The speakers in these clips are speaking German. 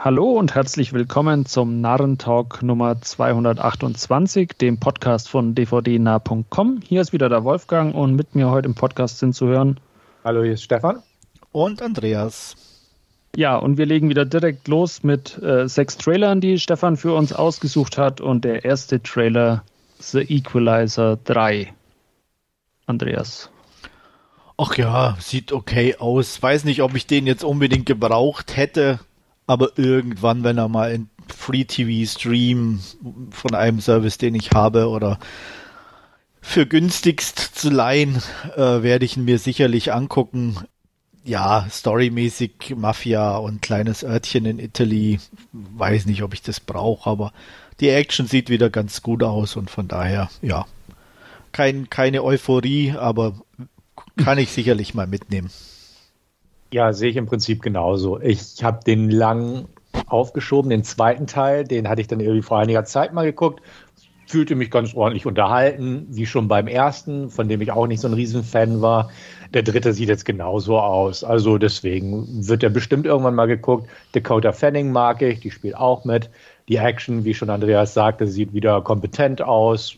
Hallo und herzlich willkommen zum Narrentalk Nummer 228, dem Podcast von dvdnah.com. Hier ist wieder der Wolfgang und mit mir heute im Podcast sind zu hören. Hallo, hier ist Stefan. Und Andreas. Ja, und wir legen wieder direkt los mit äh, sechs Trailern, die Stefan für uns ausgesucht hat. Und der erste Trailer, The Equalizer 3. Andreas. Ach ja, sieht okay aus. Weiß nicht, ob ich den jetzt unbedingt gebraucht hätte aber irgendwann, wenn er mal in Free TV Stream von einem Service, den ich habe, oder für günstigst zu leihen, äh, werde ich ihn mir sicherlich angucken. Ja, storymäßig Mafia und kleines Örtchen in Italy. Weiß nicht, ob ich das brauche, aber die Action sieht wieder ganz gut aus und von daher, ja, kein, keine Euphorie, aber kann ich sicherlich mal mitnehmen. Ja, sehe ich im Prinzip genauso. Ich habe den lang aufgeschoben, den zweiten Teil, den hatte ich dann irgendwie vor einiger Zeit mal geguckt, fühlte mich ganz ordentlich unterhalten, wie schon beim ersten, von dem ich auch nicht so ein Riesenfan war. Der dritte sieht jetzt genauso aus. Also deswegen wird er bestimmt irgendwann mal geguckt. Dakota Fanning mag ich, die spielt auch mit. Die Action, wie schon Andreas sagte, sieht wieder kompetent aus.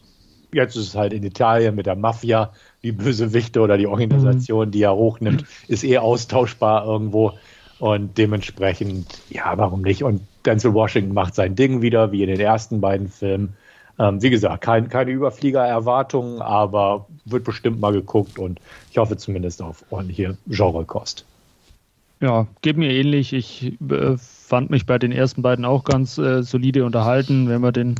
Jetzt ist es halt in Italien mit der Mafia die Bösewichte oder die Organisation, mhm. die er hochnimmt, ist eh austauschbar irgendwo. Und dementsprechend, ja, warum nicht? Und Denzel Washington macht sein Ding wieder, wie in den ersten beiden Filmen. Ähm, wie gesagt, kein, keine Überflieger-Erwartungen, aber wird bestimmt mal geguckt und ich hoffe zumindest auf ordentliche Genrekost. Ja, geht mir ähnlich. Ich äh, fand mich bei den ersten beiden auch ganz äh, solide unterhalten. Wenn man den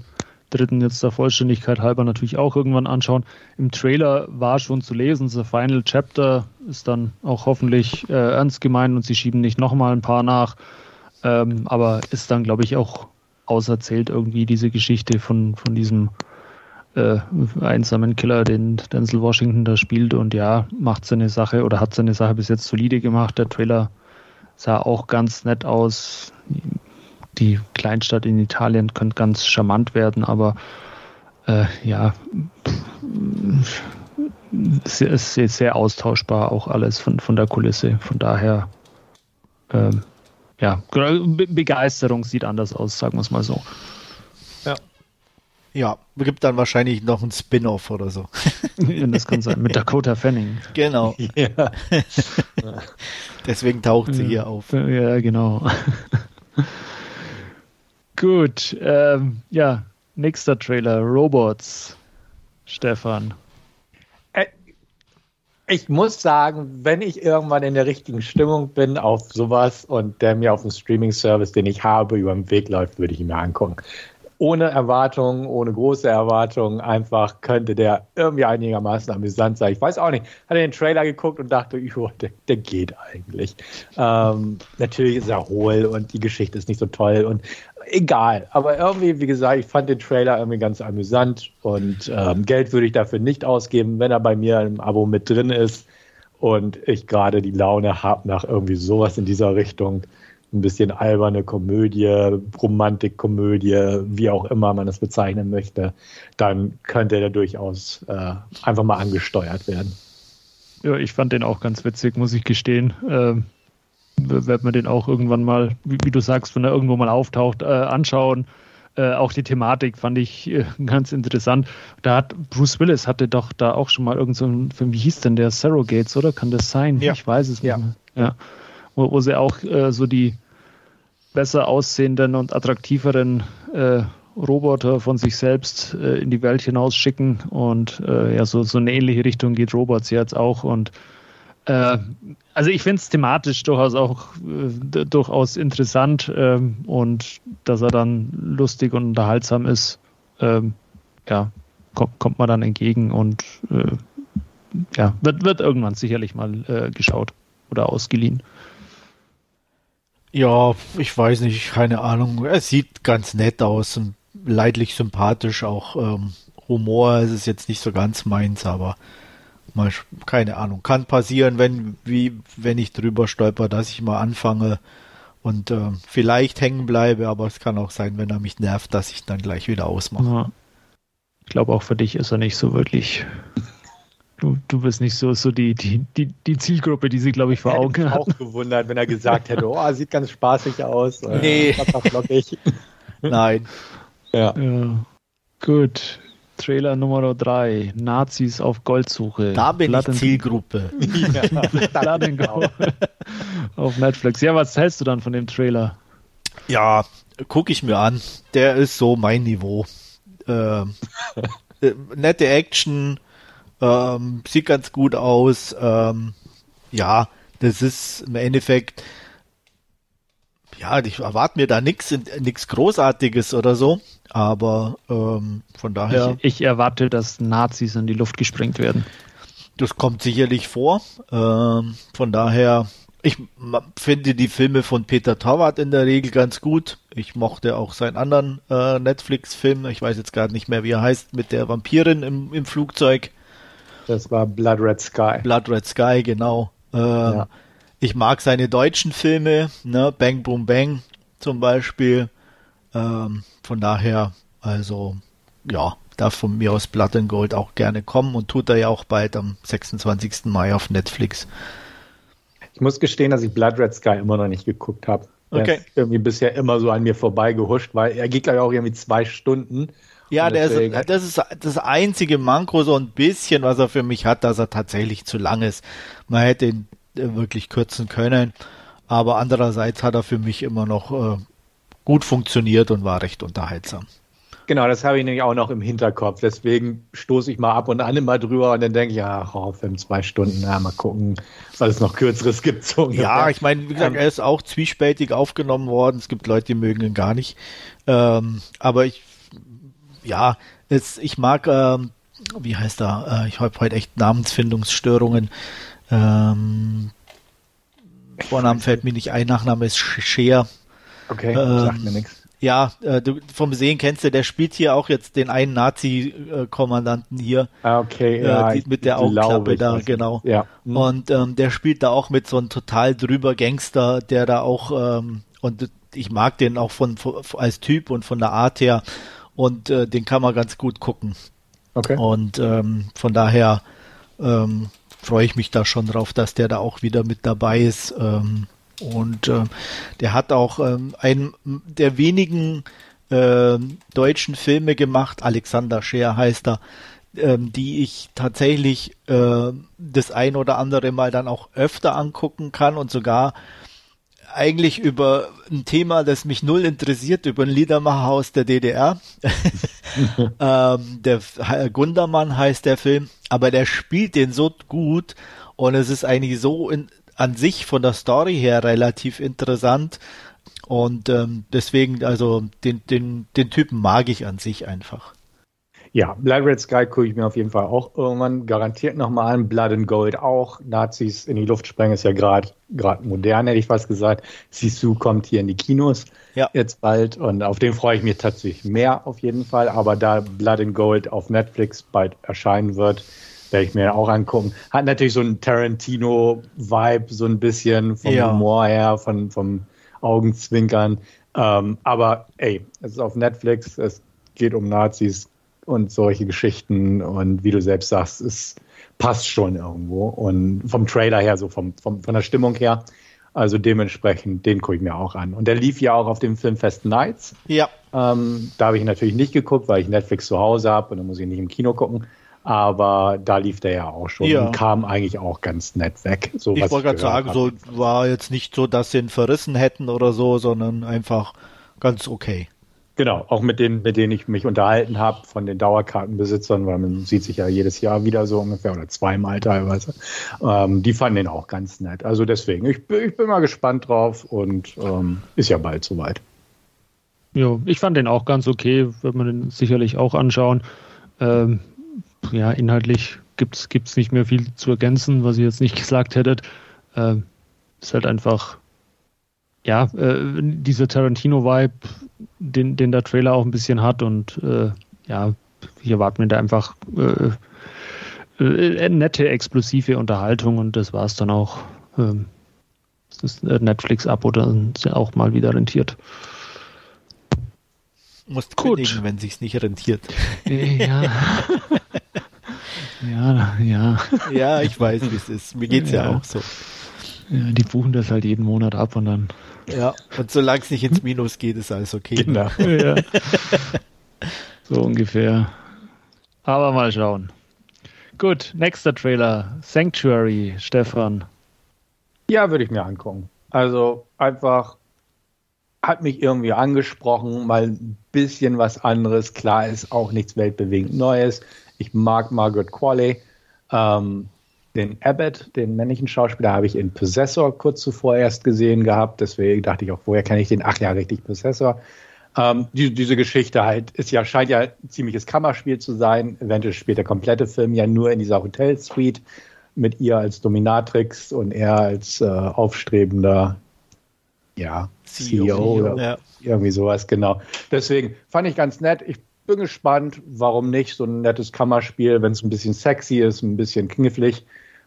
dritten jetzt der Vollständigkeit halber natürlich auch irgendwann anschauen. Im Trailer war schon zu lesen, The Final Chapter ist dann auch hoffentlich äh, ernst gemeint und sie schieben nicht nochmal ein paar nach. Ähm, aber ist dann, glaube ich, auch auserzählt irgendwie diese Geschichte von, von diesem äh, einsamen Killer, den Denzel Washington da spielt und ja, macht seine Sache oder hat seine Sache bis jetzt solide gemacht. Der Trailer sah auch ganz nett aus die Kleinstadt in Italien könnte ganz charmant werden, aber äh, ja, es ist sehr, sehr austauschbar auch alles von, von der Kulisse. Von daher, ähm, ja, Be Begeisterung sieht anders aus, sagen wir es mal so. Ja. Ja, gibt dann wahrscheinlich noch ein Spin-off oder so. das kann sein, mit Dakota Fanning. Genau. Ja. Deswegen taucht sie hier auf. Ja, genau. Gut, ähm, ja, nächster Trailer, Robots. Stefan. Äh, ich muss sagen, wenn ich irgendwann in der richtigen Stimmung bin auf sowas und der mir auf dem Streaming-Service, den ich habe, über den Weg läuft, würde ich ihn mir angucken ohne Erwartungen, ohne große Erwartungen, einfach könnte der irgendwie einigermaßen amüsant sein. Ich weiß auch nicht, hatte den Trailer geguckt und dachte, jo, der, der geht eigentlich. Ähm, natürlich ist er hohl und die Geschichte ist nicht so toll und egal. Aber irgendwie, wie gesagt, ich fand den Trailer irgendwie ganz amüsant und ähm, Geld würde ich dafür nicht ausgeben, wenn er bei mir im Abo mit drin ist und ich gerade die Laune habe nach irgendwie sowas in dieser Richtung ein bisschen alberne Komödie, Romantikkomödie, wie auch immer man es bezeichnen möchte, dann könnte der durchaus äh, einfach mal angesteuert werden. Ja, ich fand den auch ganz witzig, muss ich gestehen. Ähm, wird man den auch irgendwann mal, wie, wie, du sagst, wenn er irgendwo mal auftaucht, äh, anschauen. Äh, auch die Thematik fand ich äh, ganz interessant. Da hat Bruce Willis hatte doch da auch schon mal irgendein so Film, wie hieß denn der? Surrogates, oder? Kann das sein? Ja. Ich weiß es nicht mehr. Ja wo, wo sie auch äh, so die besser aussehenden und attraktiveren äh, Roboter von sich selbst äh, in die Welt hinaus schicken und äh, ja, so, so eine ähnliche Richtung geht Robots jetzt auch und äh, also ich finde es thematisch durchaus auch äh, durchaus interessant ähm, und dass er dann lustig und unterhaltsam ist, ähm, ja, kommt, kommt man dann entgegen und äh, ja, wird, wird irgendwann sicherlich mal geschaut oder ausgeliehen. Ja, ich weiß nicht, keine Ahnung. Er sieht ganz nett aus und leidlich sympathisch. Auch ähm, Humor ist es jetzt nicht so ganz meins, aber mal, keine Ahnung. Kann passieren, wenn, wie, wenn ich drüber stolper, dass ich mal anfange und äh, vielleicht hängen bleibe, aber es kann auch sein, wenn er mich nervt, dass ich dann gleich wieder ausmache. Ja. Ich glaube, auch für dich ist er nicht so wirklich Du, du bist nicht so, so die, die, die, die Zielgruppe, die sie, glaube ich, vor Augen hat. Ich auch gewundert, wenn er gesagt hätte, oh, sieht ganz spaßig aus. Nee. Nein. Ja. ja. Gut. Trailer Nummer 3. Nazis auf Goldsuche. Da bin Blood ich Zielgruppe. ja, genau. auf Netflix. Ja, was hältst du dann von dem Trailer? Ja, gucke ich mir an. Der ist so mein Niveau. Ähm, äh, nette Action, ähm, sieht ganz gut aus. Ähm, ja, das ist im Endeffekt, ja, ich erwarte mir da nichts nichts Großartiges oder so, aber ähm, von daher. Ich, ich, erwarte, dass Nazis in die Luft gesprengt werden. Das kommt sicherlich vor. Ähm, von daher, ich finde die Filme von Peter Torwart in der Regel ganz gut. Ich mochte auch seinen anderen äh, Netflix-Film, ich weiß jetzt gar nicht mehr, wie er heißt, mit der Vampirin im, im Flugzeug. Das war Blood Red Sky. Blood Red Sky, genau. Ähm, ja. Ich mag seine deutschen Filme, ne? Bang Boom Bang zum Beispiel. Ähm, von daher, also ja, darf von mir aus Blood and Gold auch gerne kommen und tut er ja auch bald am 26. Mai auf Netflix. Ich muss gestehen, dass ich Blood Red Sky immer noch nicht geguckt habe. Okay. irgendwie bisher immer so an mir vorbei gehuscht, weil er geht, glaube ich, auch irgendwie zwei Stunden. Ja, der ist, das ist das einzige Manko so ein bisschen, was er für mich hat, dass er tatsächlich zu lang ist. Man hätte ihn äh, wirklich kürzen können, aber andererseits hat er für mich immer noch äh, gut funktioniert und war recht unterhaltsam. Genau, das habe ich nämlich auch noch im Hinterkopf. Deswegen stoße ich mal ab und an immer drüber und dann denke ich, ja, oh, Film zwei Stunden, ja, mal gucken, was es noch Kürzeres gibt. So ja, ich meine, wie gesagt, ähm, er ist auch zwiespältig aufgenommen worden. Es gibt Leute, die mögen ihn gar nicht. Ähm, aber ich ja, es, ich mag, ähm, wie heißt er? Äh, ich habe heute echt Namensfindungsstörungen. Ähm, Vornamen fällt mir nicht ein, Nachname ist Scheer. Okay, ähm, sagt mir nichts. Ja, äh, du, vom Sehen kennst du, der spielt hier auch jetzt den einen Nazi-Kommandanten hier. Ah, okay, äh, ja. Die, mit der Augenklappe da, genau. Ja. Mhm. Und ähm, der spielt da auch mit so einem total drüber Gangster, der da auch, ähm, und ich mag den auch von, von als Typ und von der Art her und äh, den kann man ganz gut gucken. Okay. Und ähm, von daher ähm, freue ich mich da schon drauf, dass der da auch wieder mit dabei ist. Ähm, und äh, der hat auch ähm, einen der wenigen äh, deutschen Filme gemacht, Alexander Scheer heißt er, ähm, die ich tatsächlich äh, das ein oder andere Mal dann auch öfter angucken kann und sogar eigentlich über ein Thema, das mich null interessiert, über ein Liedermacher aus der DDR. ähm, der Gundermann heißt der Film, aber der spielt den so gut und es ist eigentlich so in, an sich von der Story her relativ interessant. Und ähm, deswegen, also den, den, den Typen mag ich an sich einfach. Ja, Blood Red Sky gucke ich mir auf jeden Fall auch irgendwann garantiert nochmal an. Blood and Gold auch. Nazis in die Luft sprengen ist ja gerade gerade modern, hätte ich fast gesagt. Sisu kommt hier in die Kinos ja. jetzt bald und auf den freue ich mich tatsächlich mehr auf jeden Fall. Aber da Blood and Gold auf Netflix bald erscheinen wird, werde ich mir auch angucken. Hat natürlich so einen Tarantino-Vibe, so ein bisschen vom ja. Humor her, von, vom Augenzwinkern. Ähm, aber ey, es ist auf Netflix, es geht um Nazis, und solche Geschichten. Und wie du selbst sagst, es passt schon irgendwo. Und vom Trailer her, so vom, vom, von der Stimmung her. Also dementsprechend, den gucke ich mir auch an. Und der lief ja auch auf dem Filmfest Nights. Ja. Ähm, da habe ich natürlich nicht geguckt, weil ich Netflix zu Hause habe und dann muss ich nicht im Kino gucken. Aber da lief der ja auch schon ja. und kam eigentlich auch ganz nett weg. So, ich wollte gerade sagen, so war jetzt nicht so, dass sie ihn verrissen hätten oder so, sondern einfach ganz okay. Genau, auch mit denen, mit denen ich mich unterhalten habe, von den Dauerkartenbesitzern, weil man sieht sich ja jedes Jahr wieder so ungefähr oder zweimal teilweise. Ähm, die fanden den auch ganz nett. Also deswegen, ich, ich bin mal gespannt drauf und ähm, ist ja bald soweit. Ja, ich fand den auch ganz okay, wird man den sicherlich auch anschauen. Ähm, ja, inhaltlich gibt es nicht mehr viel zu ergänzen, was ihr jetzt nicht gesagt hättet. Ähm, ist halt einfach ja, äh, dieser Tarantino-Vibe, den, den der Trailer auch ein bisschen hat und äh, ja, ich erwarte mir da einfach äh, äh, nette, explosive Unterhaltung und das war es dann auch. Ähm, das Netflix-Abo dann auch mal wieder rentiert. Musst Gut. kündigen, wenn sich's nicht rentiert. Ja. Ja, ja. Ja, ich weiß, wie es ist. Mir geht's ja, ja auch so. Ja, die buchen das halt jeden Monat ab und dann. Ja, und solange es nicht ins Minus geht, ist alles okay. Genau. Ja. So ungefähr. Aber mal schauen. Gut, nächster Trailer. Sanctuary, Stefan. Ja, würde ich mir angucken. Also einfach hat mich irgendwie angesprochen, mal ein bisschen was anderes. Klar ist auch nichts weltbewegend Neues. Ich mag Margaret Qualley. Ähm, den Abbott, den männlichen Schauspieler, habe ich in Possessor kurz zuvor erst gesehen gehabt. Deswegen dachte ich auch, woher kenne ich den? Ach ja, richtig, Possessor. Ähm, die, diese Geschichte halt ist ja, scheint ja ein ziemliches Kammerspiel zu sein. Eventuell spielt der komplette Film ja nur in dieser Hotelsuite mit ihr als Dominatrix und er als äh, aufstrebender ja, CEO, CEO oder ja. irgendwie sowas, genau. Deswegen fand ich ganz nett. Ich bin gespannt, warum nicht so ein nettes Kammerspiel, wenn es ein bisschen sexy ist, ein bisschen knifflig,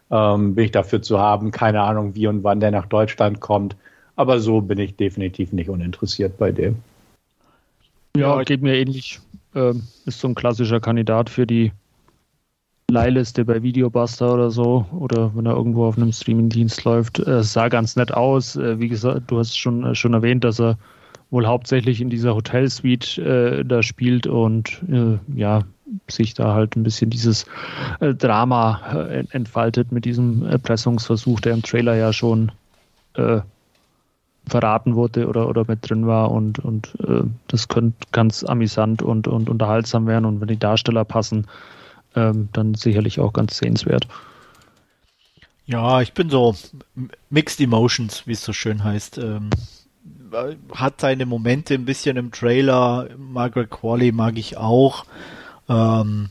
ähm, bin ich dafür zu haben. Keine Ahnung, wie und wann der nach Deutschland kommt. Aber so bin ich definitiv nicht uninteressiert bei dem. Ja, geht mir ähnlich. Ähm, ist so ein klassischer Kandidat für die Leihliste bei Videobuster oder so. Oder wenn er irgendwo auf einem Streamingdienst läuft. Äh, sah ganz nett aus. Äh, wie gesagt, du hast schon, äh, schon erwähnt, dass er wohl hauptsächlich in dieser Hotelsuite äh, da spielt und äh, ja, sich da halt ein bisschen dieses äh, Drama äh, entfaltet mit diesem Erpressungsversuch, der im Trailer ja schon äh, verraten wurde oder, oder mit drin war und, und äh, das könnte ganz amüsant und, und unterhaltsam werden und wenn die Darsteller passen, ähm, dann sicherlich auch ganz sehenswert. Ja, ich bin so Mixed Emotions, wie es so schön heißt. Ähm, hat seine Momente ein bisschen im Trailer. Margaret Qualley mag ich auch. Ähm,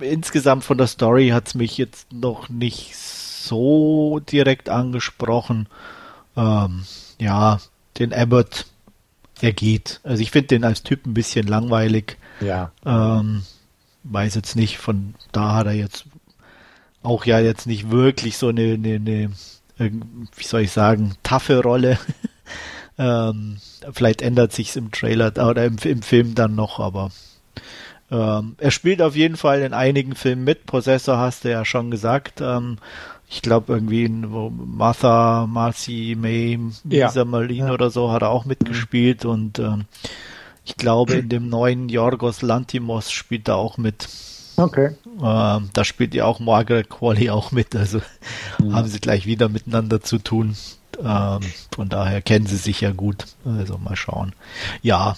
insgesamt von der Story hat es mich jetzt noch nicht so direkt angesprochen. Ähm, ja, den Abbott, er geht. Also ich finde den als Typ ein bisschen langweilig. Ja. Ähm, weiß jetzt nicht, von da hat er jetzt auch ja jetzt nicht wirklich so eine, eine, eine wie soll ich sagen, taffe Rolle. ähm, vielleicht ändert sich's im Trailer oder im, im Film dann noch, aber ähm, er spielt auf jeden Fall in einigen Filmen mit. Possessor hast du ja schon gesagt. Ähm, ich glaube irgendwie in Martha, Marcy, May, Lisa ja. Marlene ja. oder so hat er auch mitgespielt und ähm, ich glaube in dem neuen Yorgos Lantimos spielt er auch mit. Okay. Ähm, da spielt ja auch Margaret Qualley auch mit, also mhm. haben sie gleich wieder miteinander zu tun. Ähm, von daher kennen sie sich ja gut. Also mal schauen. Ja,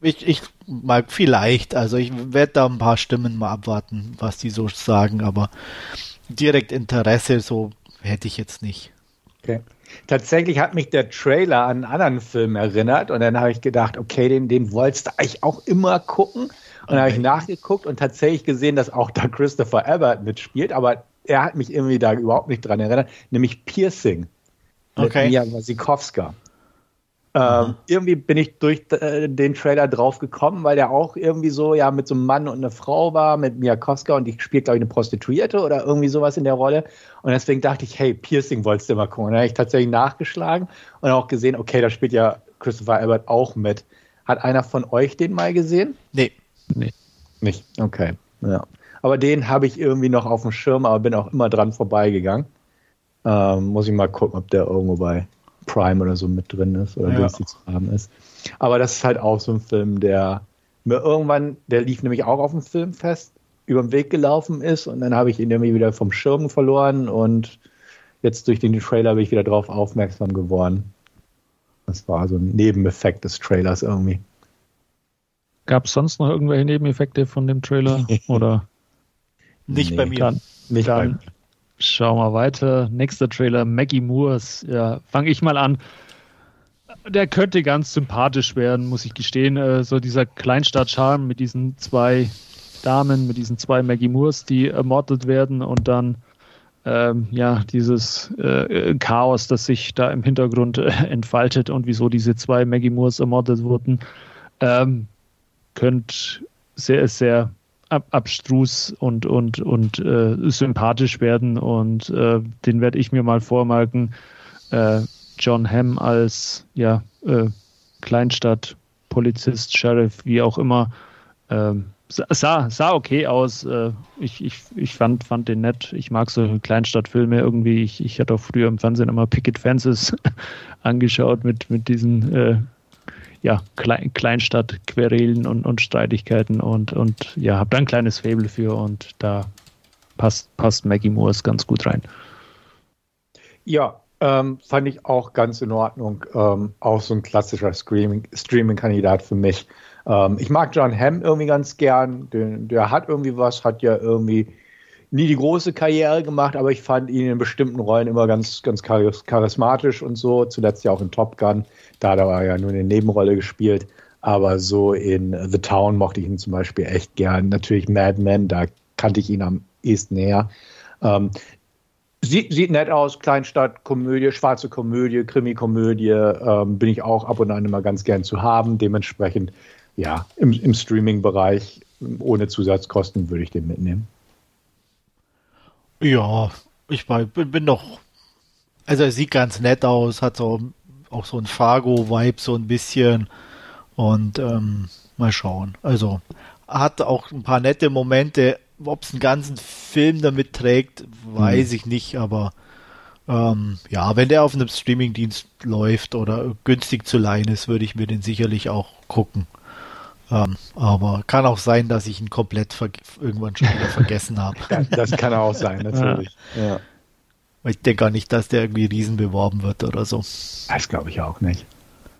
ich, ich mag vielleicht, also ich werde da ein paar Stimmen mal abwarten, was die so sagen, aber direkt Interesse so hätte ich jetzt nicht. Okay. Tatsächlich hat mich der Trailer an einen anderen Film erinnert und dann habe ich gedacht, okay, den, den wolltest du eigentlich auch immer gucken. Und dann habe ich nachgeguckt und tatsächlich gesehen, dass auch da Christopher Abbott mitspielt, aber er hat mich irgendwie da überhaupt nicht dran erinnert, nämlich Piercing okay. Mia Wasikowska. Ähm, irgendwie bin ich durch äh, den Trailer drauf gekommen, weil der auch irgendwie so ja mit so einem Mann und einer Frau war, mit Mia Koska und die spielt, glaube ich, eine Prostituierte oder irgendwie sowas in der Rolle. Und deswegen dachte ich, hey, Piercing wolltest du mal gucken. Und dann habe ich tatsächlich nachgeschlagen und auch gesehen, okay, da spielt ja Christopher Albert auch mit. Hat einer von euch den mal gesehen? Nee. Nee. Nicht? Okay. Ja. Aber den habe ich irgendwie noch auf dem Schirm, aber bin auch immer dran vorbeigegangen. Ähm, muss ich mal gucken, ob der irgendwo bei Prime oder so mit drin ist oder ja. günstig zu haben ist. Aber das ist halt auch so ein Film, der mir irgendwann, der lief nämlich auch auf dem Filmfest, über den Weg gelaufen ist und dann habe ich ihn irgendwie wieder vom Schirm verloren und jetzt durch den Trailer bin ich wieder drauf aufmerksam geworden. Das war so ein Nebeneffekt des Trailers irgendwie. Gab es sonst noch irgendwelche Nebeneffekte von dem Trailer? oder? Nicht nee, bei mir. Dann, nicht dann, bei mir. Schauen wir weiter. Nächster Trailer, Maggie Moores. Ja, fange ich mal an. Der könnte ganz sympathisch werden, muss ich gestehen. Äh, so dieser Kleinstadt-Charme mit diesen zwei Damen, mit diesen zwei Maggie Moores, die ermordet werden und dann ähm, ja dieses äh, Chaos, das sich da im Hintergrund äh, entfaltet und wieso diese zwei Maggie Moores ermordet wurden, ähm, könnte sehr, sehr ab, abstrus und, und, und äh, sympathisch werden und äh, den werde ich mir mal vormerken. Äh, John Hamm als ja, äh, Kleinstadt, Polizist, Sheriff, wie auch immer. Ähm, sah, sah okay aus. Äh, ich, ich, ich fand, fand den nett. Ich mag so Kleinstadtfilme irgendwie. Ich, ich hatte auch früher im Fernsehen immer Picket Fences angeschaut mit, mit diesen äh, ja, Klein, Kleinstadt-Querelen und, und Streitigkeiten und, und ja, habe da ein kleines Fable für und da passt, passt Maggie Moores ganz gut rein. Ja, ähm, fand ich auch ganz in Ordnung. Ähm, auch so ein klassischer Streaming-Kandidat für mich. Ähm, ich mag John Hamm irgendwie ganz gern. Den, der hat irgendwie was, hat ja irgendwie nie die große Karriere gemacht, aber ich fand ihn in bestimmten Rollen immer ganz, ganz charismatisch und so. Zuletzt ja auch in Top Gun. Da hat er ja nur eine Nebenrolle gespielt. Aber so in The Town mochte ich ihn zum Beispiel echt gern. Natürlich Mad Men, da kannte ich ihn am ehesten näher. Ähm, sieht, sieht nett aus, Kleinstadt, Komödie, schwarze Komödie, Krimi-Komödie, ähm, bin ich auch ab und an immer ganz gern zu haben. Dementsprechend, ja, im, im Streaming-Bereich ohne Zusatzkosten würde ich den mitnehmen. Ja, ich bin, bin doch. Also er sieht ganz nett aus, hat so auch so ein Fargo-Vibe so ein bisschen. Und ähm, mal schauen. Also hat auch ein paar nette Momente. Ob es einen ganzen Film damit trägt, weiß hm. ich nicht, aber ähm, ja, wenn der auf einem Streamingdienst läuft oder günstig zu leihen ist, würde ich mir den sicherlich auch gucken. Ähm, aber kann auch sein, dass ich ihn komplett irgendwann schon wieder vergessen habe. das kann auch sein, natürlich. Ja. ja. Ich denke gar nicht, dass der irgendwie riesen beworben wird oder so. Das glaube ich auch nicht.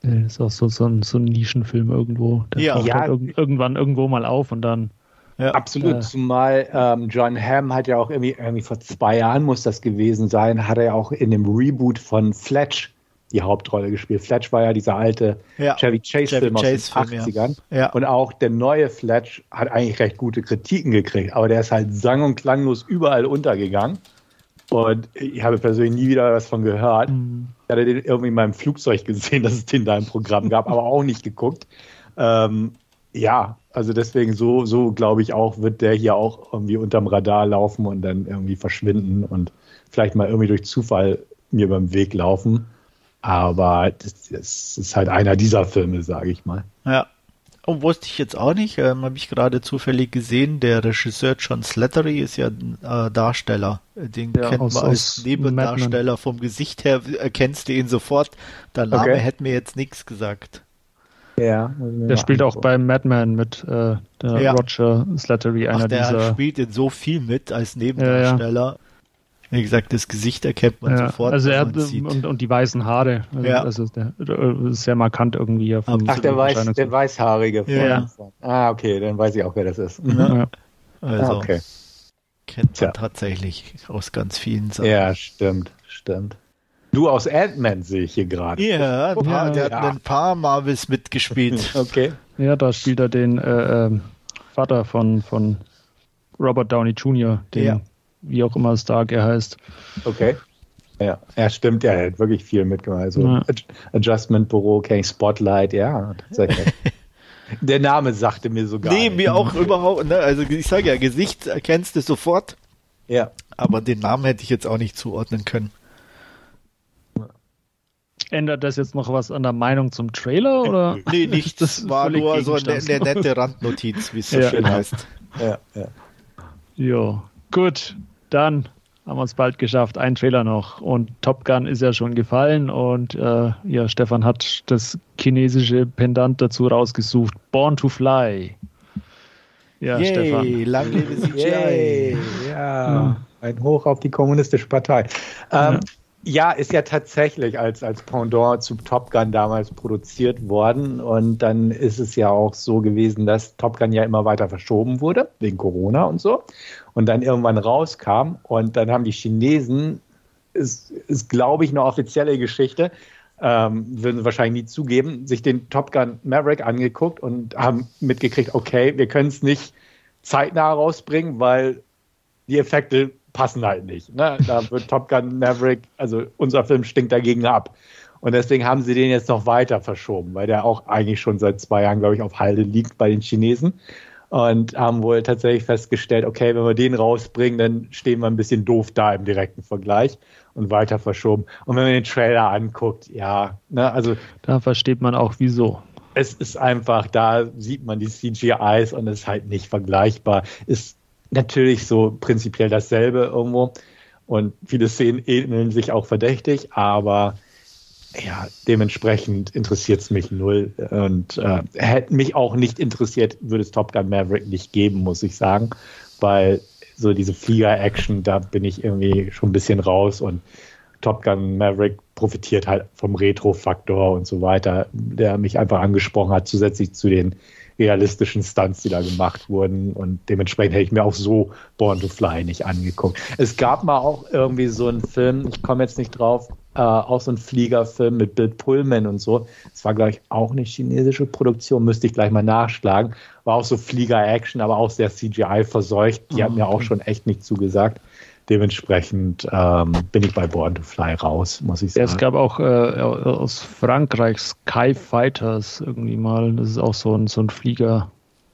Das ist auch so, so, ein, so ein Nischenfilm irgendwo. Der ja. ja. Halt irg irgendwann irgendwo mal auf und dann. Ja. Absolut, äh, zumal ähm, John Hamm hat ja auch irgendwie, irgendwie vor zwei Jahren muss das gewesen sein, hat er ja auch in dem Reboot von Fletch die Hauptrolle gespielt. Fletch war ja dieser alte ja. Chevy Chase-Film aus den 80ern. Ja. Und auch der neue Fletch hat eigentlich recht gute Kritiken gekriegt, aber der ist halt sang- und klanglos überall untergegangen. Und ich habe persönlich nie wieder was von gehört. Mhm. Ich hatte den irgendwie in meinem Flugzeug gesehen, dass es den da im Programm gab, aber auch nicht geguckt. Ähm, ja, also deswegen so, so glaube ich auch, wird der hier auch irgendwie unterm Radar laufen und dann irgendwie verschwinden und vielleicht mal irgendwie durch Zufall mir beim Weg laufen. Aber das, das ist halt einer dieser Filme, sage ich mal. Ja. Und wusste ich jetzt auch nicht, ähm, habe ich gerade zufällig gesehen, der Regisseur John Slattery ist ja ein äh, Darsteller. Den ja, kennt man als Nebendarsteller vom Gesicht her, erkennst du ihn sofort. Der Name okay. hätte mir jetzt nichts gesagt. Ja. Der spielt auch bei Madman mit äh, der ja. Roger Slattery, einer Ach, der dieser. spielt in so viel mit als Nebendarsteller. Ja, wie gesagt, das Gesicht erkennt man ja, sofort. Also er hat und, und, die weißen Haare. Also, ja. Also der, ist sehr markant irgendwie. Ach, der, Weiß, der Weißhaarige. Ja. Ah, okay, dann weiß ich auch, wer das ist. Ja. Also, ah, okay. kennt man tatsächlich aus ganz vielen Sachen. Ja, stimmt, stimmt. Du aus Ant-Man sehe ich hier gerade. Ja, oh, ja, der hat ein paar Marvels mitgespielt. okay. Ja, da spielt er den äh, äh, Vater von, von Robert Downey Jr., den ja wie auch immer Stark er heißt. Okay. Ja, ja stimmt, er hat wirklich viel mitgemacht. Also ja. Adjustment Büro, King Spotlight, ja, tatsächlich. Der Name sagte mir sogar. Nee, mir auch überhaupt, ne? Also ich sage ja, Gesicht erkennst du sofort. Ja. Aber den Namen hätte ich jetzt auch nicht zuordnen können. Ändert das jetzt noch was an der Meinung zum Trailer? Oder? Nee, nichts. Das war nur so eine, eine, nette Randnotiz, wie es so ja. schön heißt. Ja, ja. Jo, gut dann haben wir es bald geschafft. Ein Trailer noch. Und Top Gun ist ja schon gefallen. Und äh, ja, Stefan hat das chinesische Pendant dazu rausgesucht. Born to Fly. Ja, Yay, Stefan. Lang lebe CGI. Ja, ja, ein Hoch auf die kommunistische Partei. Ähm, ja. Ja, ist ja tatsächlich als, als Pendant zu Top Gun damals produziert worden. Und dann ist es ja auch so gewesen, dass Top Gun ja immer weiter verschoben wurde, wegen Corona und so. Und dann irgendwann rauskam. Und dann haben die Chinesen, ist, ist glaube ich, eine offizielle Geschichte, ähm, würden sie wahrscheinlich nie zugeben, sich den Top Gun Maverick angeguckt und haben mitgekriegt, okay, wir können es nicht zeitnah rausbringen, weil die Effekte passen halt nicht. Ne? Da wird Top Gun Maverick, also unser Film stinkt dagegen ab. Und deswegen haben sie den jetzt noch weiter verschoben, weil der auch eigentlich schon seit zwei Jahren, glaube ich, auf Halde liegt bei den Chinesen. Und haben wohl tatsächlich festgestellt, okay, wenn wir den rausbringen, dann stehen wir ein bisschen doof da im direkten Vergleich und weiter verschoben. Und wenn man den Trailer anguckt, ja, ne, also. Da versteht man auch wieso. es ist einfach, da sieht man die CGIs und es ist halt nicht vergleichbar. Ist natürlich so prinzipiell dasselbe irgendwo und viele Szenen ähneln sich auch verdächtig, aber ja, dementsprechend interessiert es mich null und äh, hätte mich auch nicht interessiert, würde es Top Gun Maverick nicht geben, muss ich sagen, weil so diese Flieger-Action, da bin ich irgendwie schon ein bisschen raus und Top Gun Maverick profitiert halt vom Retro-Faktor und so weiter, der mich einfach angesprochen hat, zusätzlich zu den realistischen Stunts, die da gemacht wurden. Und dementsprechend hätte ich mir auch so Born to Fly nicht angeguckt. Es gab mal auch irgendwie so einen Film, ich komme jetzt nicht drauf, äh, auch so ein Fliegerfilm mit Bill Pullman und so. Das war, glaube ich, auch eine chinesische Produktion, müsste ich gleich mal nachschlagen. War auch so Flieger-Action, aber auch sehr CGI verseucht. Die oh, hat mir auch schon echt nicht zugesagt. Dementsprechend ähm, bin ich bei Born to Fly raus, muss ich sagen. Es gab auch äh, aus Frankreich Sky Fighters irgendwie mal. Das ist auch so ein, so ein Flieger.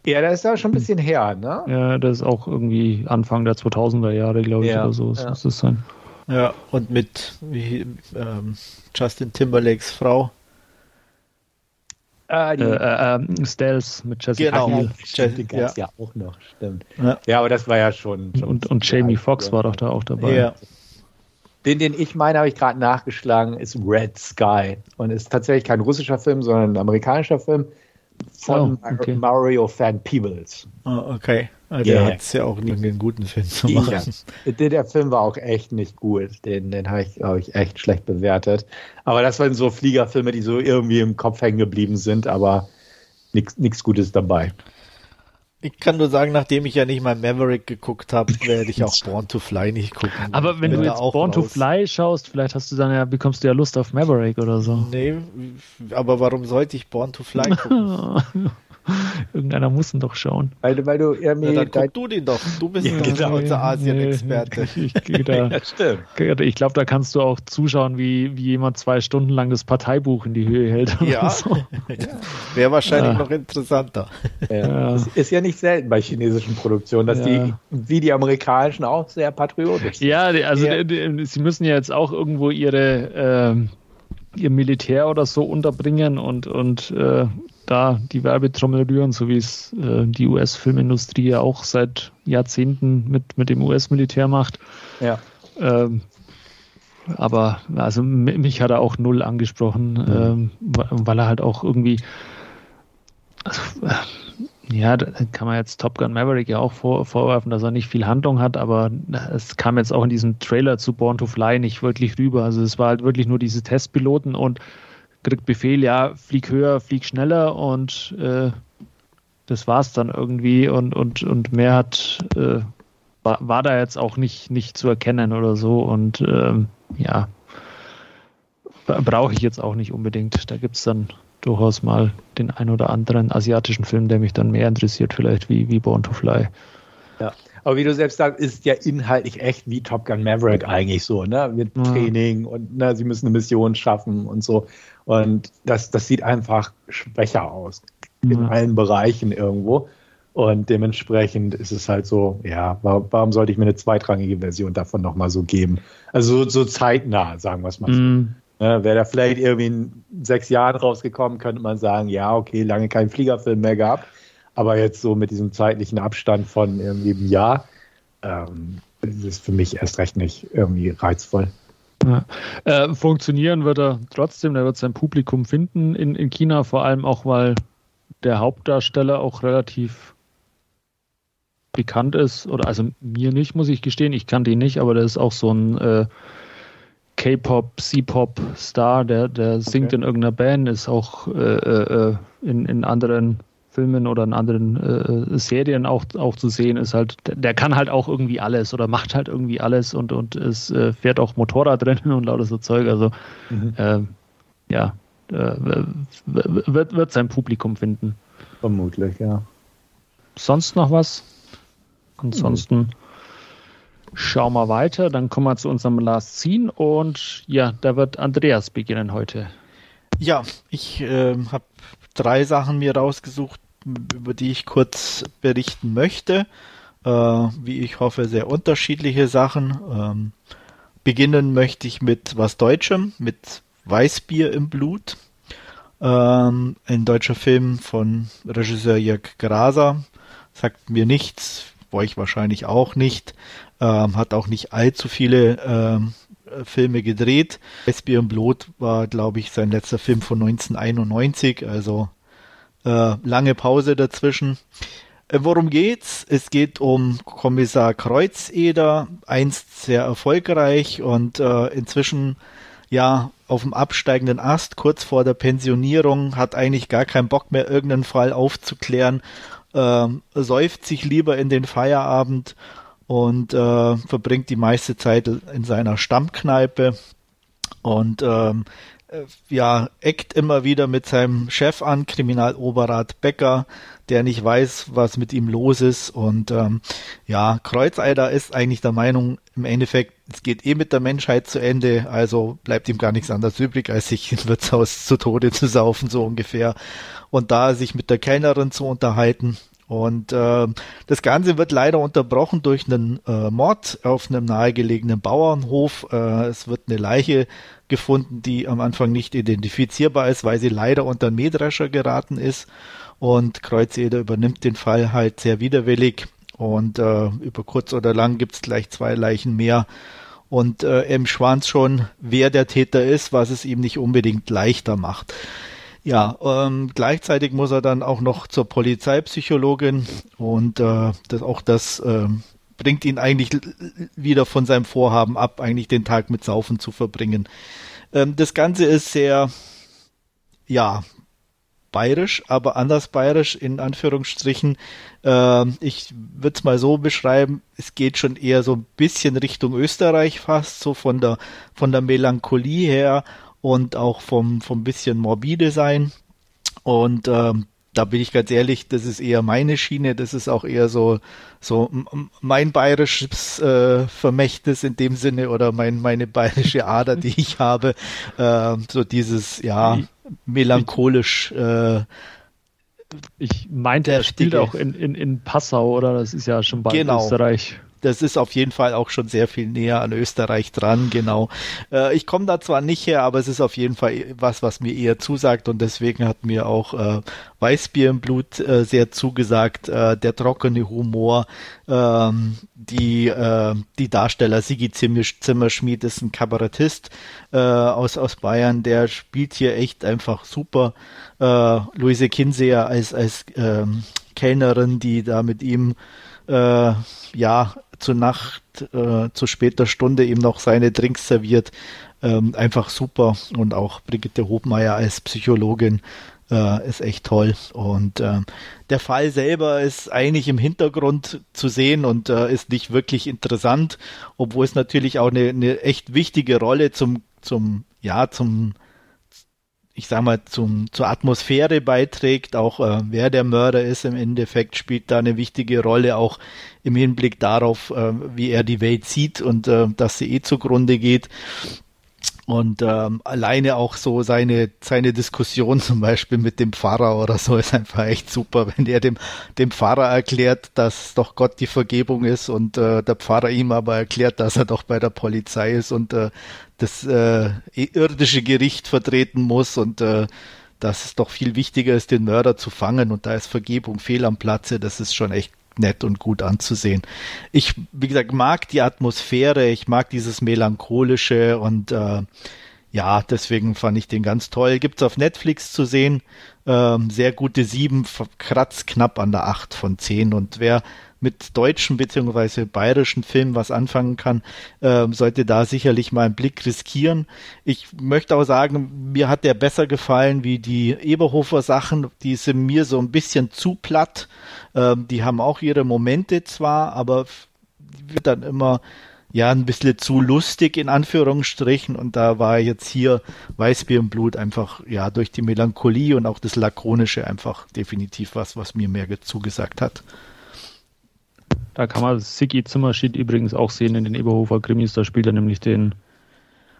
Ja, das ist ja schon ein bisschen her, ne? Ja, das ist auch irgendwie Anfang der 2000er Jahre, glaube ich, ja, oder so. Ja. Muss das sein. Ja, und mit wie, ähm, Justin Timberlakes Frau. Äh, äh, äh, Stealth mit Jessica genau. Biel. Jessica ja. ja auch noch, stimmt. Ja. ja, aber das war ja schon. schon und, und Jamie Foxx war doch da auch dabei. Ja. Den, den ich meine, habe ich gerade nachgeschlagen, ist Red Sky. Und ist tatsächlich kein russischer Film, sondern ein amerikanischer Film von oh, okay. Mario Van Peebles. Oh, okay. Der yeah. hat es ja auch nie einen guten Film zu machen. Ja. Der, der, Film war auch echt nicht gut. Den, den habe ich, glaube ich, echt schlecht bewertet. Aber das waren so Fliegerfilme, die so irgendwie im Kopf hängen geblieben sind, aber nichts Gutes dabei. Ich kann nur sagen, nachdem ich ja nicht mal Maverick geguckt habe, werde ich auch Born to Fly nicht gucken. Aber wenn du jetzt Born raus. to Fly schaust, vielleicht hast du dann ja, bekommst du ja Lust auf Maverick oder so. Nee, aber warum sollte ich Born to Fly gucken? Irgendeiner muss ihn doch schauen. Weil, weil du irgendwie. Ja, dann guck du den doch. Du bist ja, genau. unser Asien-Experte. Ich, ich, ja, ich glaube, da kannst du auch zuschauen, wie, wie jemand zwei Stunden lang das Parteibuch in die Höhe hält. Ja. So. Wäre wahrscheinlich ja. noch interessanter. Ja. Es ist ja nicht selten bei chinesischen Produktionen, dass die, wie die amerikanischen, auch sehr patriotisch sind. Ja, also die, die, sie müssen ja jetzt auch irgendwo ihre. Äh, ihr Militär oder so unterbringen und, und äh, da die Werbetrommel rühren, so wie es äh, die US-Filmindustrie ja auch seit Jahrzehnten mit, mit dem US-Militär macht. Ja. Ähm, aber also mich hat er auch null angesprochen, mhm. ähm, weil er halt auch irgendwie also, äh, ja, da kann man jetzt Top Gun Maverick ja auch vor, vorwerfen, dass er nicht viel Handlung hat, aber es kam jetzt auch in diesem Trailer zu Born to Fly nicht wirklich rüber. Also es war halt wirklich nur diese Testpiloten und kriegt Befehl, ja, flieg höher, flieg schneller und äh, das war's dann irgendwie und, und, und mehr hat äh, war, war da jetzt auch nicht, nicht zu erkennen oder so und ähm, ja, brauche ich jetzt auch nicht unbedingt. Da gibt es dann durchaus mal den ein oder anderen asiatischen Film, der mich dann mehr interessiert, vielleicht wie, wie Born to Fly. Ja. Aber wie du selbst sagst, ist ja inhaltlich echt wie Top Gun Maverick eigentlich so, ne? Mit Training und ne, sie müssen eine Mission schaffen und so. Und das, das sieht einfach schwächer aus. In ja. allen Bereichen irgendwo. Und dementsprechend ist es halt so, ja, warum sollte ich mir eine zweitrangige Version davon nochmal so geben? Also so, so zeitnah, sagen wir es mal so. Mm. Ja, Wäre da vielleicht irgendwie in sechs Jahren rausgekommen, könnte man sagen, ja, okay, lange keinen Fliegerfilm mehr gehabt. Aber jetzt so mit diesem zeitlichen Abstand von irgendwie einem Jahr, ähm, ist es für mich erst recht nicht irgendwie reizvoll. Ja. Äh, funktionieren wird er trotzdem, er wird sein Publikum finden in, in China, vor allem auch, weil der Hauptdarsteller auch relativ bekannt ist, oder also mir nicht, muss ich gestehen, ich kannte ihn nicht, aber der ist auch so ein äh, K-Pop, C-Pop-Star, der, der singt okay. in irgendeiner Band, ist auch äh, äh, äh in, in anderen Filmen oder in anderen äh, Serien auch, auch zu sehen ist halt, der, kann halt auch irgendwie alles oder macht halt irgendwie alles und, und es äh, fährt auch Motorrad drin und lauter so Zeug. Also mhm. äh, ja, äh, wird, wird sein Publikum finden. Vermutlich, ja. Sonst noch was? Ansonsten mhm. schauen wir weiter. Dann kommen wir zu unserem Last Scene und ja, da wird Andreas beginnen heute. Ja, ich äh, habe drei Sachen mir rausgesucht, über die ich kurz berichten möchte. Äh, wie ich hoffe, sehr unterschiedliche Sachen. Ähm, beginnen möchte ich mit was Deutschem, mit Weißbier im Blut. Ähm, ein deutscher Film von Regisseur Jörg Graser. Sagt mir nichts, euch wahrscheinlich auch nicht. Ähm, hat auch nicht allzu viele ähm, Filme gedreht. Esbier und Blut war, glaube ich, sein letzter Film von 1991, also äh, lange Pause dazwischen. Äh, worum geht's? Es geht um Kommissar Kreuzeder, einst sehr erfolgreich und äh, inzwischen ja auf dem absteigenden Ast, kurz vor der Pensionierung, hat eigentlich gar keinen Bock mehr, irgendeinen Fall aufzuklären, äh, säuft sich lieber in den Feierabend und äh, verbringt die meiste Zeit in seiner Stammkneipe und ähm, äh, ja, eckt immer wieder mit seinem Chef an, Kriminaloberrat Becker, der nicht weiß, was mit ihm los ist. Und ähm, ja, Kreuzeider ist eigentlich der Meinung, im Endeffekt, es geht eh mit der Menschheit zu Ende, also bleibt ihm gar nichts anderes übrig, als sich im Wirtshaus zu Tode zu saufen, so ungefähr. Und da sich mit der Kellnerin zu unterhalten. Und äh, das Ganze wird leider unterbrochen durch einen äh, Mord auf einem nahegelegenen Bauernhof. Äh, es wird eine Leiche gefunden, die am Anfang nicht identifizierbar ist, weil sie leider unter einen Mähdrescher geraten ist. Und Kreuzeder übernimmt den Fall halt sehr widerwillig. Und äh, über kurz oder lang gibt es gleich zwei Leichen mehr. Und äh, im Schwanz schon, wer der Täter ist, was es ihm nicht unbedingt leichter macht. Ja, ähm, gleichzeitig muss er dann auch noch zur Polizeipsychologin und äh, das, auch das äh, bringt ihn eigentlich wieder von seinem Vorhaben ab, eigentlich den Tag mit Saufen zu verbringen. Ähm, das Ganze ist sehr, ja, bayerisch, aber anders bayerisch in Anführungsstrichen. Ähm, ich würde es mal so beschreiben, es geht schon eher so ein bisschen Richtung Österreich fast, so von der, von der Melancholie her und auch vom, vom bisschen morbide sein. Und ähm, da bin ich ganz ehrlich, das ist eher meine Schiene, das ist auch eher so, so mein bayerisches äh, Vermächtnis in dem Sinne oder mein, meine bayerische Ader, die ich habe, äh, so dieses, ja, melancholisch. Äh, ich meinte, er spielt auch in, in, in Passau, oder? Das ist ja schon bald genau. Österreich das ist auf jeden Fall auch schon sehr viel näher an Österreich dran, genau. Äh, ich komme da zwar nicht her, aber es ist auf jeden Fall was, was mir eher zusagt und deswegen hat mir auch äh, Weißbier im Blut äh, sehr zugesagt, äh, der trockene Humor, ähm, die, äh, die Darsteller Sigi Zimmerschmied ist ein Kabarettist äh, aus, aus Bayern, der spielt hier echt einfach super. Luise Kinseer als, als ähm, Kellnerin, die da mit ihm äh, ja zur Nacht, äh, zu später Stunde ihm noch seine Drinks serviert. Ähm, einfach super. Und auch Brigitte Hobmeier als Psychologin äh, ist echt toll. Und äh, der Fall selber ist eigentlich im Hintergrund zu sehen und äh, ist nicht wirklich interessant, obwohl es natürlich auch eine, eine echt wichtige Rolle zum, zum, ja, zum ich sag mal, zum, zur Atmosphäre beiträgt. Auch äh, wer der Mörder ist im Endeffekt spielt da eine wichtige Rolle, auch im Hinblick darauf, äh, wie er die Welt sieht und äh, dass sie eh zugrunde geht. Und ähm, alleine auch so seine, seine Diskussion zum Beispiel mit dem Pfarrer oder so ist einfach echt super, wenn er dem, dem Pfarrer erklärt, dass doch Gott die Vergebung ist und äh, der Pfarrer ihm aber erklärt, dass er doch bei der Polizei ist und äh, das äh, irdische Gericht vertreten muss und äh, dass es doch viel wichtiger ist, den Mörder zu fangen und da ist Vergebung fehl am Platze, das ist schon echt nett und gut anzusehen. Ich, wie gesagt, mag die Atmosphäre, ich mag dieses melancholische und äh, ja, deswegen fand ich den ganz toll. Gibt's auf Netflix zu sehen. Ähm, sehr gute sieben, kratzt knapp an der acht von zehn. Und wer mit deutschen bzw. bayerischen Filmen was anfangen kann, äh, sollte da sicherlich mal einen Blick riskieren. Ich möchte auch sagen, mir hat der besser gefallen wie die Eberhofer Sachen. Die sind mir so ein bisschen zu platt. Ähm, die haben auch ihre Momente zwar, aber wird dann immer ja ein bisschen zu lustig in Anführungsstrichen und da war jetzt hier Weißbier im Blut einfach ja durch die Melancholie und auch das Lakonische einfach definitiv was, was mir mehr zugesagt hat. Da kann man Sigi Zimmerschied übrigens auch sehen in den Eberhofer Krimis. Da spielt er nämlich den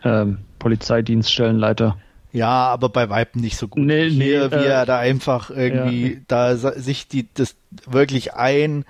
ähm, Polizeidienststellenleiter. Ja, aber bei Weitem nicht so gut. Nee, nee, Hier, wie äh, er da einfach irgendwie ja. da sich die das wirklich ein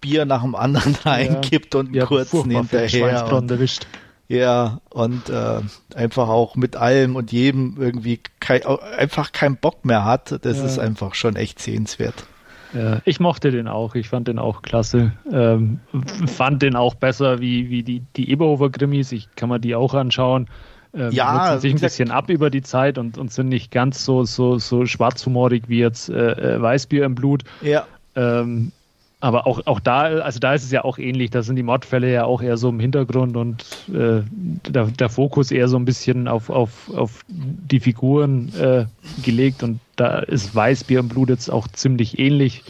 Bier nach dem anderen reinkippt ja, und ja, kurz hinterher. Und, erwischt. Ja, und äh, einfach auch mit allem und jedem irgendwie kein, einfach keinen Bock mehr hat. Das ja. ist einfach schon echt sehenswert. Ja, ich mochte den auch. Ich fand den auch klasse. Ähm, fand den auch besser wie, wie die, die Eberhofer-Grimmis. Ich kann mir die auch anschauen. Ähm, ja, sich ein bisschen ab über die Zeit und, und sind nicht ganz so, so, so schwarzhumorig wie jetzt äh, äh Weißbier im Blut. Ja. Ähm, aber auch, auch da, also da ist es ja auch ähnlich. Da sind die Mordfälle ja auch eher so im Hintergrund und äh, der, der Fokus eher so ein bisschen auf, auf, auf die Figuren äh, gelegt. Und da ist Weißbier im Blut jetzt auch ziemlich ähnlich.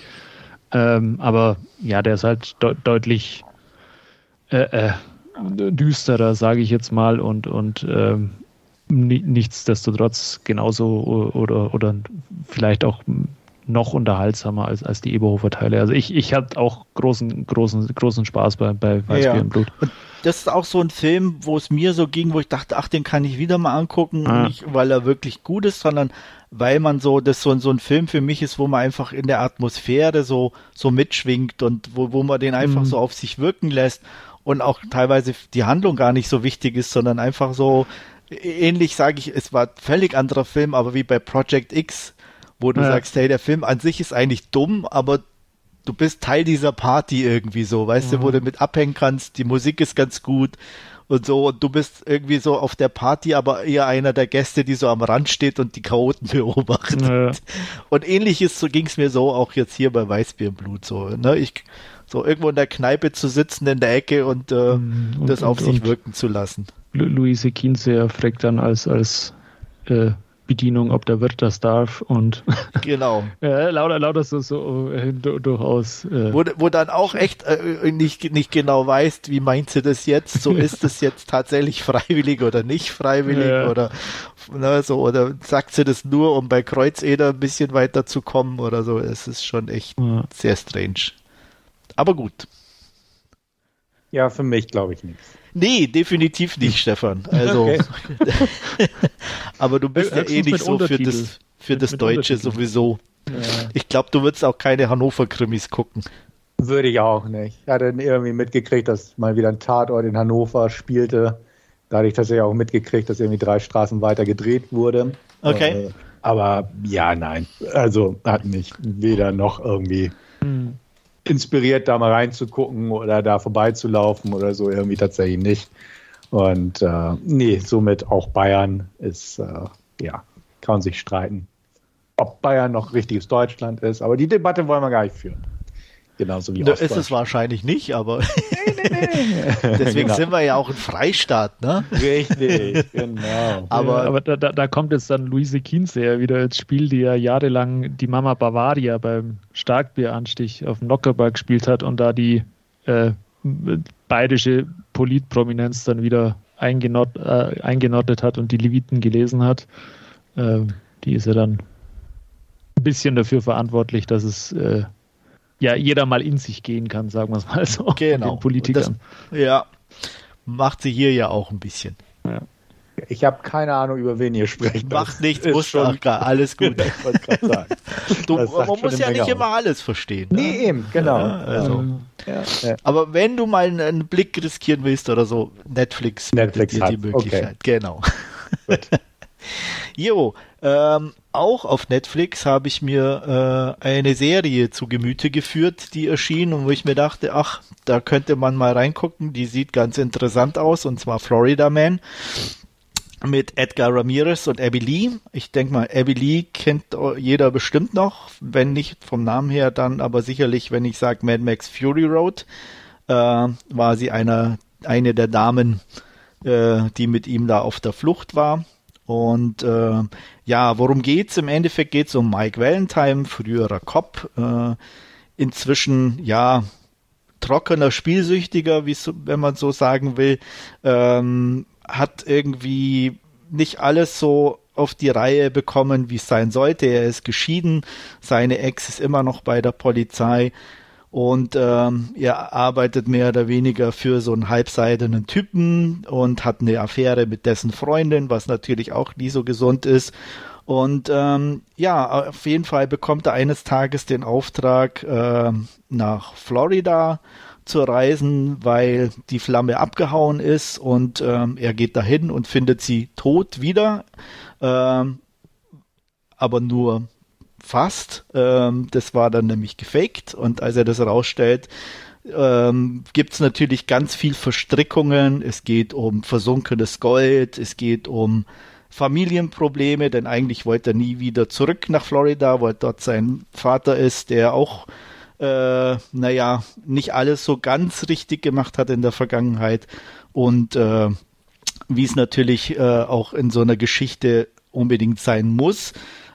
Ähm, aber ja, der ist halt de deutlich äh, äh düsterer, sage ich jetzt mal, und, und ähm, nichtsdestotrotz genauso oder, oder vielleicht auch noch unterhaltsamer als, als die Eberhofer-Teile. Also ich, ich hatte auch großen, großen, großen Spaß bei, bei Weißbier ja. im Blut. Und das ist auch so ein Film, wo es mir so ging, wo ich dachte, ach, den kann ich wieder mal angucken, ah. nicht weil er wirklich gut ist, sondern weil man so, das so, so ein Film für mich ist, wo man einfach in der Atmosphäre so, so mitschwingt und wo, wo man den einfach mhm. so auf sich wirken lässt und auch teilweise die Handlung gar nicht so wichtig ist, sondern einfach so ähnlich sage ich, es war völlig anderer Film, aber wie bei Project X, wo du ja. sagst, hey, der Film an sich ist eigentlich dumm, aber du bist Teil dieser Party irgendwie so, weißt mhm. du, wo du mit abhängen kannst, die Musik ist ganz gut und so, und du bist irgendwie so auf der Party, aber eher einer der Gäste, die so am Rand steht und die Chaoten beobachtet. Ja. Und ähnliches so ging es mir so auch jetzt hier bei Weißbierblut so, ne, ich, so irgendwo in der Kneipe zu sitzen in der Ecke und, äh, mhm. und das und, auf sich wirken zu lassen. Luise Kienze fragt dann als, als äh, Bedienung, ob der Wirt das darf und genau. ja, lauter, lauter so, so äh, durchaus. Äh, wo, wo dann auch echt äh, nicht, nicht genau weißt, wie meint sie das jetzt? So ist es jetzt tatsächlich freiwillig oder nicht freiwillig ja. oder ne, so oder sagt sie das nur, um bei Kreuzeder ein bisschen weiterzukommen oder so? Es ist schon echt ja. sehr strange. Aber gut. Ja, für mich glaube ich nichts. Nee, definitiv nicht, Stefan. Also, okay. aber du bist ja eh nicht so für das, für das Deutsche sowieso. Ja. Ich glaube, du würdest auch keine Hannover-Krimis gucken. Würde ich auch nicht. Ich hatte irgendwie mitgekriegt, dass mal wieder ein Tatort in Hannover spielte. Da hatte ich tatsächlich auch mitgekriegt, dass irgendwie drei Straßen weiter gedreht wurde. Okay. Äh, aber ja, nein. Also hat mich weder noch irgendwie hm inspiriert, da mal reinzugucken oder da vorbeizulaufen oder so, irgendwie tatsächlich nicht. Und äh, nee, somit auch Bayern ist, äh, ja, kann man sich streiten, ob Bayern noch richtiges Deutschland ist. Aber die Debatte wollen wir gar nicht führen. Genauso wie da ist es wahrscheinlich nicht, aber deswegen genau. sind wir ja auch ein Freistaat, ne? Richtig, genau. aber, aber da, da, kommt jetzt dann Luise Kienze ja wieder ins Spiel, die ja jahrelang die Mama Bavaria beim Starkbieranstich auf dem Nockerberg gespielt hat und da die äh, bayerische Politprominenz dann wieder eingenord, äh, eingenordet hat und die Leviten gelesen hat. Äh, die ist ja dann ein bisschen dafür verantwortlich, dass es äh, ja jeder mal in sich gehen kann, sagen wir es mal so. Genau. Politikern. Das, ja, macht sie hier ja auch ein bisschen. Ja. Ich habe keine Ahnung, über wen ihr sprecht. Macht nichts, muss schon gar alles gut. ich sagen. Du, man muss ja nicht immer alles verstehen. Ne? Nee, eben, genau. Ja, also. ja, ja. Aber wenn du mal einen Blick riskieren willst oder so, Netflix, Netflix dir die Möglichkeit. Okay. Genau. jo, ähm, auch auf Netflix habe ich mir äh, eine Serie zu Gemüte geführt, die erschien und wo ich mir dachte, ach, da könnte man mal reingucken, die sieht ganz interessant aus und zwar Florida Man mit Edgar Ramirez und Abby Lee. Ich denke mal, Abby Lee kennt jeder bestimmt noch, wenn nicht vom Namen her, dann aber sicherlich, wenn ich sage Mad Max Fury Road, äh, war sie einer, eine der Damen, äh, die mit ihm da auf der Flucht war. Und äh, ja, worum geht's? Im Endeffekt geht's um Mike Valentine, früherer Cop, äh, inzwischen ja trockener Spielsüchtiger, wenn man so sagen will, ähm, hat irgendwie nicht alles so auf die Reihe bekommen, wie es sein sollte. Er ist geschieden, seine Ex ist immer noch bei der Polizei und ähm, er arbeitet mehr oder weniger für so einen halbseidenen Typen und hat eine Affäre mit dessen Freundin, was natürlich auch nie so gesund ist. Und ähm, ja, auf jeden Fall bekommt er eines Tages den Auftrag, äh, nach Florida zu reisen, weil die Flamme abgehauen ist und ähm, er geht dahin und findet sie tot wieder, ähm, aber nur fast. Ähm, das war dann nämlich gefaked und als er das rausstellt, ähm, gibt es natürlich ganz viel Verstrickungen. Es geht um versunkenes Gold, es geht um Familienprobleme, denn eigentlich wollte er nie wieder zurück nach Florida, weil dort sein Vater ist, der auch, äh, naja, nicht alles so ganz richtig gemacht hat in der Vergangenheit. Und äh, wie es natürlich äh, auch in so einer Geschichte unbedingt sein muss,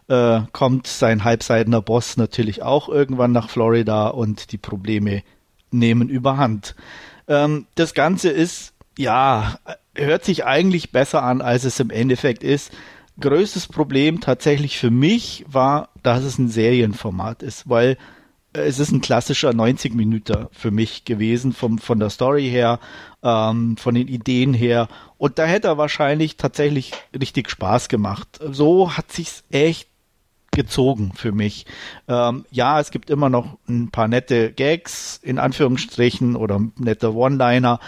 äh, kommt sein halbseidener Boss natürlich auch irgendwann nach Florida und die Probleme nehmen überhand. Ähm, das Ganze ist, ja, hört sich eigentlich besser an, als es im Endeffekt ist. Größtes Problem tatsächlich für mich war, dass es ein Serienformat ist, weil es ist ein klassischer 90 Minuten für mich gewesen, vom, von der Story her, ähm, von den Ideen her. Und da hätte er wahrscheinlich tatsächlich richtig Spaß gemacht. So hat sich's echt gezogen für mich. Ähm, ja, es gibt immer noch ein paar nette Gags, in Anführungsstrichen, oder nette One-Liner.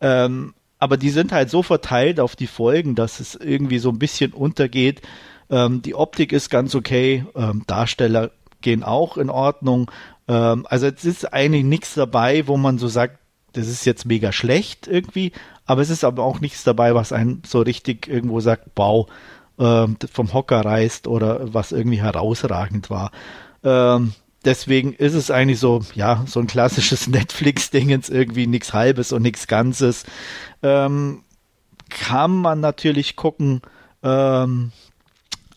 Ähm, aber die sind halt so verteilt auf die Folgen, dass es irgendwie so ein bisschen untergeht. Ähm, die Optik ist ganz okay, ähm, Darsteller gehen auch in Ordnung. Ähm, also es ist eigentlich nichts dabei, wo man so sagt, das ist jetzt mega schlecht irgendwie, aber es ist aber auch nichts dabei, was einen so richtig irgendwo sagt, wow, äh, vom Hocker reißt oder was irgendwie herausragend war. Ähm, deswegen ist es eigentlich so, ja, so ein klassisches Netflix-Dingens, irgendwie nichts Halbes und nichts Ganzes. Ähm, kann man natürlich gucken, ähm,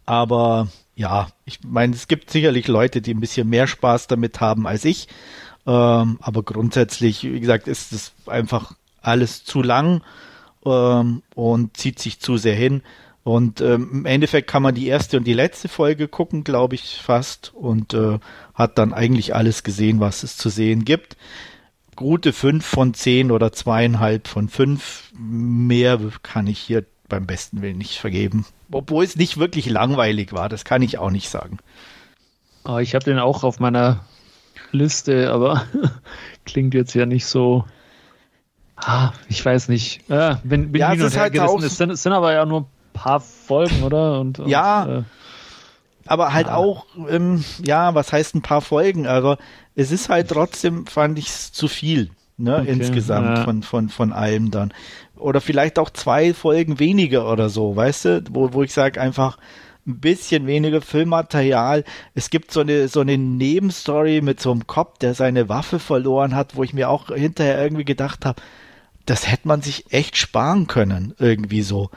aber ja, ich meine, es gibt sicherlich Leute, die ein bisschen mehr Spaß damit haben als ich. Ähm, aber grundsätzlich, wie gesagt, ist es einfach alles zu lang ähm, und zieht sich zu sehr hin. Und ähm, im Endeffekt kann man die erste und die letzte Folge gucken, glaube ich, fast. Und äh, hat dann eigentlich alles gesehen, was es zu sehen gibt. Gute fünf von zehn oder zweieinhalb von fünf. Mehr kann ich hier beim besten Willen nicht vergeben. Obwohl es nicht wirklich langweilig war, das kann ich auch nicht sagen. Oh, ich habe den auch auf meiner Liste, aber klingt jetzt ja nicht so. Ah, ich weiß nicht. Ja, bin, bin ja, hin und her halt gerissen. Es sind, es sind aber ja nur paar Folgen, oder? Und, und ja, äh, aber halt ja. auch, ähm, ja, was heißt ein paar Folgen? Also es ist halt trotzdem, fand ich es zu viel, ne, Okay, insgesamt ja. von, von, von allem dann. Oder vielleicht auch zwei Folgen weniger oder so, weißt du, wo, wo ich sage einfach, ein bisschen weniger Filmmaterial. Es gibt so eine, so eine Nebenstory mit so einem Cop, der seine Waffe verloren hat, wo ich mir auch hinterher irgendwie gedacht habe, das hätte man sich echt sparen können, irgendwie so.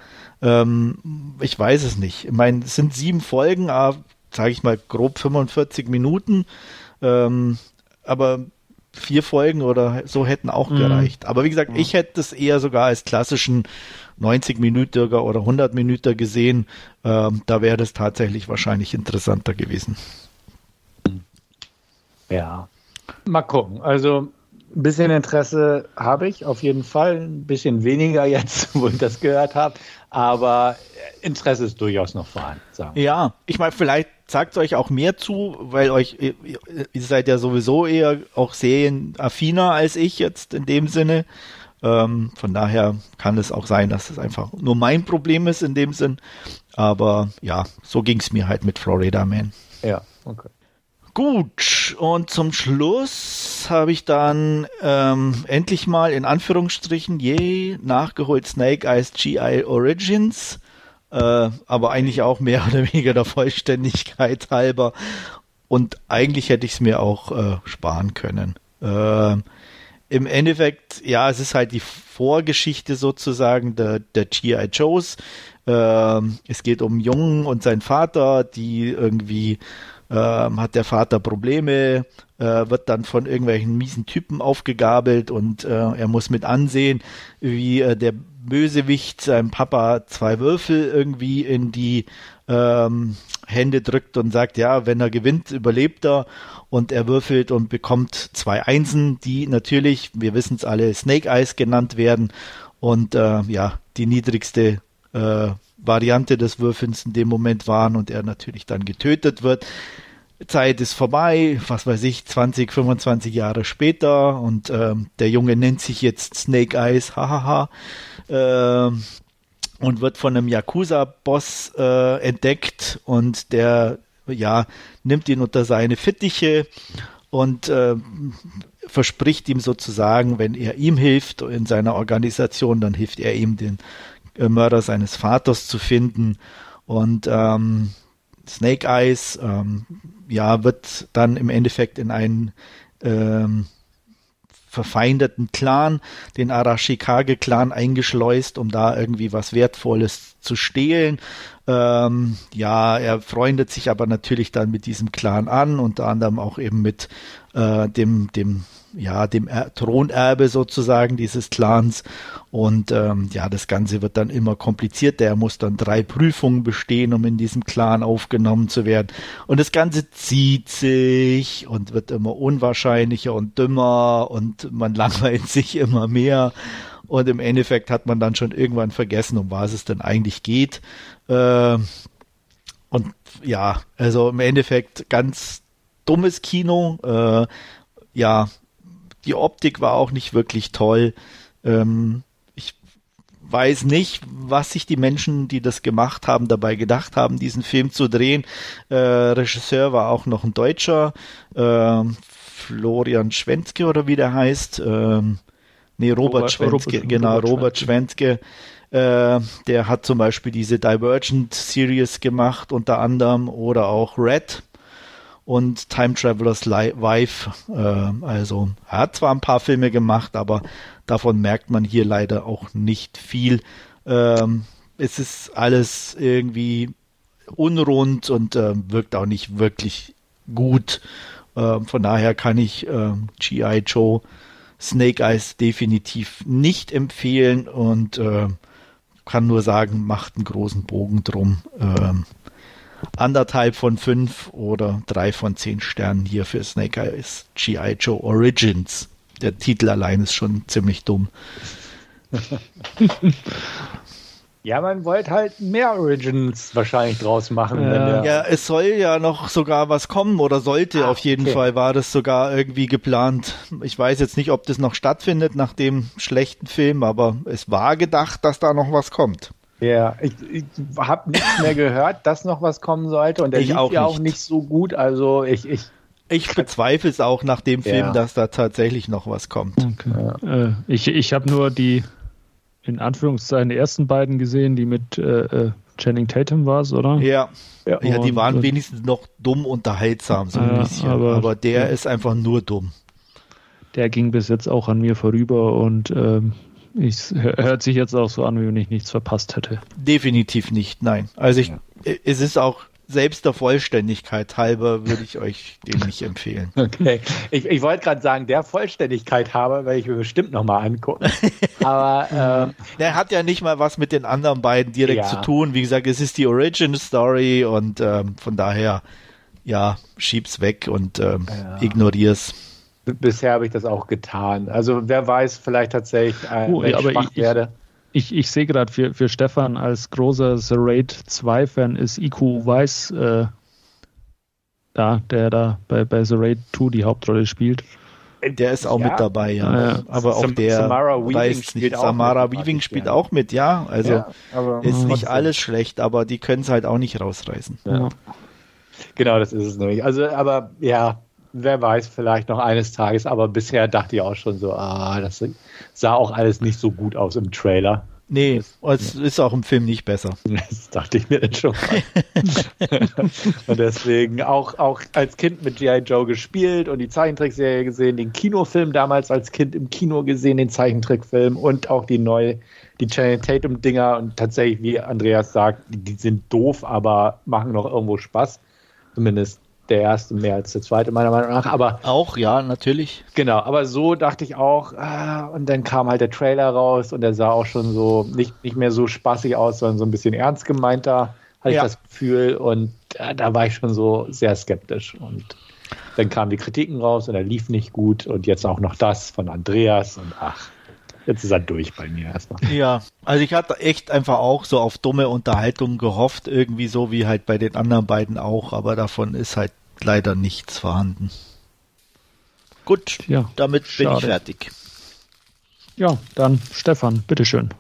Ähm, ich weiß es nicht. Ich meine, es sind sieben Folgen, sage ich mal grob 45 Minuten. Ähm, aber vier Folgen oder so hätten auch Mhm. gereicht. Aber wie gesagt, ich hätte es eher sogar als klassischen 90 Minütiger oder 100 Minüter gesehen. Ähm, da wäre das tatsächlich wahrscheinlich interessanter gewesen. Ja. Mal gucken. Also ein bisschen Interesse habe ich auf jeden Fall. Ein bisschen weniger jetzt, wo ich das gehört habe. Aber Interesse ist durchaus noch vorhanden. Ja, ich meine, vielleicht sagt es euch auch mehr zu, weil euch, ihr, ihr seid ja sowieso eher auch serienaffiner als ich jetzt in dem Sinne. Ähm, von daher kann es auch sein, dass es einfach nur mein Problem ist in dem Sinn. Aber ja, so ging es mir halt mit Florida Man. Ja, okay. Gut, und zum Schluss habe ich dann ähm, endlich mal in Anführungsstrichen je nachgeholt Snake Eyes GI Origins, äh, aber eigentlich auch mehr oder weniger der Vollständigkeit halber. Und eigentlich hätte ich es mir auch äh, sparen können. Äh, Im Endeffekt, ja, es ist halt die Vorgeschichte sozusagen der, der GI Joes. Ähm, es geht um einen Jungen und seinen Vater, die irgendwie ähm, hat der Vater Probleme, äh, wird dann von irgendwelchen miesen Typen aufgegabelt und äh, er muss mit ansehen, wie äh, der Bösewicht seinem Papa zwei Würfel irgendwie in die ähm, Hände drückt und sagt, ja, wenn er gewinnt, überlebt er. Und er würfelt und bekommt zwei Einsen, die natürlich, wir wissen es alle, Snake Eyes genannt werden. Und äh, ja, die niedrigste äh, Variante des Würfelns in dem Moment waren und er natürlich dann getötet wird. Zeit ist vorbei, was weiß ich, 20, 25 Jahre später und ähm, der Junge nennt sich jetzt Snake Eyes, hahaha, äh, und wird von einem Yakuza-Boss äh, entdeckt und der, ja, nimmt ihn unter seine Fittiche und äh, verspricht ihm sozusagen, wenn er ihm hilft in seiner Organisation, dann hilft er ihm, den Mörder seines Vaters zu finden. Und ähm, Snake Eyes ähm, ja, wird dann im Endeffekt in einen ähm, verfeindeten Clan, den Arashikage-Clan, eingeschleust, um da irgendwie was Wertvolles zu stehlen. Ähm, ja, er freundet sich aber natürlich dann mit diesem Clan an, unter anderem auch eben mit äh, dem, dem ja, dem er Thronerbe sozusagen dieses Clans. Und ähm, ja, das Ganze wird dann immer komplizierter. Er muss dann drei Prüfungen bestehen, um in diesem Clan aufgenommen zu werden. Und das Ganze zieht sich und wird immer unwahrscheinlicher und dümmer und man langweilt sich immer mehr. Und im Endeffekt hat man dann schon irgendwann vergessen, um was es denn eigentlich geht. Äh, und ja, also im Endeffekt ganz dummes Kino. Äh, ja, die Optik war auch nicht wirklich toll. Ähm, ich weiß nicht, was sich die Menschen, die das gemacht haben, dabei gedacht haben, diesen Film zu drehen. Äh, Regisseur war auch noch ein Deutscher, äh, Florian Schwentke oder wie der heißt. Ähm, nee, Robert, Robert Schwentke, Robert, genau, Robert, Robert Schwentke. Äh, der hat zum Beispiel diese Divergent Series gemacht, unter anderem, oder auch Red und Time Travelers Wife. Äh, also er hat zwar ein paar Filme gemacht, aber davon merkt man hier leider auch nicht viel. Ähm, es ist alles irgendwie unrund und äh, wirkt auch nicht wirklich gut. Äh, von daher kann ich äh, G.I. Joe Snake Eyes definitiv nicht empfehlen und äh, kann nur sagen, macht einen großen Bogen drum. Ähm, anderthalb von fünf oder drei von zehn Sternen hier für Snake Eyes G.I. Joe Origins. Der Titel allein ist schon ziemlich dumm. Ja, man wollte halt mehr Origins wahrscheinlich draus machen. Ja, ja es soll ja noch sogar was kommen oder sollte ah, auf jeden okay. Fall, war das sogar irgendwie geplant. Ich weiß jetzt nicht, ob das noch stattfindet nach dem schlechten Film, aber es war gedacht, dass da noch was kommt. Ja, ich, ich habe nichts mehr gehört, dass noch was kommen sollte und der ich lief auch ja nicht. auch nicht so gut. Also ich, ich ich bezweifle es auch nach dem Film, ja. dass da tatsächlich noch was kommt. Okay. Ja. Äh, ich ich habe nur die in Anführungszeichen ersten beiden gesehen, die mit äh, äh Channing Tatum war es, oder? Ja. Ja, ja die waren und, wenigstens noch dumm unterhaltsam, so ein bisschen. Aber, aber der ist einfach nur dumm. Der ging bis jetzt auch an mir vorüber und ähm, ich, hört sich jetzt auch so an, wie wenn ich nichts verpasst hätte. Definitiv nicht, nein. Also ich, ja. es ist auch selbst der Vollständigkeit halber würde ich euch den nicht empfehlen. Okay. Ich, ich wollte gerade sagen, der Vollständigkeit habe, werde ich mir bestimmt nochmal angucken. Aber äh, der hat ja nicht mal was mit den anderen beiden direkt ja. zu tun. Wie gesagt, es ist die Origin Story und ähm, von daher, ja, schieb's weg und ähm, ja. ignorier's. Bisher habe ich das auch getan. Also wer weiß, vielleicht tatsächlich, äh, uh, wenn ich schwach ich, werde. Ich, ich sehe gerade für, für Stefan als großer The Raid 2-Fan ist Iku Weiß äh, da, der da bei, bei The Raid 2 die Hauptrolle spielt. Der ist auch ja. mit dabei, ja. ja. Aber auch der Samara Weaving spielt auch Samara mit, Weaving spielt ja. auch mit, ja. Also ja, ist nicht alles schlecht, aber die können es halt auch nicht rausreißen. Genau, das ist es nämlich. Also, aber ja, wer weiß, vielleicht noch eines Tages, aber bisher dachte ich auch schon so, ah, das sah auch alles nicht so gut aus im Trailer. Nee, es ist auch im Film nicht besser. Das dachte ich mir dann schon. und deswegen auch, auch als Kind mit G.I. Joe gespielt und die Zeichentrickserie gesehen, den Kinofilm damals als Kind im Kino gesehen, den Zeichentrickfilm und auch die neue, die Channing Tatum-Dinger und tatsächlich, wie Andreas sagt, die sind doof, aber machen noch irgendwo Spaß. Zumindest der erste mehr als der zweite, meiner Meinung nach. Aber auch, ja, natürlich. Genau, aber so dachte ich auch, ah, und dann kam halt der Trailer raus und der sah auch schon so nicht, nicht mehr so spaßig aus, sondern so ein bisschen ernst gemeinter, hatte ja. ich das Gefühl. Und äh, da war ich schon so sehr skeptisch. Und dann kamen die Kritiken raus und er lief nicht gut. Und jetzt auch noch das von Andreas und ach. Jetzt ist er durch bei mir erstmal. Ja, also ich hatte echt einfach auch so auf dumme Unterhaltung gehofft, irgendwie so wie halt bei den anderen beiden auch, aber davon ist halt leider nichts vorhanden. Gut, ja, damit schade. bin ich fertig. Ja, dann Stefan, bitteschön.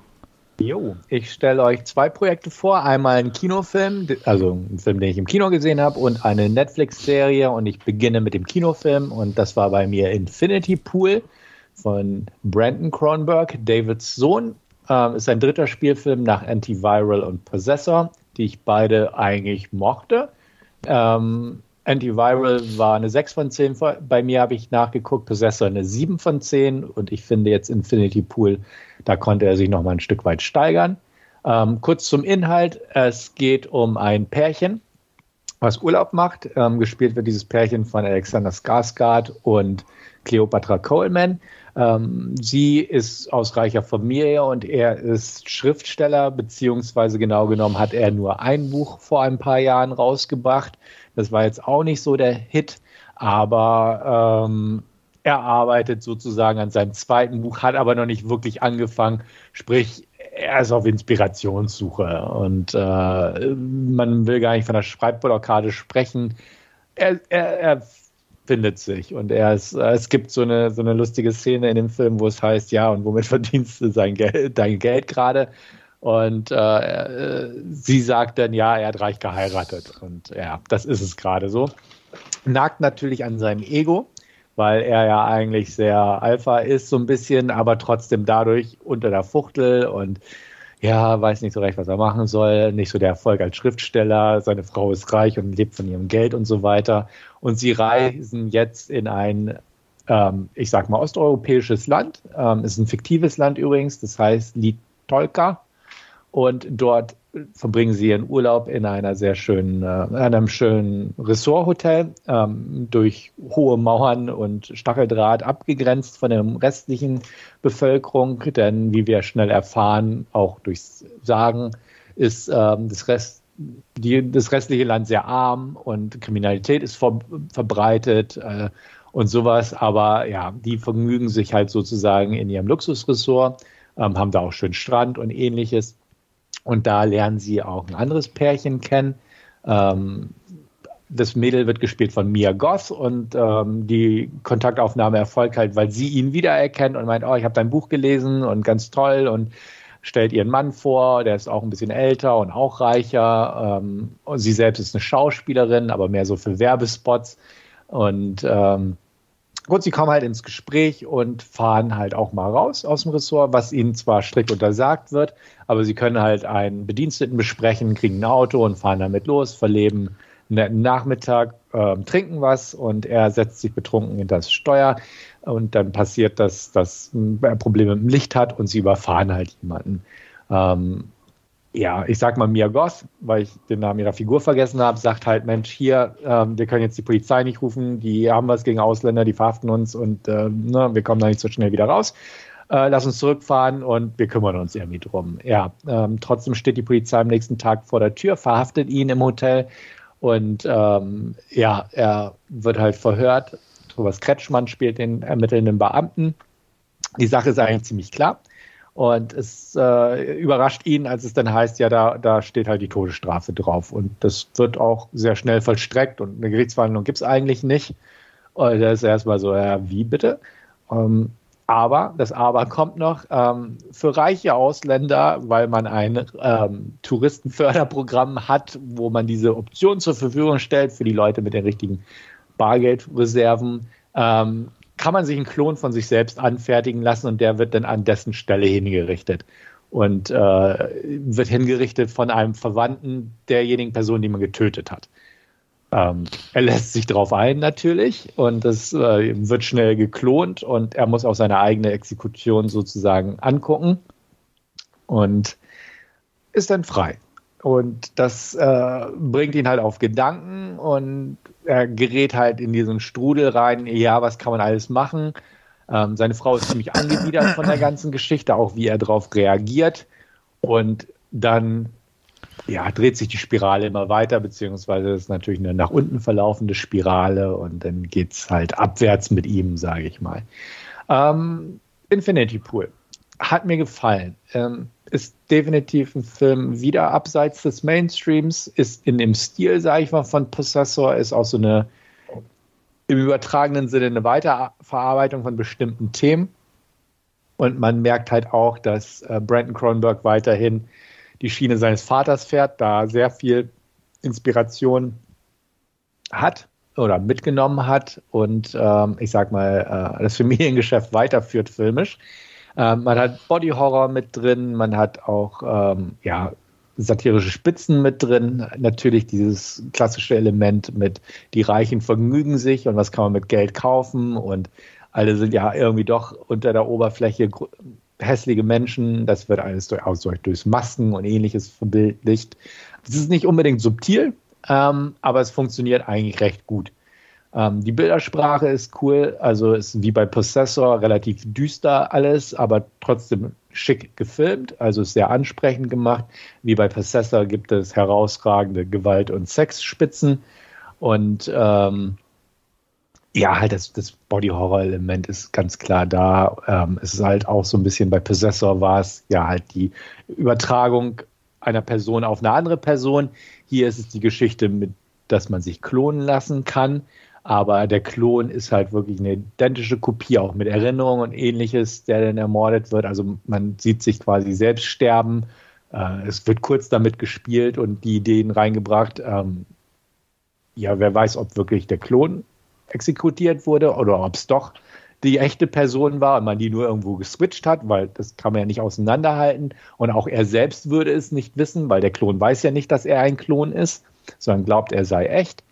Jo, ich stelle euch zwei Projekte vor. Einmal einen Kinofilm, also einen Film, den ich im Kino gesehen habe, und eine Netflix-Serie. Und ich beginne mit dem Kinofilm. Und das war bei mir Infinity Pool von Brandon Cronenberg, Davids Sohn. Ähm, ist ein dritter Spielfilm nach Antiviral und Possessor, die ich beide eigentlich mochte. Ähm, Antiviral war eine 6 von 10. Bei mir habe ich nachgeguckt, Possessor eine 7 von 10. Und ich finde jetzt Infinity Pool, da konnte er sich noch mal ein Stück weit steigern. Ähm, kurz zum Inhalt. Es geht um ein Pärchen, was Urlaub macht. Ähm, gespielt wird dieses Pärchen von Alexander Skarsgård und Cleopatra Coleman. Ähm, sie ist aus reicher Familie und er ist Schriftsteller, beziehungsweise genau genommen hat er nur ein Buch vor ein paar Jahren rausgebracht. Das war jetzt auch nicht so der Hit, aber ähm, er arbeitet sozusagen an seinem zweiten Buch, hat aber noch nicht wirklich angefangen. Sprich, er ist auf Inspirationssuche und äh, man will gar nicht von der Schreibblockade sprechen. Er, er, er findet sich und er ist, es gibt so eine, so eine lustige Szene in dem Film, wo es heißt, ja, und womit verdienst du sein Geld, dein Geld gerade? Und äh, äh, sie sagt dann, ja, er hat reich geheiratet. Und ja, das ist es gerade so. Nagt natürlich an seinem Ego, weil er ja eigentlich sehr Alpha ist, so ein bisschen, aber trotzdem dadurch unter der Fuchtel und ja, weiß nicht so recht, was er machen soll, nicht so der Erfolg als Schriftsteller, seine Frau ist reich und lebt von ihrem Geld und so weiter. Und sie reisen jetzt in ein, ähm, ich sag mal, osteuropäisches Land. Ähm, ist ein fiktives Land übrigens, das heißt Litolka und dort verbringen sie ihren Urlaub in einer sehr schönen, äh, einem schönen Ressorthotel, ähm, durch hohe Mauern und Stacheldraht abgegrenzt von der restlichen Bevölkerung, denn wie wir schnell erfahren, auch durchs Sagen, ist ähm, das, Rest, die, das restliche Land sehr arm und Kriminalität ist ver, verbreitet äh, und sowas, aber ja, die vergnügen sich halt sozusagen in ihrem Luxusressort, ähm, haben da auch schön Strand und ähnliches und da lernen sie auch ein anderes Pärchen kennen. Ähm, das Mädel wird gespielt von Mia Goth und ähm, die Kontaktaufnahme erfolgt halt, weil sie ihn wiedererkennt und meint, oh, ich habe dein Buch gelesen und ganz toll und stellt ihren Mann vor, der ist auch ein bisschen älter und auch reicher. Ähm, und sie selbst ist eine Schauspielerin, aber mehr so für Werbespots. Und ähm, Gut, sie kommen halt ins Gespräch und fahren halt auch mal raus aus dem Ressort, was ihnen zwar strikt untersagt wird, aber sie können halt einen Bediensteten besprechen, kriegen ein Auto und fahren damit los, verleben einen netten Nachmittag, äh, trinken was und er setzt sich betrunken in das Steuer und dann passiert, dass das er Probleme mit dem Licht hat und sie überfahren halt jemanden. Ähm, ja, ich sag mal Mia Goth, weil ich den Namen ihrer Figur vergessen habe, sagt halt, Mensch, hier, ähm, wir können jetzt die Polizei nicht rufen, die haben was gegen Ausländer, die verhaften uns und äh, ne, wir kommen da nicht so schnell wieder raus. Äh, lass uns zurückfahren und wir kümmern uns irgendwie drum. Ja, ähm, trotzdem steht die Polizei am nächsten Tag vor der Tür, verhaftet ihn im Hotel und ähm, ja, er wird halt verhört. Thomas Kretschmann spielt den ermittelnden Beamten. Die Sache ist eigentlich ziemlich klar. Und es äh, überrascht ihn, als es dann heißt, ja, da, da steht halt die Todesstrafe drauf. Und das wird auch sehr schnell vollstreckt und eine Gerichtsverhandlung gibt es eigentlich nicht. Und da ist erstmal so, ja, wie bitte? Ähm, aber, das Aber kommt noch, ähm, für reiche Ausländer, weil man ein ähm, Touristenförderprogramm hat, wo man diese Option zur Verfügung stellt für die Leute mit den richtigen Bargeldreserven, ähm, kann man sich einen Klon von sich selbst anfertigen lassen und der wird dann an dessen Stelle hingerichtet. Und äh, wird hingerichtet von einem Verwandten derjenigen Person, die man getötet hat. Ähm, er lässt sich darauf ein natürlich und es äh, wird schnell geklont und er muss auch seine eigene Exekution sozusagen angucken und ist dann frei. Und das äh, bringt ihn halt auf Gedanken und er gerät halt in diesen Strudel rein, ja, was kann man alles machen? Ähm, seine Frau ist ziemlich angewidert von der ganzen Geschichte, auch wie er darauf reagiert. Und dann ja, dreht sich die Spirale immer weiter, beziehungsweise ist natürlich eine nach unten verlaufende Spirale und dann geht es halt abwärts mit ihm, sage ich mal. Ähm, Infinity Pool hat mir gefallen. Ähm, definitiv ein Film wieder abseits des Mainstreams, ist in dem Stil, sage ich mal, von Possessor, ist auch so eine im übertragenen Sinne eine Weiterverarbeitung von bestimmten Themen. Und man merkt halt auch, dass äh, Brandon Cronenberg weiterhin die Schiene seines Vaters fährt, da sehr viel Inspiration hat oder mitgenommen hat und ähm, ich sag mal, äh, das Familiengeschäft weiterführt filmisch. Ähm, man hat Body Horror mit drin, man hat auch ähm, ja, satirische Spitzen mit drin. Natürlich dieses klassische Element mit die Reichen vergnügen sich und was kann man mit Geld kaufen und alle sind ja irgendwie doch unter der Oberfläche hässliche Menschen. Das wird alles durchaus durch, durch Masken und ähnliches verbildlicht. Es ist nicht unbedingt subtil, ähm, aber es funktioniert eigentlich recht gut. Ähm, die Bildersprache ist cool, also ist wie bei Possessor relativ düster alles, aber trotzdem schick gefilmt, also ist sehr ansprechend gemacht. Wie bei Possessor gibt es herausragende Gewalt- und Sexspitzen und ähm, ja, halt das, das Body-Horror-Element ist ganz klar da. Ähm, es ist halt auch so ein bisschen bei Possessor war es ja halt die Übertragung einer Person auf eine andere Person. Hier ist es die Geschichte mit, dass man sich klonen lassen kann. Aber der Klon ist halt wirklich eine identische Kopie, auch mit Erinnerungen und ähnliches, der dann ermordet wird. Also man sieht sich quasi selbst sterben. Äh, es wird kurz damit gespielt und die Ideen reingebracht. Ähm, ja, wer weiß, ob wirklich der Klon exekutiert wurde oder ob es doch die echte Person war und man die nur irgendwo geswitcht hat, weil das kann man ja nicht auseinanderhalten. Und auch er selbst würde es nicht wissen, weil der Klon weiß ja nicht, dass er ein Klon ist, sondern glaubt, er sei echt.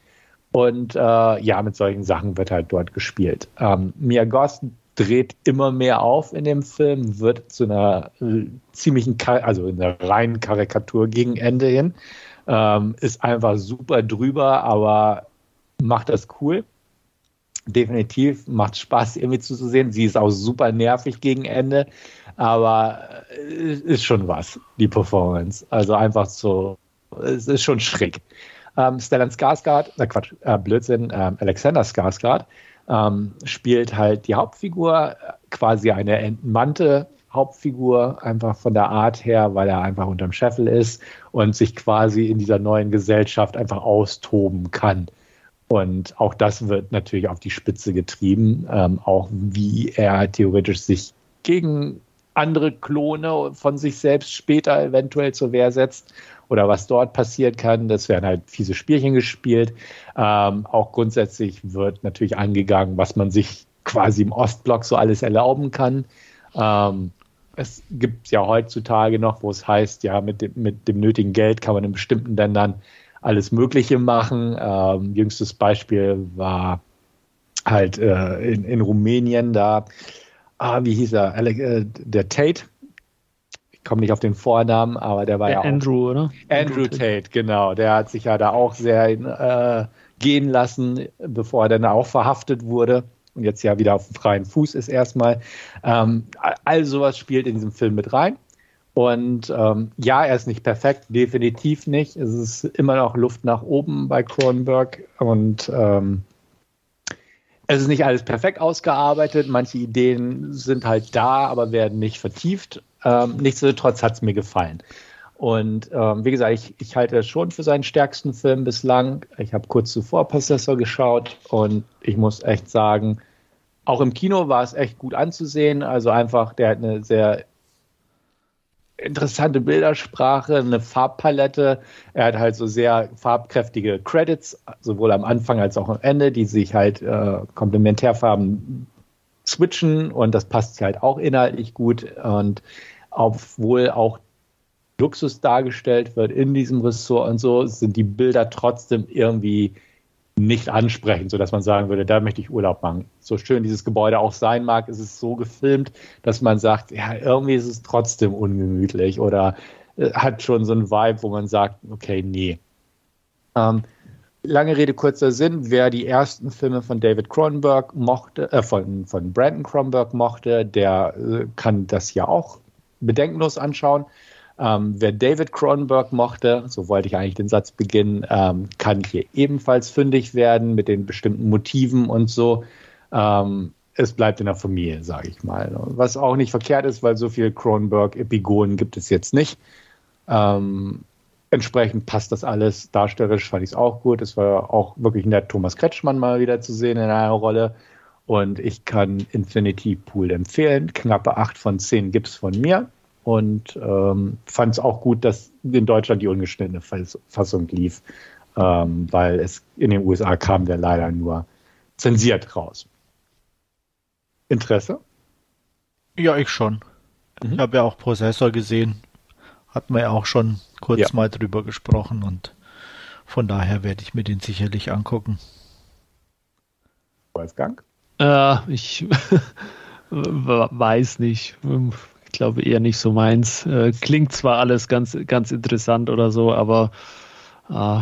Und äh, ja, mit solchen Sachen wird halt dort gespielt. Ähm, Mia Goss dreht immer mehr auf in dem Film, wird zu einer äh, ziemlichen, also einer reinen Karikatur gegen Ende hin. Ähm, ist einfach super drüber, aber macht das cool definitiv macht Spaß irgendwie zuzusehen. Sie ist auch super nervig gegen Ende, aber äh, ist schon was, die Performance. Also einfach so, es ist schon schräg. Ähm, Stellan Skarsgård, äh Quatsch, äh, Blödsinn, äh, Alexander Skarsgård ähm, spielt halt die Hauptfigur, quasi eine entmannte Hauptfigur, einfach von der Art her, weil er einfach unterm Scheffel ist und sich quasi in dieser neuen Gesellschaft einfach austoben kann. Und auch das wird natürlich auf die Spitze getrieben, ähm, auch wie er theoretisch sich gegen andere Klone von sich selbst später eventuell zur Wehr setzt oder was dort passiert kann. Das werden halt fiese Spielchen gespielt. Ähm, auch grundsätzlich wird natürlich angegangen, was man sich quasi im Ostblock so alles erlauben kann. Ähm, es gibt ja heutzutage noch, wo es heißt, ja, mit dem, mit dem nötigen Geld kann man in bestimmten Ländern alles Mögliche machen. Ähm, jüngstes Beispiel war halt äh, in, in Rumänien da, ah, wie hieß er, äh, der Tate. Ich komme nicht auf den Vornamen, aber der war der ja Andrew, auch, oder? Andrew, Andrew Tate, genau. Der hat sich ja da auch sehr äh, gehen lassen, bevor er dann auch verhaftet wurde und jetzt ja wieder auf dem freien Fuß ist erstmal. Ähm, all sowas spielt in diesem Film mit rein. Und ähm, ja, er ist nicht perfekt, definitiv nicht. Es ist immer noch Luft nach oben bei Cronenberg und ähm, es ist nicht alles perfekt ausgearbeitet. Manche Ideen sind halt da, aber werden nicht vertieft. Ähm, nichtsdestotrotz hat es mir gefallen. Und ähm, wie gesagt, ich, ich halte es schon für seinen stärksten Film bislang. Ich habe kurz zuvor Possessor geschaut und ich muss echt sagen, auch im Kino war es echt gut anzusehen. Also einfach, der hat eine sehr interessante Bildersprache, eine Farbpalette. Er hat halt so sehr farbkräftige Credits, sowohl am Anfang als auch am Ende, die sich halt äh, Komplementärfarben switchen und das passt halt auch inhaltlich gut. Und obwohl auch Luxus dargestellt wird in diesem Ressort und so, sind die Bilder trotzdem irgendwie nicht ansprechend, sodass man sagen würde, da möchte ich Urlaub machen. So schön dieses Gebäude auch sein mag, ist es so gefilmt, dass man sagt, ja, irgendwie ist es trotzdem ungemütlich oder äh, hat schon so einen Vibe, wo man sagt, okay, nee. Ähm, lange Rede, kurzer Sinn, wer die ersten Filme von David Cronenberg mochte, äh, von, von Brandon Cronenberg mochte, der äh, kann das ja auch bedenkenlos anschauen. Ähm, wer David Cronenberg mochte, so wollte ich eigentlich den Satz beginnen, ähm, kann hier ebenfalls fündig werden mit den bestimmten Motiven und so. Ähm, es bleibt in der Familie, sage ich mal. Was auch nicht verkehrt ist, weil so viel Cronenberg-Epigonen gibt es jetzt nicht. Ähm, entsprechend passt das alles. Darstellerisch fand ich es auch gut. Es war auch wirklich nett, Thomas Kretschmann mal wieder zu sehen in einer Rolle. Und ich kann Infinity Pool empfehlen. Knappe 8 von 10 gibt es von mir. Und ähm, fand es auch gut, dass in Deutschland die ungeschnittene Fassung lief, ähm, weil es in den USA kam der leider nur zensiert raus. Interesse? Ja, ich schon. Mhm. Ich habe ja auch Prozessor gesehen. Hatten wir ja auch schon kurz ja. mal drüber gesprochen und von daher werde ich mir den sicherlich angucken. Wolfgang? Äh, ich weiß nicht. Ich glaube eher nicht so meins. Äh, klingt zwar alles ganz, ganz interessant oder so, aber äh,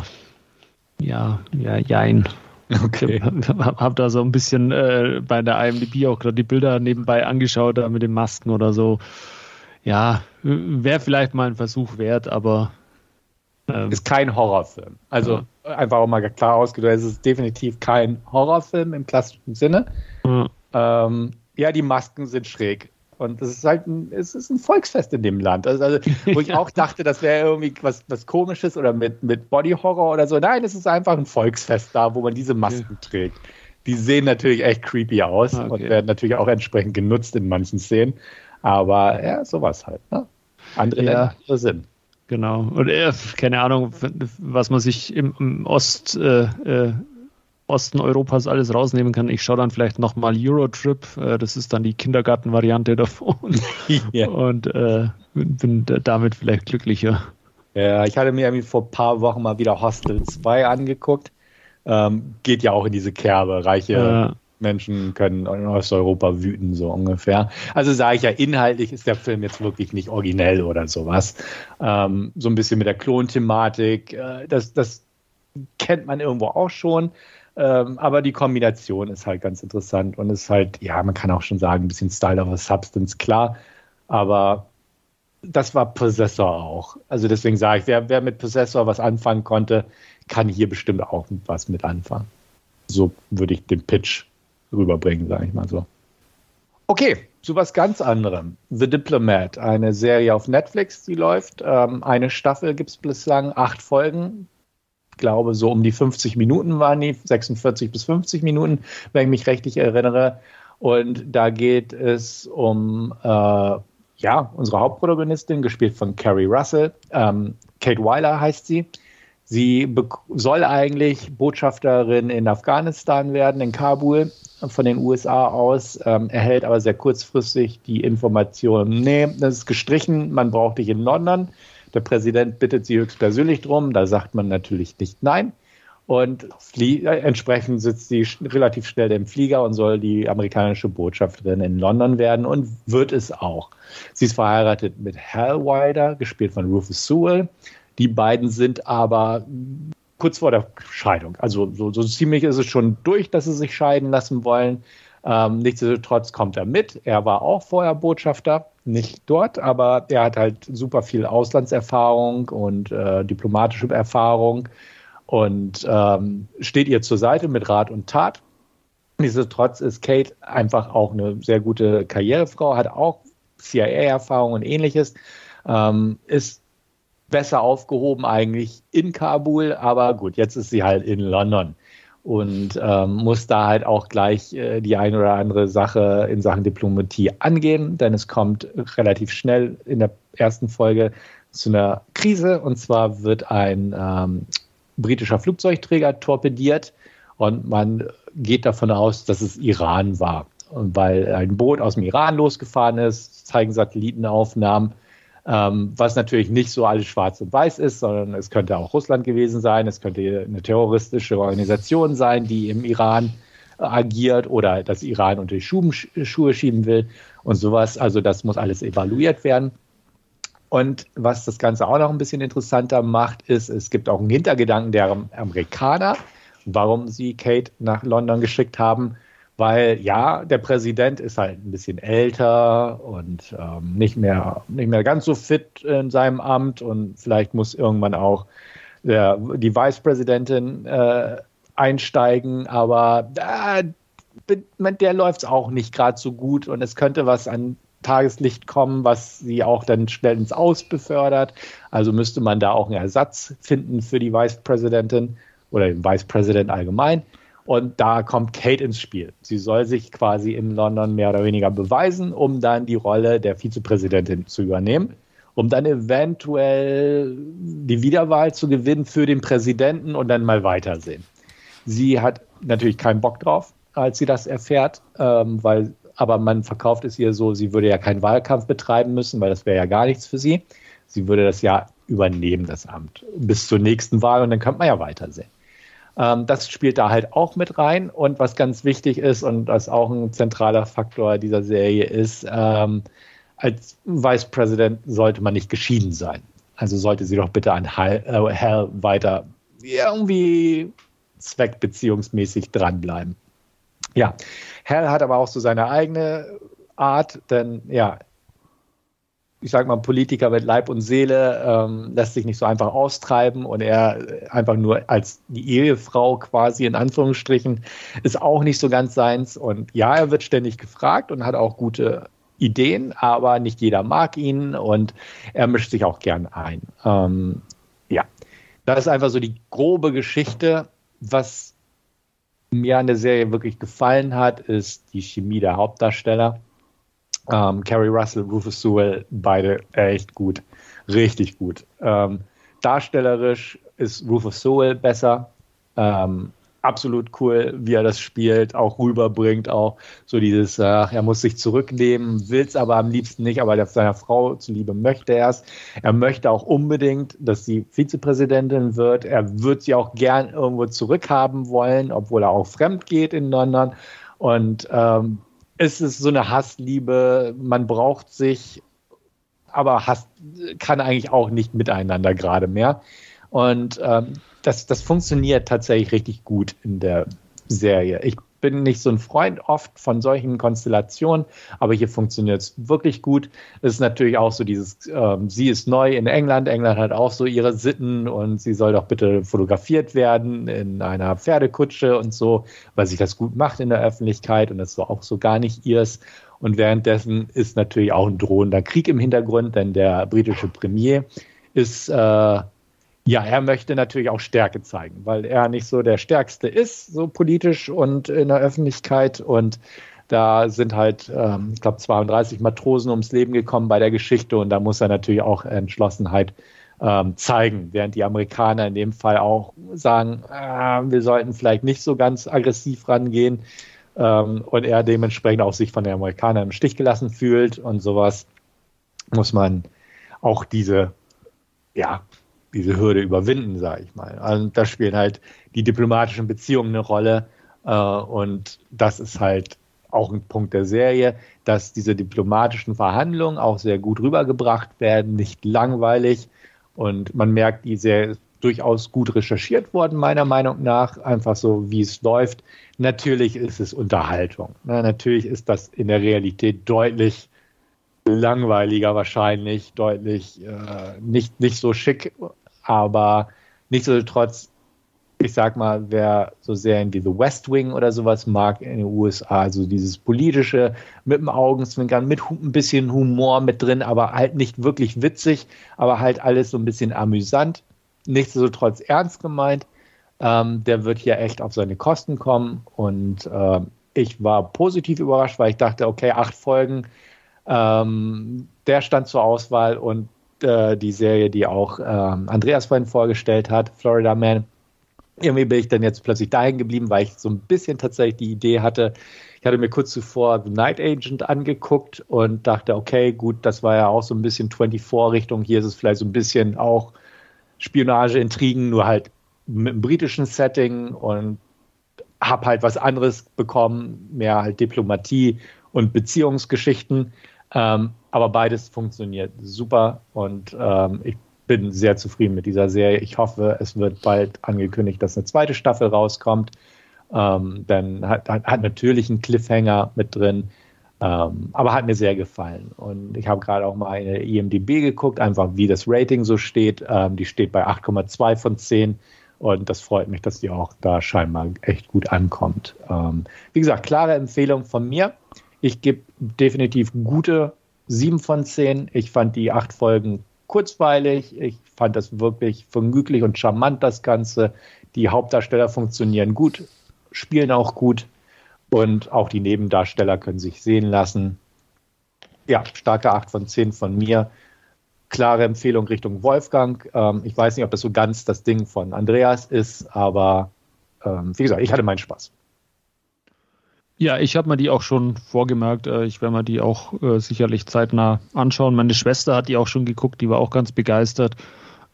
ja, ja, jein. Okay. Hab, hab da so ein bisschen äh, bei der IMDb auch gerade die Bilder nebenbei angeschaut, da mit den Masken oder so. Ja, wäre vielleicht mal ein Versuch wert, aber. Ähm, ist kein Horrorfilm. Also ja. einfach auch mal klar ausgedrückt, es ist definitiv kein Horrorfilm im klassischen Sinne. Ja, ähm, ja die Masken sind schräg. Und es ist halt ein, es ist ein Volksfest in dem Land. Also, also wo ich auch dachte, das wäre irgendwie was, was Komisches oder mit, mit Body Horror oder so. Nein, es ist einfach ein Volksfest da, wo man diese Masken okay. trägt. Die sehen natürlich echt creepy aus okay. und werden natürlich auch entsprechend genutzt in manchen Szenen. Aber ja, sowas halt. Ne? Andere ja. Länder Sinn. Genau. Und äh, keine Ahnung, was man sich im, im Ost äh, äh, Osten Europas alles rausnehmen kann. Ich schaue dann vielleicht nochmal Eurotrip. Äh, das ist dann die Kindergartenvariante davon. ja. Und äh, bin damit vielleicht glücklicher. Ja, ich hatte mir vor ein paar Wochen mal wieder Hostel 2 angeguckt. Ähm, geht ja auch in diese Kerbe. Reiche. Menschen können in Osteuropa wüten, so ungefähr. Also sage ich ja, inhaltlich ist der Film jetzt wirklich nicht originell oder sowas. Ähm, so ein bisschen mit der Klonthematik. Äh, das, das kennt man irgendwo auch schon. Ähm, aber die Kombination ist halt ganz interessant und ist halt, ja, man kann auch schon sagen, ein bisschen Style of a Substance, klar. Aber das war Possessor auch. Also deswegen sage ich, wer, wer mit Possessor was anfangen konnte, kann hier bestimmt auch was mit anfangen. So würde ich den Pitch rüberbringen, sage ich mal so. Okay, zu was ganz anderem. The Diplomat, eine Serie auf Netflix, die läuft. Ähm, eine Staffel gibt es bislang, acht Folgen glaube, so um die 50 Minuten waren die, 46 bis 50 Minuten, wenn ich mich richtig erinnere. Und da geht es um äh, ja, unsere Hauptprotagonistin, gespielt von Carrie Russell. Ähm, Kate Weiler heißt sie. Sie soll eigentlich Botschafterin in Afghanistan werden, in Kabul, von den USA aus, ähm, erhält aber sehr kurzfristig die Information, nee, das ist gestrichen, man braucht dich in London. Der Präsident bittet sie höchstpersönlich drum, da sagt man natürlich nicht nein. Und äh, entsprechend sitzt sie relativ schnell im Flieger und soll die amerikanische Botschafterin in London werden und wird es auch. Sie ist verheiratet mit Hal Wilder, gespielt von Rufus Sewell. Die beiden sind aber kurz vor der Scheidung. Also so, so ziemlich ist es schon durch, dass sie sich scheiden lassen wollen. Ähm, nichtsdestotrotz kommt er mit. Er war auch vorher Botschafter nicht dort, aber er hat halt super viel Auslandserfahrung und äh, diplomatische Erfahrung und ähm, steht ihr zur Seite mit Rat und Tat. Nichtsdestotrotz ist Kate einfach auch eine sehr gute Karrierefrau, hat auch CIA-Erfahrung und ähnliches, ähm, ist besser aufgehoben eigentlich in Kabul, aber gut, jetzt ist sie halt in London und ähm, muss da halt auch gleich äh, die eine oder andere Sache in Sachen Diplomatie angehen, denn es kommt relativ schnell in der ersten Folge zu einer Krise und zwar wird ein ähm, britischer Flugzeugträger torpediert und man geht davon aus, dass es Iran war. Und weil ein Boot aus dem Iran losgefahren ist, zeigen Satellitenaufnahmen, ähm, was natürlich nicht so alles schwarz und weiß ist, sondern es könnte auch Russland gewesen sein, es könnte eine terroristische Organisation sein, die im Iran äh, agiert oder das Iran unter die Schuhe, Schuhe schieben will und sowas. Also das muss alles evaluiert werden. Und was das Ganze auch noch ein bisschen interessanter macht, ist, es gibt auch einen Hintergedanken der Amerikaner, warum sie Kate nach London geschickt haben weil ja, der Präsident ist halt ein bisschen älter und ähm, nicht, mehr, nicht mehr ganz so fit in seinem Amt und vielleicht muss irgendwann auch der, die Vicepräsidentin äh, einsteigen, aber äh, mit der läuft es auch nicht gerade so gut und es könnte was an Tageslicht kommen, was sie auch dann schnell ins Aus befördert. Also müsste man da auch einen Ersatz finden für die Vice Präsidentin oder den Vice President allgemein. Und da kommt Kate ins Spiel. Sie soll sich quasi in London mehr oder weniger beweisen, um dann die Rolle der Vizepräsidentin zu übernehmen, um dann eventuell die Wiederwahl zu gewinnen für den Präsidenten und dann mal weitersehen. Sie hat natürlich keinen Bock drauf, als sie das erfährt, ähm, weil aber man verkauft es ihr so, sie würde ja keinen Wahlkampf betreiben müssen, weil das wäre ja gar nichts für sie. Sie würde das ja übernehmen, das Amt, bis zur nächsten Wahl und dann könnte man ja weitersehen. Ähm, das spielt da halt auch mit rein und was ganz wichtig ist und was auch ein zentraler Faktor dieser Serie ist, ähm, als Vice President sollte man nicht geschieden sein. Also sollte sie doch bitte an Hal, äh, Hal weiter irgendwie zweckbeziehungsmäßig dranbleiben. Ja, Hell hat aber auch so seine eigene Art, denn ja, ich sage mal, Politiker mit Leib und Seele ähm, lässt sich nicht so einfach austreiben und er einfach nur als die Ehefrau quasi in Anführungsstrichen ist auch nicht so ganz seins. Und ja, er wird ständig gefragt und hat auch gute Ideen, aber nicht jeder mag ihn und er mischt sich auch gern ein. Ähm, ja, das ist einfach so die grobe Geschichte. Was mir an der Serie wirklich gefallen hat, ist die Chemie der Hauptdarsteller. Ähm, Carrie Russell, Rufus Sewell, beide echt gut. Richtig gut. Ähm, darstellerisch ist Rufus Sewell besser. Ähm, absolut cool, wie er das spielt, auch rüberbringt, auch so dieses, ach, er muss sich zurücknehmen, will es aber am liebsten nicht, aber seiner Frau zuliebe möchte er es. Er möchte auch unbedingt, dass sie Vizepräsidentin wird. Er wird sie auch gern irgendwo zurückhaben wollen, obwohl er auch fremd geht in London. Und ähm, es ist so eine Hassliebe, man braucht sich, aber Hass kann eigentlich auch nicht miteinander gerade mehr. Und ähm, das, das funktioniert tatsächlich richtig gut in der Serie. Ich bin nicht so ein Freund oft von solchen Konstellationen, aber hier funktioniert es wirklich gut. Es ist natürlich auch so dieses, ähm, sie ist neu in England, England hat auch so ihre Sitten und sie soll doch bitte fotografiert werden in einer Pferdekutsche und so, weil sich das gut macht in der Öffentlichkeit und das ist auch so gar nicht ihrs. Und währenddessen ist natürlich auch ein drohender Krieg im Hintergrund, denn der britische Premier ist äh, ja, er möchte natürlich auch Stärke zeigen, weil er nicht so der Stärkste ist, so politisch und in der Öffentlichkeit. Und da sind halt, ähm, ich glaube, 32 Matrosen ums Leben gekommen bei der Geschichte und da muss er natürlich auch Entschlossenheit ähm, zeigen, während die Amerikaner in dem Fall auch sagen, äh, wir sollten vielleicht nicht so ganz aggressiv rangehen ähm, und er dementsprechend auch sich von den Amerikanern im Stich gelassen fühlt und sowas, muss man auch diese ja, diese Hürde überwinden, sage ich mal. Also da spielen halt die diplomatischen Beziehungen eine Rolle äh, und das ist halt auch ein Punkt der Serie, dass diese diplomatischen Verhandlungen auch sehr gut rübergebracht werden, nicht langweilig und man merkt, die Serie durchaus gut recherchiert worden, meiner Meinung nach, einfach so, wie es läuft. Natürlich ist es Unterhaltung. Na, natürlich ist das in der Realität deutlich langweiliger wahrscheinlich, deutlich äh, nicht, nicht so schick aber nichtsdestotrotz, ich sag mal, wer so Serien wie The West Wing oder sowas mag in den USA, also dieses politische mit dem Augenzwinkern, mit ein bisschen Humor mit drin, aber halt nicht wirklich witzig, aber halt alles so ein bisschen amüsant, nichtsdestotrotz ernst gemeint, ähm, der wird hier echt auf seine Kosten kommen und äh, ich war positiv überrascht, weil ich dachte, okay, acht Folgen, ähm, der stand zur Auswahl und äh, die Serie, die auch ähm, Andreas vorhin vorgestellt hat, Florida Man. Irgendwie bin ich dann jetzt plötzlich dahin geblieben, weil ich so ein bisschen tatsächlich die Idee hatte. Ich hatte mir kurz zuvor The Night Agent angeguckt und dachte, okay, gut, das war ja auch so ein bisschen 24-Richtung. Hier ist es vielleicht so ein bisschen auch Spionage, Intrigen, nur halt mit einem britischen Setting und habe halt was anderes bekommen, mehr halt Diplomatie und Beziehungsgeschichten. Ähm, aber beides funktioniert super und ähm, ich bin sehr zufrieden mit dieser Serie. Ich hoffe, es wird bald angekündigt, dass eine zweite Staffel rauskommt. Ähm, dann hat, hat, natürlich einen Cliffhanger mit drin, ähm, aber hat mir sehr gefallen. Und ich habe gerade auch mal eine IMDB geguckt, einfach wie das Rating so steht. Ähm, die steht bei 8,2 von 10. Und das freut mich, dass die auch da scheinbar echt gut ankommt. Ähm, wie gesagt, klare Empfehlung von mir. Ich gebe definitiv gute sieben von zehn. Ich fand die acht Folgen kurzweilig. Ich fand das wirklich vergnüglich und charmant, das Ganze. Die Hauptdarsteller funktionieren gut, spielen auch gut und auch die Nebendarsteller können sich sehen lassen. Ja, starke 8 von 10 von mir. Klare Empfehlung Richtung Wolfgang. Ähm, ich weiß nicht, ob das so ganz das Ding von Andreas ist, aber ähm, wie gesagt, ich hatte meinen Spaß. Ja, ich habe mir die auch schon vorgemerkt. Äh, ich werde mir die auch äh, sicherlich zeitnah anschauen. Meine Schwester hat die auch schon geguckt, die war auch ganz begeistert.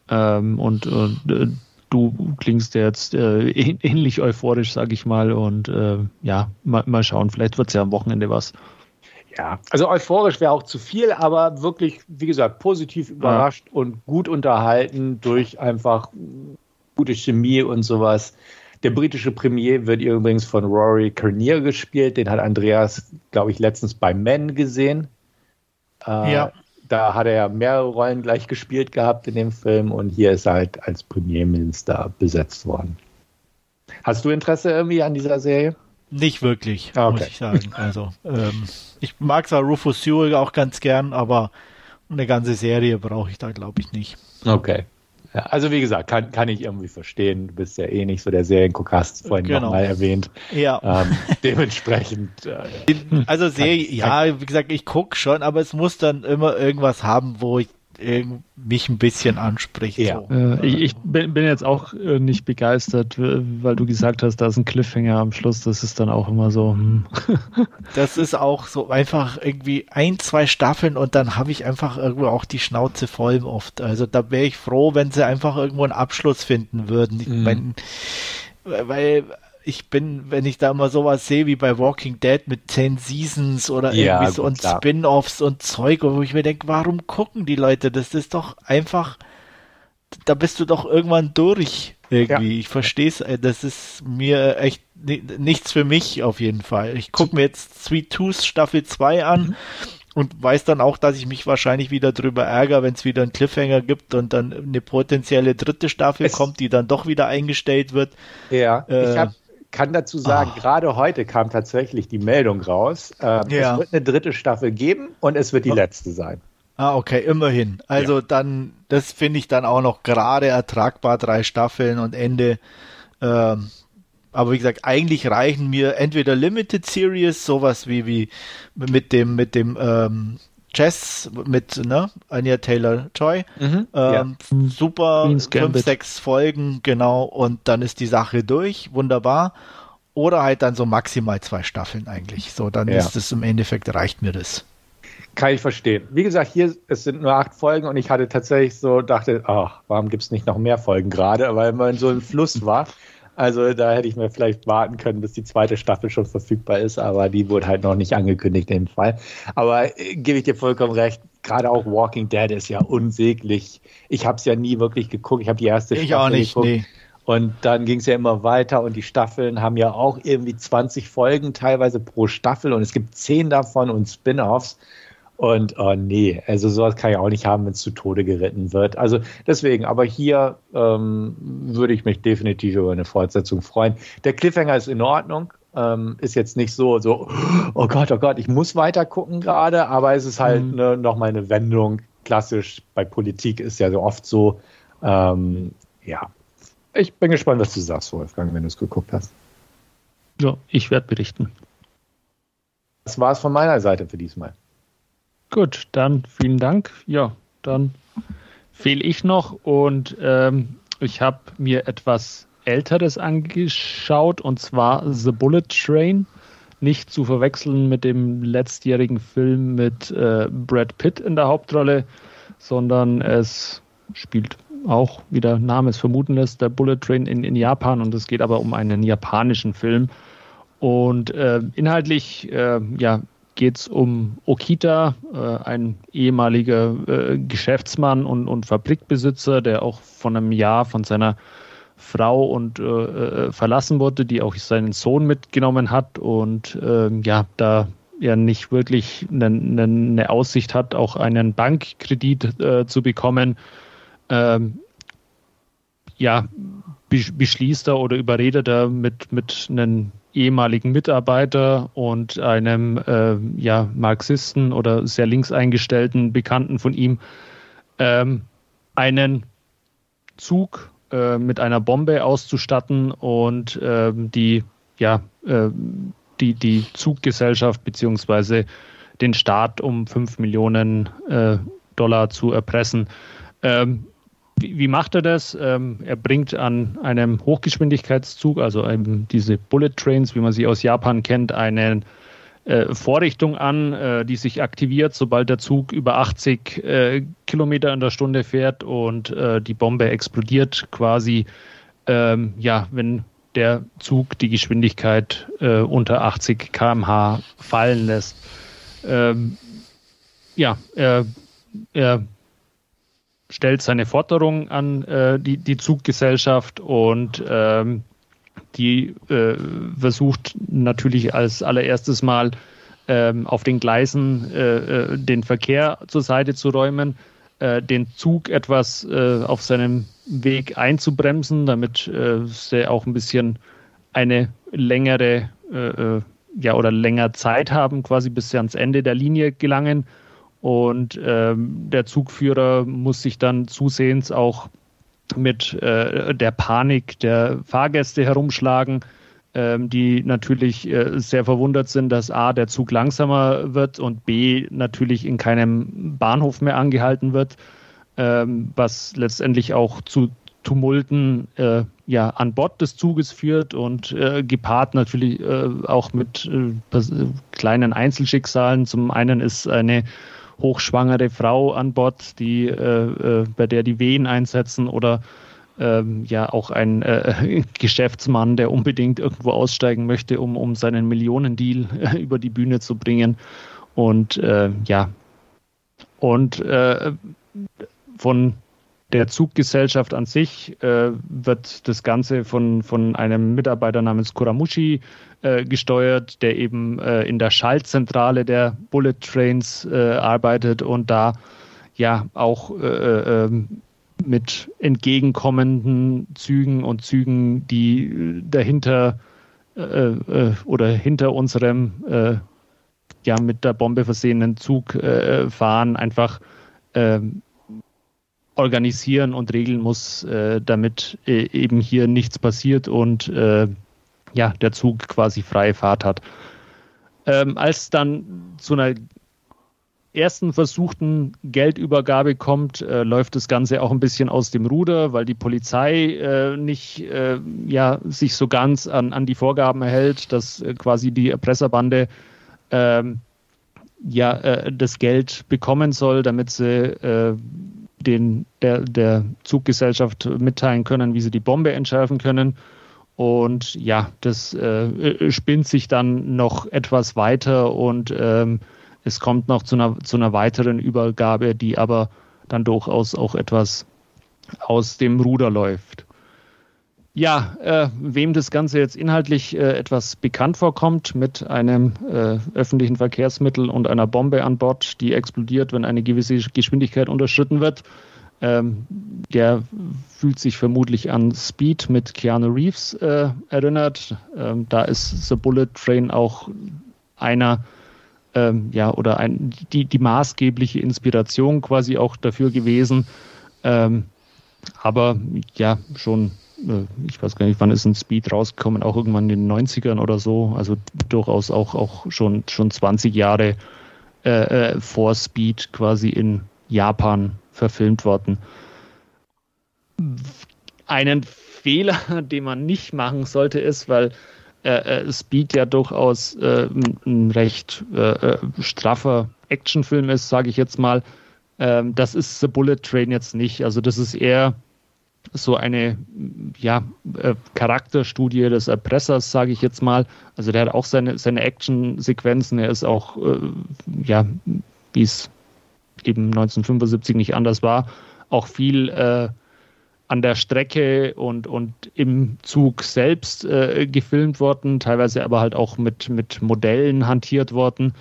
Ähm, und äh, du klingst jetzt äh, ähnlich euphorisch, sag ich mal. Und äh, ja, mal, mal schauen, vielleicht wird es ja am Wochenende was. Ja, also euphorisch wäre auch zu viel, aber wirklich, wie gesagt, positiv überrascht ja. und gut unterhalten durch einfach gute Chemie und sowas. Der britische Premier wird übrigens von Rory Kernier gespielt. Den hat Andreas, glaube ich, letztens bei Men gesehen. Äh, ja. Da hat er mehrere Rollen gleich gespielt gehabt in dem Film und hier ist er halt als Premierminister besetzt worden. Hast du Interesse irgendwie an dieser Serie? Nicht wirklich, okay. muss ich sagen. Also, ähm, ich mag zwar Rufus Sewell auch ganz gern, aber eine ganze Serie brauche ich da, glaube ich, nicht. Okay. Ja, also wie gesagt, kann, kann ich irgendwie verstehen. Du bist ja eh nicht so der Seriengucker, hast vorhin genau. nochmal erwähnt. Ja. Ähm, dementsprechend. Äh, also Serie, ja, wie gesagt, ich gucke schon, aber es muss dann immer irgendwas haben, wo ich mich ein bisschen anspricht. Ja. So. Äh, ich, ich bin, bin, jetzt auch äh, nicht begeistert, weil du gesagt hast, da ist ein Cliffhanger am Schluss. Das ist dann auch immer so. Hm. das ist auch so einfach irgendwie ein, zwei Staffeln und dann habe ich einfach irgendwo auch die Schnauze voll oft. Also da wäre ich froh, wenn sie einfach irgendwo einen Abschluss finden würden. Ich mhm. mein, weil ich bin, wenn ich da mal sowas sehe wie bei Walking Dead mit 10 Seasons oder ja, irgendwie so und Spin-offs und Zeug, wo ich mir denke, warum gucken die Leute? Das ist doch einfach, da bist du doch irgendwann durch irgendwie. Ja. Ich verstehe es, äh, das ist mir echt nichts für mich auf jeden Fall. Ich gucke mir jetzt Sweet Tooth Staffel 2 an. Mhm. Und weiß dann auch, dass ich mich wahrscheinlich wieder drüber ärgere, wenn es wieder einen Cliffhanger gibt und dann eine potenzielle dritte Staffel es kommt, die dann doch wieder eingestellt wird. Ja, äh, ich habe kann dazu sagen, oh. gerade heute kam tatsächlich die Meldung raus. Ähm, ja. Es wird eine dritte Staffel geben und es wird die oh. letzte sein. Ah, okay, immerhin. Also ja. dann, das finde ich dann auch noch gerade ertragbar, drei Staffeln und Ende. Ähm, aber wie gesagt, eigentlich reichen mir entweder Limited Series, sowas wie, wie mit dem, mit dem ähm, Chess mit ne, Anya Taylor Joy. Mhm, ähm, ja. Super, fünf, sechs Folgen, genau, und dann ist die Sache durch, wunderbar. Oder halt dann so maximal zwei Staffeln eigentlich. So, dann ja. ist es im Endeffekt, reicht mir das. Kann ich verstehen. Wie gesagt, hier, es sind nur acht Folgen und ich hatte tatsächlich so, dachte, ach, warum gibt es nicht noch mehr Folgen gerade, weil man so im Fluss war. Also da hätte ich mir vielleicht warten können, bis die zweite Staffel schon verfügbar ist, aber die wurde halt noch nicht angekündigt in dem Fall. Aber äh, gebe ich dir vollkommen recht, gerade auch Walking Dead ist ja unsäglich. Ich habe es ja nie wirklich geguckt. Ich habe die erste ich Staffel auch nicht, geguckt. Nee. Und dann ging es ja immer weiter und die Staffeln haben ja auch irgendwie 20 Folgen teilweise pro Staffel und es gibt 10 davon und Spin-offs. Und oh nee, also sowas kann ich auch nicht haben, wenn es zu Tode geritten wird. Also deswegen, aber hier ähm, würde ich mich definitiv über eine Fortsetzung freuen. Der Cliffhanger ist in Ordnung. Ähm, ist jetzt nicht so, so, oh Gott, oh Gott, ich muss weiter gucken gerade, aber es ist halt mhm. ne, nochmal eine Wendung. Klassisch bei Politik ist ja so oft so. Ähm, ja, ich bin gespannt, was du sagst, Wolfgang, wenn du es geguckt hast. Ja, ich werde berichten. Das war es von meiner Seite für diesmal. Gut, dann vielen Dank. Ja, dann fehle ich noch und ähm, ich habe mir etwas Älteres angeschaut und zwar The Bullet Train. Nicht zu verwechseln mit dem letztjährigen Film mit äh, Brad Pitt in der Hauptrolle, sondern es spielt auch, wie der Name es vermuten lässt, der Bullet Train in, in Japan und es geht aber um einen japanischen Film. Und äh, inhaltlich äh, ja, geht es um Okita, äh, ein ehemaliger äh, Geschäftsmann und, und Fabrikbesitzer, der auch von einem Jahr von seiner Frau und äh, äh verlassen wurde, die auch seinen Sohn mitgenommen hat und ähm, ja, da er nicht wirklich eine, eine, Aussicht hat, auch einen Bankkredit äh, zu bekommen, ähm, ja, beschließt er oder überredet er mit, mit einem ehemaligen Mitarbeiter und einem äh, ja, Marxisten oder sehr links eingestellten Bekannten von ihm ähm, einen Zug äh, mit einer Bombe auszustatten und ähm, die, ja, äh, die, die Zuggesellschaft bzw. den Staat um 5 Millionen äh, Dollar zu erpressen. Ähm, wie, wie, macht er das? Ähm, er bringt an einem Hochgeschwindigkeitszug, also eben diese Bullet Trains, wie man sie aus Japan kennt, einen äh, Vorrichtung an, äh, die sich aktiviert, sobald der Zug über 80 äh, Kilometer in der Stunde fährt und äh, die Bombe explodiert quasi, ähm, ja, wenn der Zug die Geschwindigkeit äh, unter 80 km/h fallen lässt. Ähm, ja, er, er stellt seine Forderung an äh, die, die Zuggesellschaft und ähm, die äh, versucht natürlich als allererstes Mal ähm, auf den Gleisen äh, äh, den Verkehr zur Seite zu räumen, äh, den Zug etwas äh, auf seinem Weg einzubremsen, damit sie auch ein bisschen eine längere ja oder länger Zeit haben, quasi bis sie ans Ende der Linie gelangen. Und ähm, der Zugführer muss sich dann zusehends auch mit äh, der Panik der Fahrgäste herumschlagen, ähm, die natürlich äh, sehr verwundert sind, dass A, der Zug langsamer wird und B, natürlich in keinem Bahnhof mehr angehalten wird, ähm, was letztendlich auch zu Tumulten äh, ja, an Bord des Zuges führt und äh, gepaart natürlich äh, auch mit äh, kleinen Einzelschicksalen. Zum einen ist eine hochschwangere Frau an Bord, die, äh, äh, bei der die Wehen einsetzen oder ähm, ja auch ein äh, Geschäftsmann, der unbedingt irgendwo aussteigen möchte, um, um seinen Millionendeal äh, über die Bühne zu bringen. Und äh, ja, und äh, von der Zuggesellschaft an sich äh, wird das Ganze von, von einem Mitarbeiter namens Kuramushi äh, gesteuert, der eben äh, in der Schaltzentrale der Bullet Trains äh, arbeitet und da ja auch äh, ähm, mit entgegenkommenden Zügen und Zügen, die dahinter oder hinter unserem ja mit der Bombe versehenen Zug fahren, einfach ähm, organisieren und regeln muss, äh, damit äh, eben hier nichts passiert und äh, ja, der Zug quasi freie Fahrt hat. Ähm, als dann zu einer ersten versuchten Geldübergabe kommt, äh, läuft das Ganze auch ein bisschen aus dem Ruder, weil die Polizei äh, nicht äh, ja, sich so ganz an, an die Vorgaben erhält, dass äh, quasi die Erpresserbande ähm, ja äh, das Geld bekommen soll, damit sie äh, den, der, der Zuggesellschaft mitteilen können, wie sie die Bombe entschärfen können. Und ja, das äh, spinnt sich dann noch etwas weiter und ähm, es kommt noch zu einer, zu einer weiteren Übergabe, die aber dann durchaus auch etwas aus dem Ruder läuft. Ja, äh, wem das Ganze jetzt inhaltlich äh, etwas bekannt vorkommt, mit einem äh, öffentlichen Verkehrsmittel und einer Bombe an Bord, die explodiert, wenn eine gewisse Geschwindigkeit unterschritten wird, ähm, der fühlt sich vermutlich an Speed mit Keanu Reeves äh, erinnert. Ähm, da ist The Bullet Train auch einer, ähm, ja, oder ein, die, die maßgebliche Inspiration quasi auch dafür gewesen. Ähm, aber ja, schon äh, ich weiß gar nicht, wann ist ein Speed rausgekommen, auch irgendwann in den 90ern oder so, also durchaus auch, auch schon, schon 20 Jahre äh, äh, vor Speed quasi in Japan verfilmt worden. Einen Fehler, den man nicht machen sollte, ist, weil äh, äh Speed ja durchaus äh, ein recht äh, straffer Actionfilm ist, sage ich jetzt mal. Ähm, das ist The Bullet Train jetzt nicht. Also das ist eher so eine ja, äh, Charakterstudie des Erpressers, sage ich jetzt mal. Also der hat auch seine, seine Action-Sequenzen. Er ist auch, äh, ja, wie es eben 1975 nicht anders war, auch viel äh, an der Strecke und, und im Zug selbst äh, gefilmt worden, teilweise aber halt auch mit, mit Modellen hantiert worden.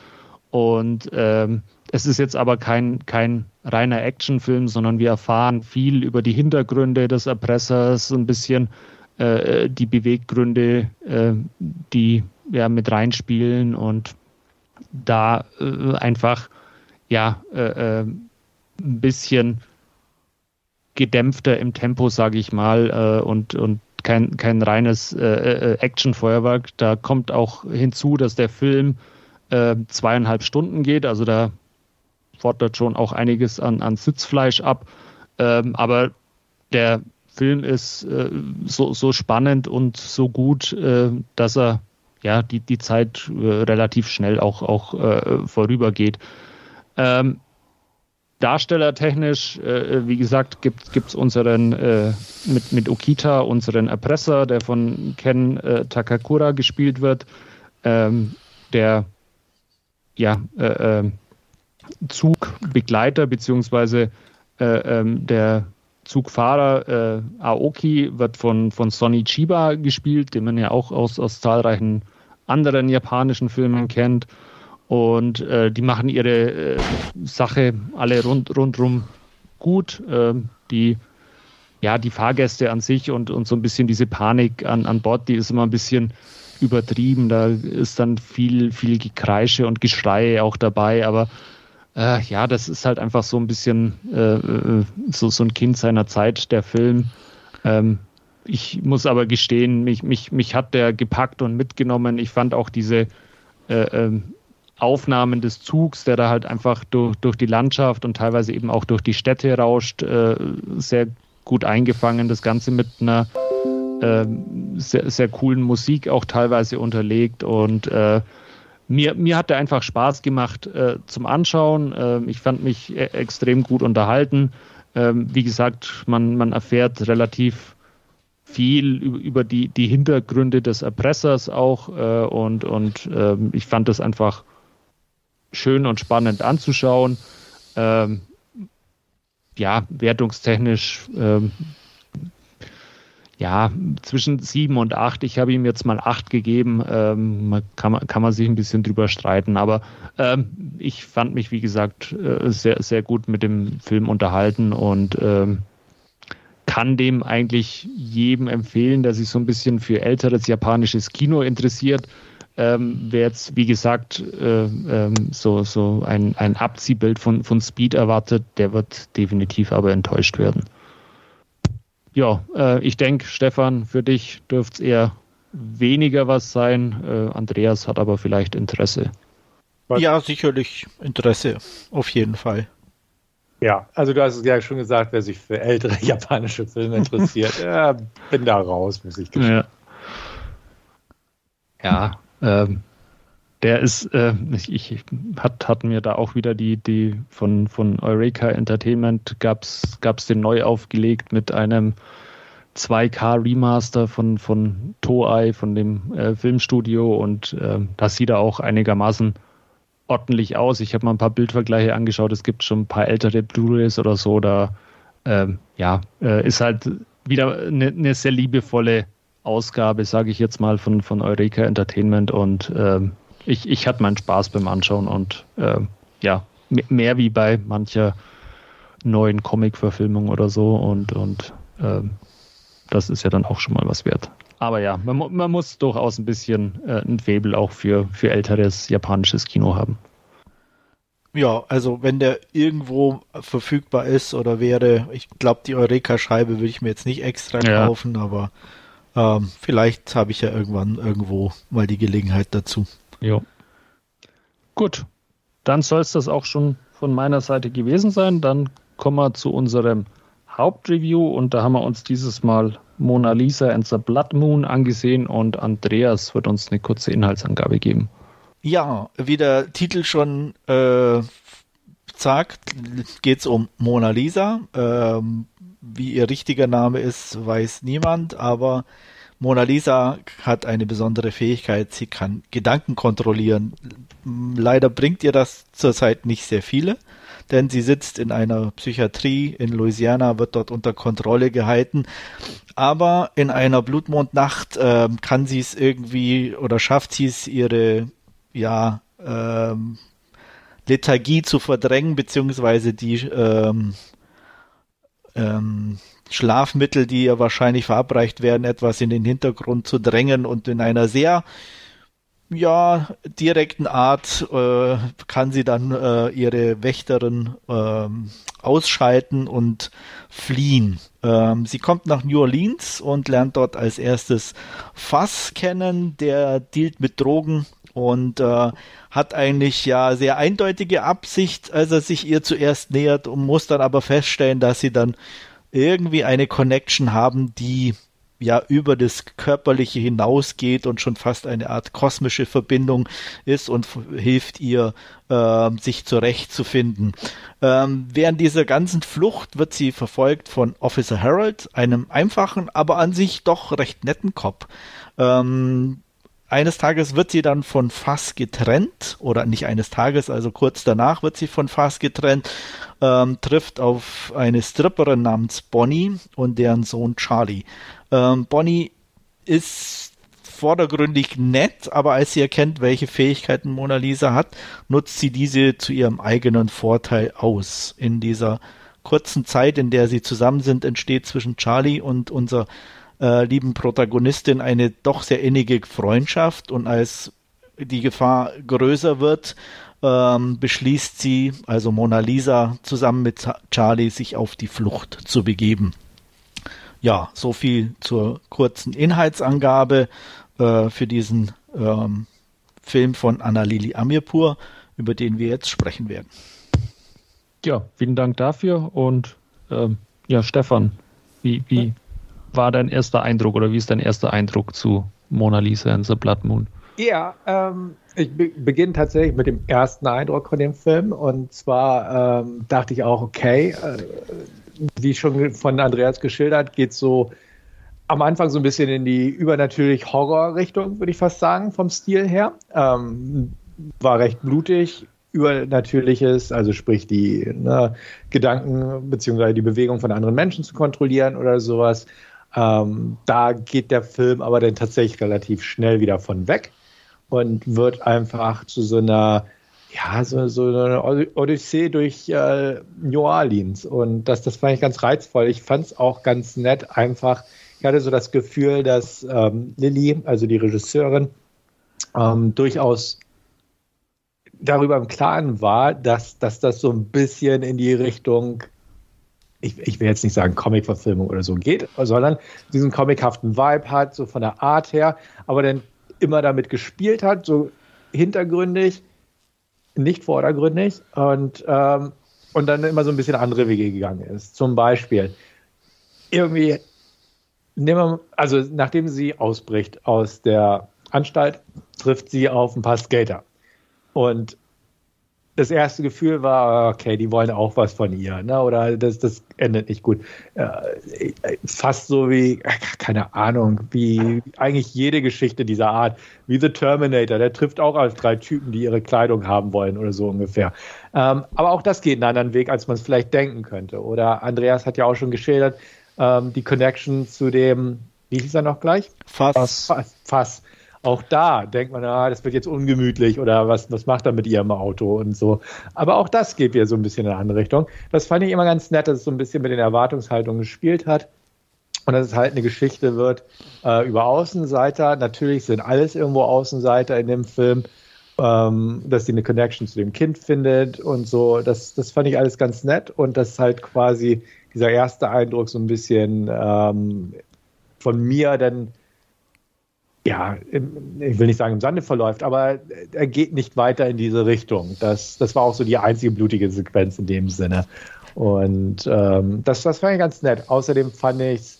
Und ähm, es ist jetzt aber kein, kein reiner Actionfilm, sondern wir erfahren viel über die Hintergründe des Erpressers, ein bisschen äh, die Beweggründe, äh, die ja mit reinspielen und da äh, einfach ja äh, äh, ein bisschen gedämpfter im Tempo, sage ich mal, äh, und, und kein, kein reines äh, äh, Actionfeuerwerk. Da kommt auch hinzu, dass der Film äh, zweieinhalb Stunden geht, also da fordert schon auch einiges an, an Sitzfleisch ab. Ähm, aber der Film ist äh, so, so spannend und so gut, äh, dass er ja die, die Zeit relativ schnell auch, auch vorübergeht. Ähm, darstellertechnisch, äh, wie gesagt, gibt es unseren äh, mit, mit Okita, unseren Erpresser, der von Ken Takakura gespielt wird, ähm, der ja, Zugbegleiter beziehungsweise ähm, der Zugfahrer äh, Aoki wird von, von Sonny Chiba gespielt, den man ja auch aus, aus zahlreichen anderen japanischen Filmen kennt. Und äh, die machen ihre äh, Sache alle rund, rundrum gut. Ähm, die, ja, die Fahrgäste an sich und, und so ein bisschen diese Panik an, an Bord, die ist immer ein bisschen übertrieben. Da ist dann viel, viel Gekreische und Geschrei auch dabei, aber äh, ja, das ist halt einfach so ein bisschen äh, äh, so, so ein Kind seiner Zeit, der Film. Ähm, ich muss aber gestehen, mich, mich, mich hat der gepackt und mitgenommen. Ich fand auch diese äh, ähm, Aufnahmen des Zugs, der da halt einfach durch, durch die Landschaft und teilweise eben auch durch die Städte rauscht, äh, sehr gut eingefangen. Das Ganze mit einer äh, sehr, sehr coolen Musik auch teilweise unterlegt und äh, mir, mir hat er einfach Spaß gemacht äh, zum Anschauen. Ähm, ich fand mich e extrem gut unterhalten. Ähm, wie gesagt, man, man erfährt relativ viel über die, die Hintergründe des Erpressers auch äh, und, und ähm, ich fand das einfach schön und spannend anzuschauen. Ähm, ja, wertungstechnisch ähm, ja, zwischen sieben und acht. Ich habe ihm jetzt mal acht gegeben. Ähm, kann, man, kann man sich ein bisschen drüber streiten. Aber ähm, ich fand mich, wie gesagt, äh, sehr, sehr gut mit dem Film unterhalten und ähm, kann dem eigentlich jedem empfehlen, der sich so ein bisschen für älteres japanisches Kino interessiert. Ähm, wer jetzt, wie gesagt, äh, ähm, so, so ein, ein Abziehbild von, von Speed erwartet, der wird definitiv aber enttäuscht werden ja, äh, ich denke, Stefan, für dich dürfte es eher weniger was sein. Äh, Andreas hat aber vielleicht Interesse. Ja, sicherlich Interesse, auf jeden Fall. Ja, also du hast es ja schon gesagt, wer sich für ältere japanische Filme interessiert, ja, bin da raus, muss ich gestehen. Ja, ja ähm, der ist, äh, ich, ich hat, hatten mir da auch wieder die, die von, von Eureka Entertainment gab's, gab's den neu aufgelegt mit einem 2K Remaster von, von Toei, von dem äh, Filmstudio und äh, das sieht da auch einigermaßen ordentlich aus. Ich habe mal ein paar Bildvergleiche angeschaut. Es gibt schon ein paar ältere Blu-rays oder so. Da ähm, ja, äh, ist halt wieder eine, eine sehr liebevolle Ausgabe, sage ich jetzt mal, von, von Eureka Entertainment und ähm, ich, ich hatte meinen Spaß beim Anschauen und äh, ja, mehr wie bei mancher neuen Comic-Verfilmung oder so und, und äh, das ist ja dann auch schon mal was wert. Aber ja, man, man muss durchaus ein bisschen äh, ein Faible auch für, für älteres japanisches Kino haben. Ja, also wenn der irgendwo verfügbar ist oder wäre, ich glaube, die Eureka-Scheibe würde ich mir jetzt nicht extra kaufen, ja. aber ähm, vielleicht habe ich ja irgendwann irgendwo mal die Gelegenheit dazu. Ja. Gut, dann soll es das auch schon von meiner Seite gewesen sein. Dann kommen wir zu unserem Hauptreview und da haben wir uns dieses Mal Mona Lisa and the Blood Moon angesehen und Andreas wird uns eine kurze Inhaltsangabe geben. Ja, wie der Titel schon äh, sagt, geht es um Mona Lisa. Ähm, wie ihr richtiger Name ist, weiß niemand, aber Mona Lisa hat eine besondere Fähigkeit, sie kann Gedanken kontrollieren. Leider bringt ihr das zurzeit nicht sehr viele, denn sie sitzt in einer Psychiatrie in Louisiana, wird dort unter Kontrolle gehalten. Aber in einer Blutmondnacht äh, kann sie es irgendwie oder schafft sie es, ihre ja, ähm, Lethargie zu verdrängen, beziehungsweise die ähm, ähm, Schlafmittel, die ihr wahrscheinlich verabreicht werden, etwas in den Hintergrund zu drängen und in einer sehr ja, direkten Art äh, kann sie dann äh, ihre Wächterin äh, ausschalten und fliehen. Ähm, sie kommt nach New Orleans und lernt dort als erstes Fass kennen, der dealt mit Drogen und äh, hat eigentlich ja sehr eindeutige Absicht, als er sich ihr zuerst nähert und muss dann aber feststellen, dass sie dann irgendwie eine Connection haben, die ja über das Körperliche hinausgeht und schon fast eine Art kosmische Verbindung ist und hilft ihr, äh, sich zurechtzufinden. Ähm, während dieser ganzen Flucht wird sie verfolgt von Officer Harold, einem einfachen, aber an sich doch recht netten Cop. Ähm, eines Tages wird sie dann von Fass getrennt, oder nicht eines Tages, also kurz danach wird sie von Fass getrennt, ähm, trifft auf eine Stripperin namens Bonnie und deren Sohn Charlie. Ähm, Bonnie ist vordergründig nett, aber als sie erkennt, welche Fähigkeiten Mona Lisa hat, nutzt sie diese zu ihrem eigenen Vorteil aus. In dieser kurzen Zeit, in der sie zusammen sind, entsteht zwischen Charlie und unser äh, lieben Protagonistin eine doch sehr innige Freundschaft und als die Gefahr größer wird, ähm, beschließt sie, also Mona Lisa, zusammen mit Charlie sich auf die Flucht zu begeben. Ja, so viel zur kurzen Inhaltsangabe äh, für diesen ähm, Film von Anna-Lili Amirpur, über den wir jetzt sprechen werden. Ja, vielen Dank dafür und ähm, ja, Stefan, wie, wie war dein erster Eindruck oder wie ist dein erster Eindruck zu Mona Lisa and the Blood Moon? Ja, ähm, ich be beginne tatsächlich mit dem ersten Eindruck von dem Film und zwar ähm, dachte ich auch, okay, äh, wie schon von Andreas geschildert, geht so am Anfang so ein bisschen in die übernatürlich Horror-Richtung, würde ich fast sagen, vom Stil her. Ähm, war recht blutig, Übernatürliches, also sprich die ne, Gedanken bzw. die Bewegung von anderen Menschen zu kontrollieren oder sowas. Ähm, da geht der Film aber dann tatsächlich relativ schnell wieder von weg und wird einfach zu so einer, ja, so, so eine Odyssee durch äh, New Orleans. Und das, das fand ich ganz reizvoll. Ich fand es auch ganz nett, einfach. Ich hatte so das Gefühl, dass ähm, Lilly, also die Regisseurin, ähm, durchaus darüber im Klaren war, dass, dass das so ein bisschen in die Richtung ich, ich will jetzt nicht sagen Comic-Verfilmung oder so geht, sondern diesen comichaften Vibe hat, so von der Art her, aber dann immer damit gespielt hat, so hintergründig, nicht vordergründig und, ähm, und dann immer so ein bisschen andere Wege gegangen ist. Zum Beispiel irgendwie, nehmen wir, also nachdem sie ausbricht aus der Anstalt, trifft sie auf ein paar Skater. Und das erste Gefühl war, okay, die wollen auch was von ihr, ne? oder das, das endet nicht gut. Äh, fast so wie, keine Ahnung, wie eigentlich jede Geschichte dieser Art, wie The Terminator, der trifft auch als drei Typen, die ihre Kleidung haben wollen oder so ungefähr. Ähm, aber auch das geht einen anderen Weg, als man es vielleicht denken könnte. Oder Andreas hat ja auch schon geschildert, ähm, die Connection zu dem, wie hieß er noch gleich? Fass. Fass. Fass auch da denkt man, ah, das wird jetzt ungemütlich oder was, was macht er mit ihrem Auto und so. Aber auch das geht ja so ein bisschen in eine andere Richtung. Das fand ich immer ganz nett, dass es so ein bisschen mit den Erwartungshaltungen gespielt hat. Und dass es halt eine Geschichte wird äh, über Außenseiter. Natürlich sind alles irgendwo Außenseiter in dem Film. Ähm, dass sie eine Connection zu dem Kind findet und so. Das, das fand ich alles ganz nett und dass halt quasi dieser erste Eindruck so ein bisschen ähm, von mir dann ja, ich will nicht sagen im Sande verläuft, aber er geht nicht weiter in diese Richtung. Das, das war auch so die einzige blutige Sequenz in dem Sinne. Und ähm, das, das fand ich ganz nett. Außerdem fand ich es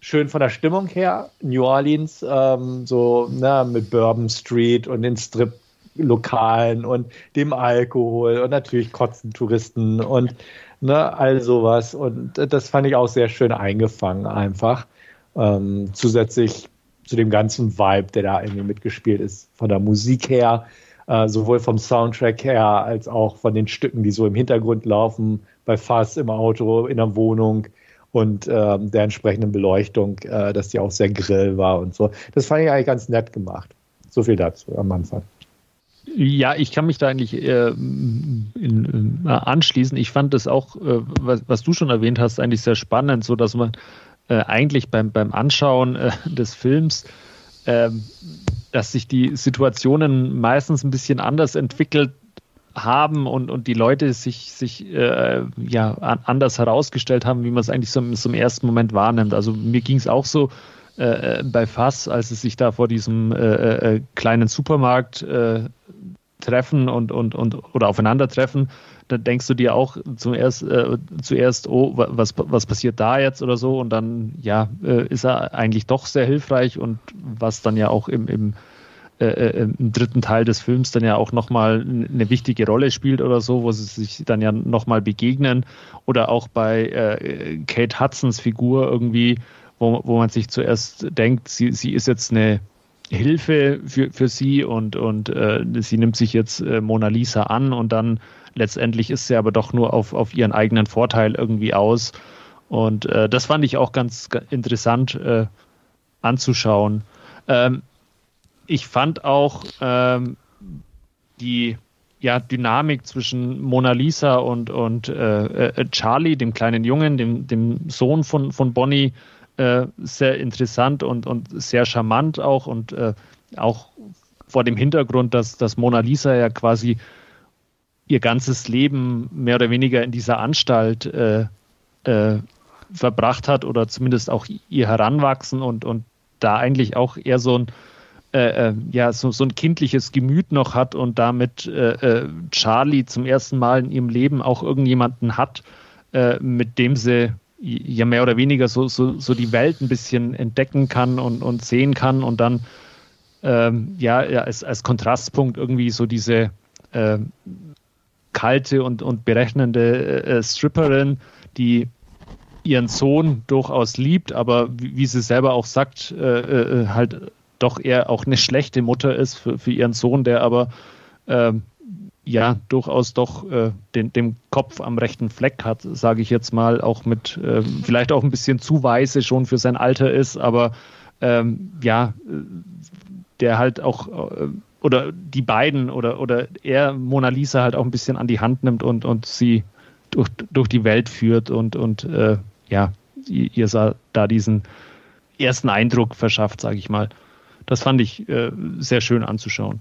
schön von der Stimmung her. New Orleans, ähm, so ne, mit Bourbon Street und den Strip-Lokalen und dem Alkohol und natürlich kotzen Touristen und ne, all sowas. Und das fand ich auch sehr schön eingefangen einfach. Ähm, zusätzlich zu dem ganzen Vibe, der da irgendwie mitgespielt ist, von der Musik her, äh, sowohl vom Soundtrack her als auch von den Stücken, die so im Hintergrund laufen, bei Fass im Auto, in der Wohnung und äh, der entsprechenden Beleuchtung, äh, dass die auch sehr grill war und so. Das fand ich eigentlich ganz nett gemacht. So viel dazu am Anfang. Ja, ich kann mich da eigentlich äh, in, anschließen. Ich fand das auch, äh, was, was, du schon erwähnt hast, eigentlich sehr spannend, so dass man äh, eigentlich beim, beim Anschauen äh, des Films, ähm, dass sich die Situationen meistens ein bisschen anders entwickelt haben und, und die Leute sich, sich äh, ja, anders herausgestellt haben, wie man es eigentlich so, so im ersten Moment wahrnimmt. Also mir ging es auch so, äh, bei Fass, als es sich da vor diesem äh, äh, kleinen Supermarkt äh, treffen und, und, und oder aufeinandertreffen, dann denkst du dir auch zuerst, äh, zuerst, oh, was, was passiert da jetzt oder so? Und dann, ja, äh, ist er eigentlich doch sehr hilfreich und was dann ja auch im, im, im dritten Teil des Films dann ja auch nochmal eine wichtige Rolle spielt oder so, wo sie sich dann ja nochmal begegnen. Oder auch bei Kate Hudsons Figur irgendwie, wo, wo man sich zuerst denkt, sie, sie ist jetzt eine Hilfe für, für sie und, und äh, sie nimmt sich jetzt äh, Mona Lisa an und dann letztendlich ist sie aber doch nur auf, auf ihren eigenen Vorteil irgendwie aus. Und äh, das fand ich auch ganz, interessant äh, anzuschauen. Ähm, ich fand auch ähm, die ja, Dynamik zwischen Mona Lisa und, und äh, äh, Charlie, dem kleinen Jungen, dem, dem Sohn von, von Bonnie, äh, sehr interessant und, und sehr charmant auch und äh, auch vor dem Hintergrund, dass, dass Mona Lisa ja quasi ihr ganzes Leben mehr oder weniger in dieser Anstalt äh, äh, verbracht hat oder zumindest auch ihr Heranwachsen und, und da eigentlich auch eher so ein äh, äh ja, so, so ein kindliches Gemüt noch hat und damit äh, Charlie zum ersten Mal in ihrem Leben auch irgendjemanden hat, mit dem sie ja mehr oder weniger so, so, so die Welt ein bisschen entdecken kann und, und sehen kann und dann ähm, ja, ja als, als Kontrastpunkt irgendwie so diese äh, kalte und, und berechnende äh, Stripperin, die ihren Sohn durchaus liebt, aber wie, wie sie selber auch sagt, äh, äh halt doch eher auch eine schlechte Mutter ist für, für ihren Sohn, der aber ähm, ja durchaus doch äh, den, den Kopf am rechten Fleck hat, sage ich jetzt mal, auch mit äh, vielleicht auch ein bisschen zu weise schon für sein Alter ist, aber ähm, ja, der halt auch äh, oder die beiden oder, oder er Mona Lisa halt auch ein bisschen an die Hand nimmt und, und sie durch, durch die Welt führt und, und äh, ja, ihr da diesen ersten Eindruck verschafft, sage ich mal. Das fand ich äh, sehr schön anzuschauen.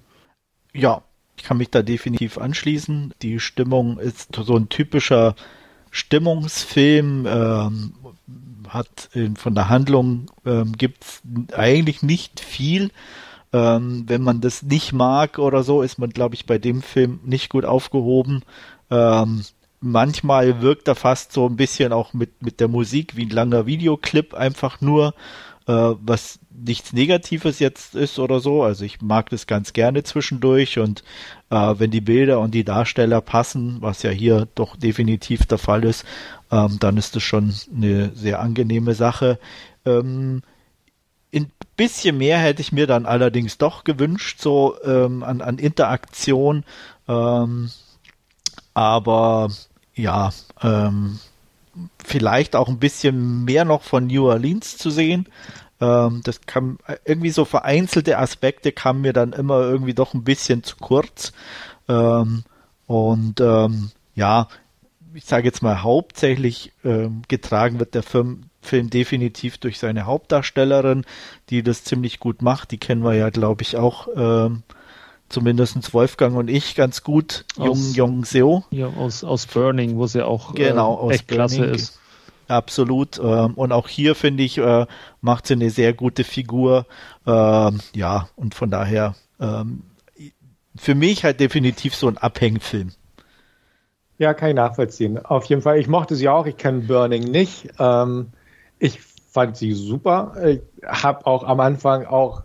Ja, ich kann mich da definitiv anschließen. Die Stimmung ist so ein typischer Stimmungsfilm, ähm, hat in, von der Handlung ähm, gibt es eigentlich nicht viel. Ähm, wenn man das nicht mag oder so, ist man, glaube ich, bei dem Film nicht gut aufgehoben. Ähm, manchmal wirkt er fast so ein bisschen auch mit, mit der Musik wie ein langer Videoclip einfach nur, was nichts Negatives jetzt ist oder so. Also ich mag das ganz gerne zwischendurch und äh, wenn die Bilder und die Darsteller passen, was ja hier doch definitiv der Fall ist, ähm, dann ist das schon eine sehr angenehme Sache. Ähm, ein bisschen mehr hätte ich mir dann allerdings doch gewünscht, so ähm, an, an Interaktion. Ähm, aber ja, ähm, vielleicht auch ein bisschen mehr noch von New Orleans zu sehen. Ähm, das kam irgendwie so vereinzelte Aspekte kamen mir dann immer irgendwie doch ein bisschen zu kurz. Ähm, und ähm, ja, ich sage jetzt mal hauptsächlich ähm, getragen wird der Film, Film definitiv durch seine Hauptdarstellerin, die das ziemlich gut macht. Die kennen wir ja, glaube ich, auch ähm, zumindest Wolfgang und ich ganz gut. Jung Jong Seo. Ja, aus, aus Burning, wo sie auch genau, äh, echt klasse ist. Absolut. Ähm, und auch hier finde ich, äh, macht sie eine sehr gute Figur. Ähm, ja, und von daher ähm, für mich halt definitiv so ein Abhängfilm. Ja, kann ich nachvollziehen. Auf jeden Fall, ich mochte sie auch. Ich kenne Burning nicht. Ich fand sie super. Ich habe auch am Anfang auch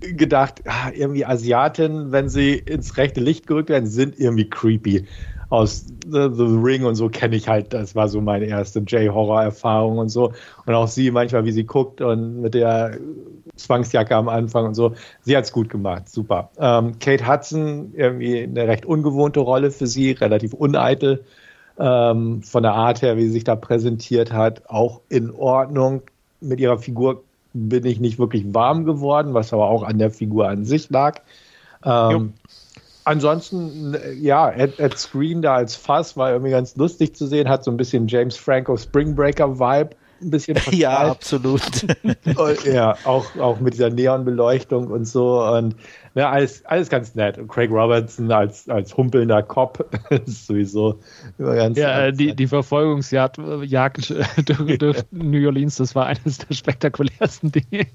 gedacht, ah, irgendwie Asiaten, wenn sie ins rechte Licht gerückt werden, sind irgendwie creepy aus The, Ring und so kenne ich halt, das war so meine erste J-Horror-Erfahrung und so. Und auch sie manchmal, wie sie guckt und mit der Zwangsjacke am Anfang und so. Sie hat es gut gemacht, super. Ähm, Kate Hudson, irgendwie eine recht ungewohnte Rolle für sie, relativ uneitel. Ähm, von der Art her, wie sie sich da präsentiert hat, auch in Ordnung. Mit ihrer Figur bin ich nicht wirklich warm geworden, was aber auch an der Figur an sich lag. Ähm, ansonsten, ja, Ed, Ed Screen da als Fass war irgendwie ganz lustig zu sehen, hat so ein bisschen James Franco Spring Breaker Vibe ein bisschen verteilt. Ja, absolut. ja, auch, auch mit dieser Neonbeleuchtung und so und ja, alles, alles ganz nett. Und Craig Robertson als, als humpelnder Cop ist sowieso ganz Ja, ganz die, die Verfolgungsjagd Jagd durch, durch, New Orleans, das war eines der spektakulärsten Dinge.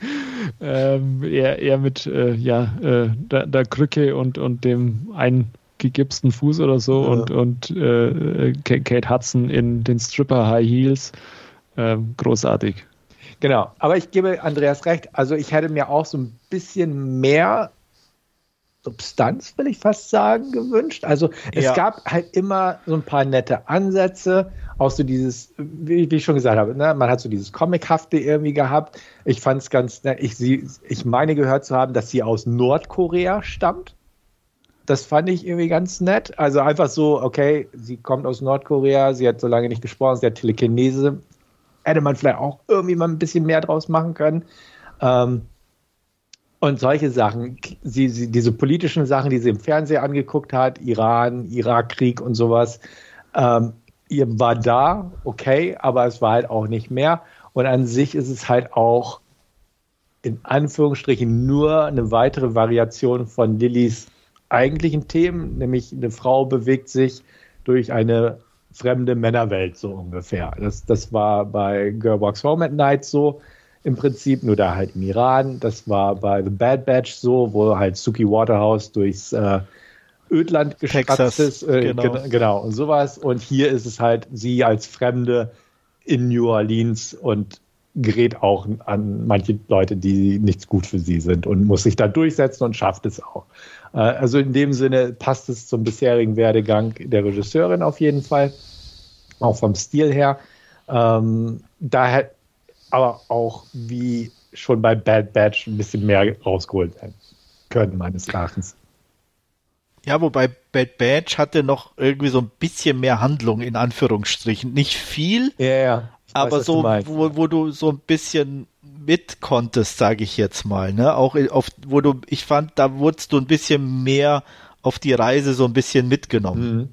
Ähm, eher, eher mit äh, ja, äh, der, der, Krücke und, und dem eingegipsten Fuß oder so ja. und, und äh, Kate Hudson in den Stripper High Heels. Ähm, großartig. Genau, aber ich gebe Andreas recht. Also ich hätte mir auch so ein bisschen mehr Substanz, will ich fast sagen, gewünscht. Also es ja. gab halt immer so ein paar nette Ansätze, auch so dieses, wie, wie ich schon gesagt habe, ne, man hat so dieses Comichafte irgendwie gehabt. Ich fand es ganz nett. Ich, sie, ich meine gehört zu haben, dass sie aus Nordkorea stammt. Das fand ich irgendwie ganz nett. Also einfach so, okay, sie kommt aus Nordkorea, sie hat so lange nicht gesprochen, sie hat Telekinese. Hätte man vielleicht auch irgendwie mal ein bisschen mehr draus machen können. Ähm, und solche Sachen, sie, sie, diese politischen Sachen, die sie im Fernsehen angeguckt hat, Iran, Irakkrieg und sowas, ähm, ihr war da, okay, aber es war halt auch nicht mehr. Und an sich ist es halt auch in Anführungsstrichen nur eine weitere Variation von Lillys eigentlichen Themen, nämlich eine Frau bewegt sich durch eine fremde Männerwelt so ungefähr. Das, das war bei Girl Walks Home at Night so im Prinzip, nur da halt im Iran. Das war bei The Bad Batch so, wo halt Suki Waterhouse durchs äh, Ödland geschratzt ist. Äh, genau. genau, und sowas. Und hier ist es halt sie als Fremde in New Orleans und gerät auch an manche Leute, die nichts gut für sie sind und muss sich da durchsetzen und schafft es auch. Äh, also in dem Sinne passt es zum bisherigen Werdegang der Regisseurin auf jeden Fall, auch vom Stil her. Ähm, daher aber auch wie schon bei Bad Batch ein bisschen mehr rausgeholt werden können, meines Erachtens. Ja, wobei Bad Batch hatte noch irgendwie so ein bisschen mehr Handlung in Anführungsstrichen. Nicht viel, ja, ja. aber weiß, so, wo, wo du so ein bisschen mit konntest, sage ich jetzt mal. Ne? Auch auf, wo du, ich fand, da wurdest du ein bisschen mehr auf die Reise so ein bisschen mitgenommen. Mhm.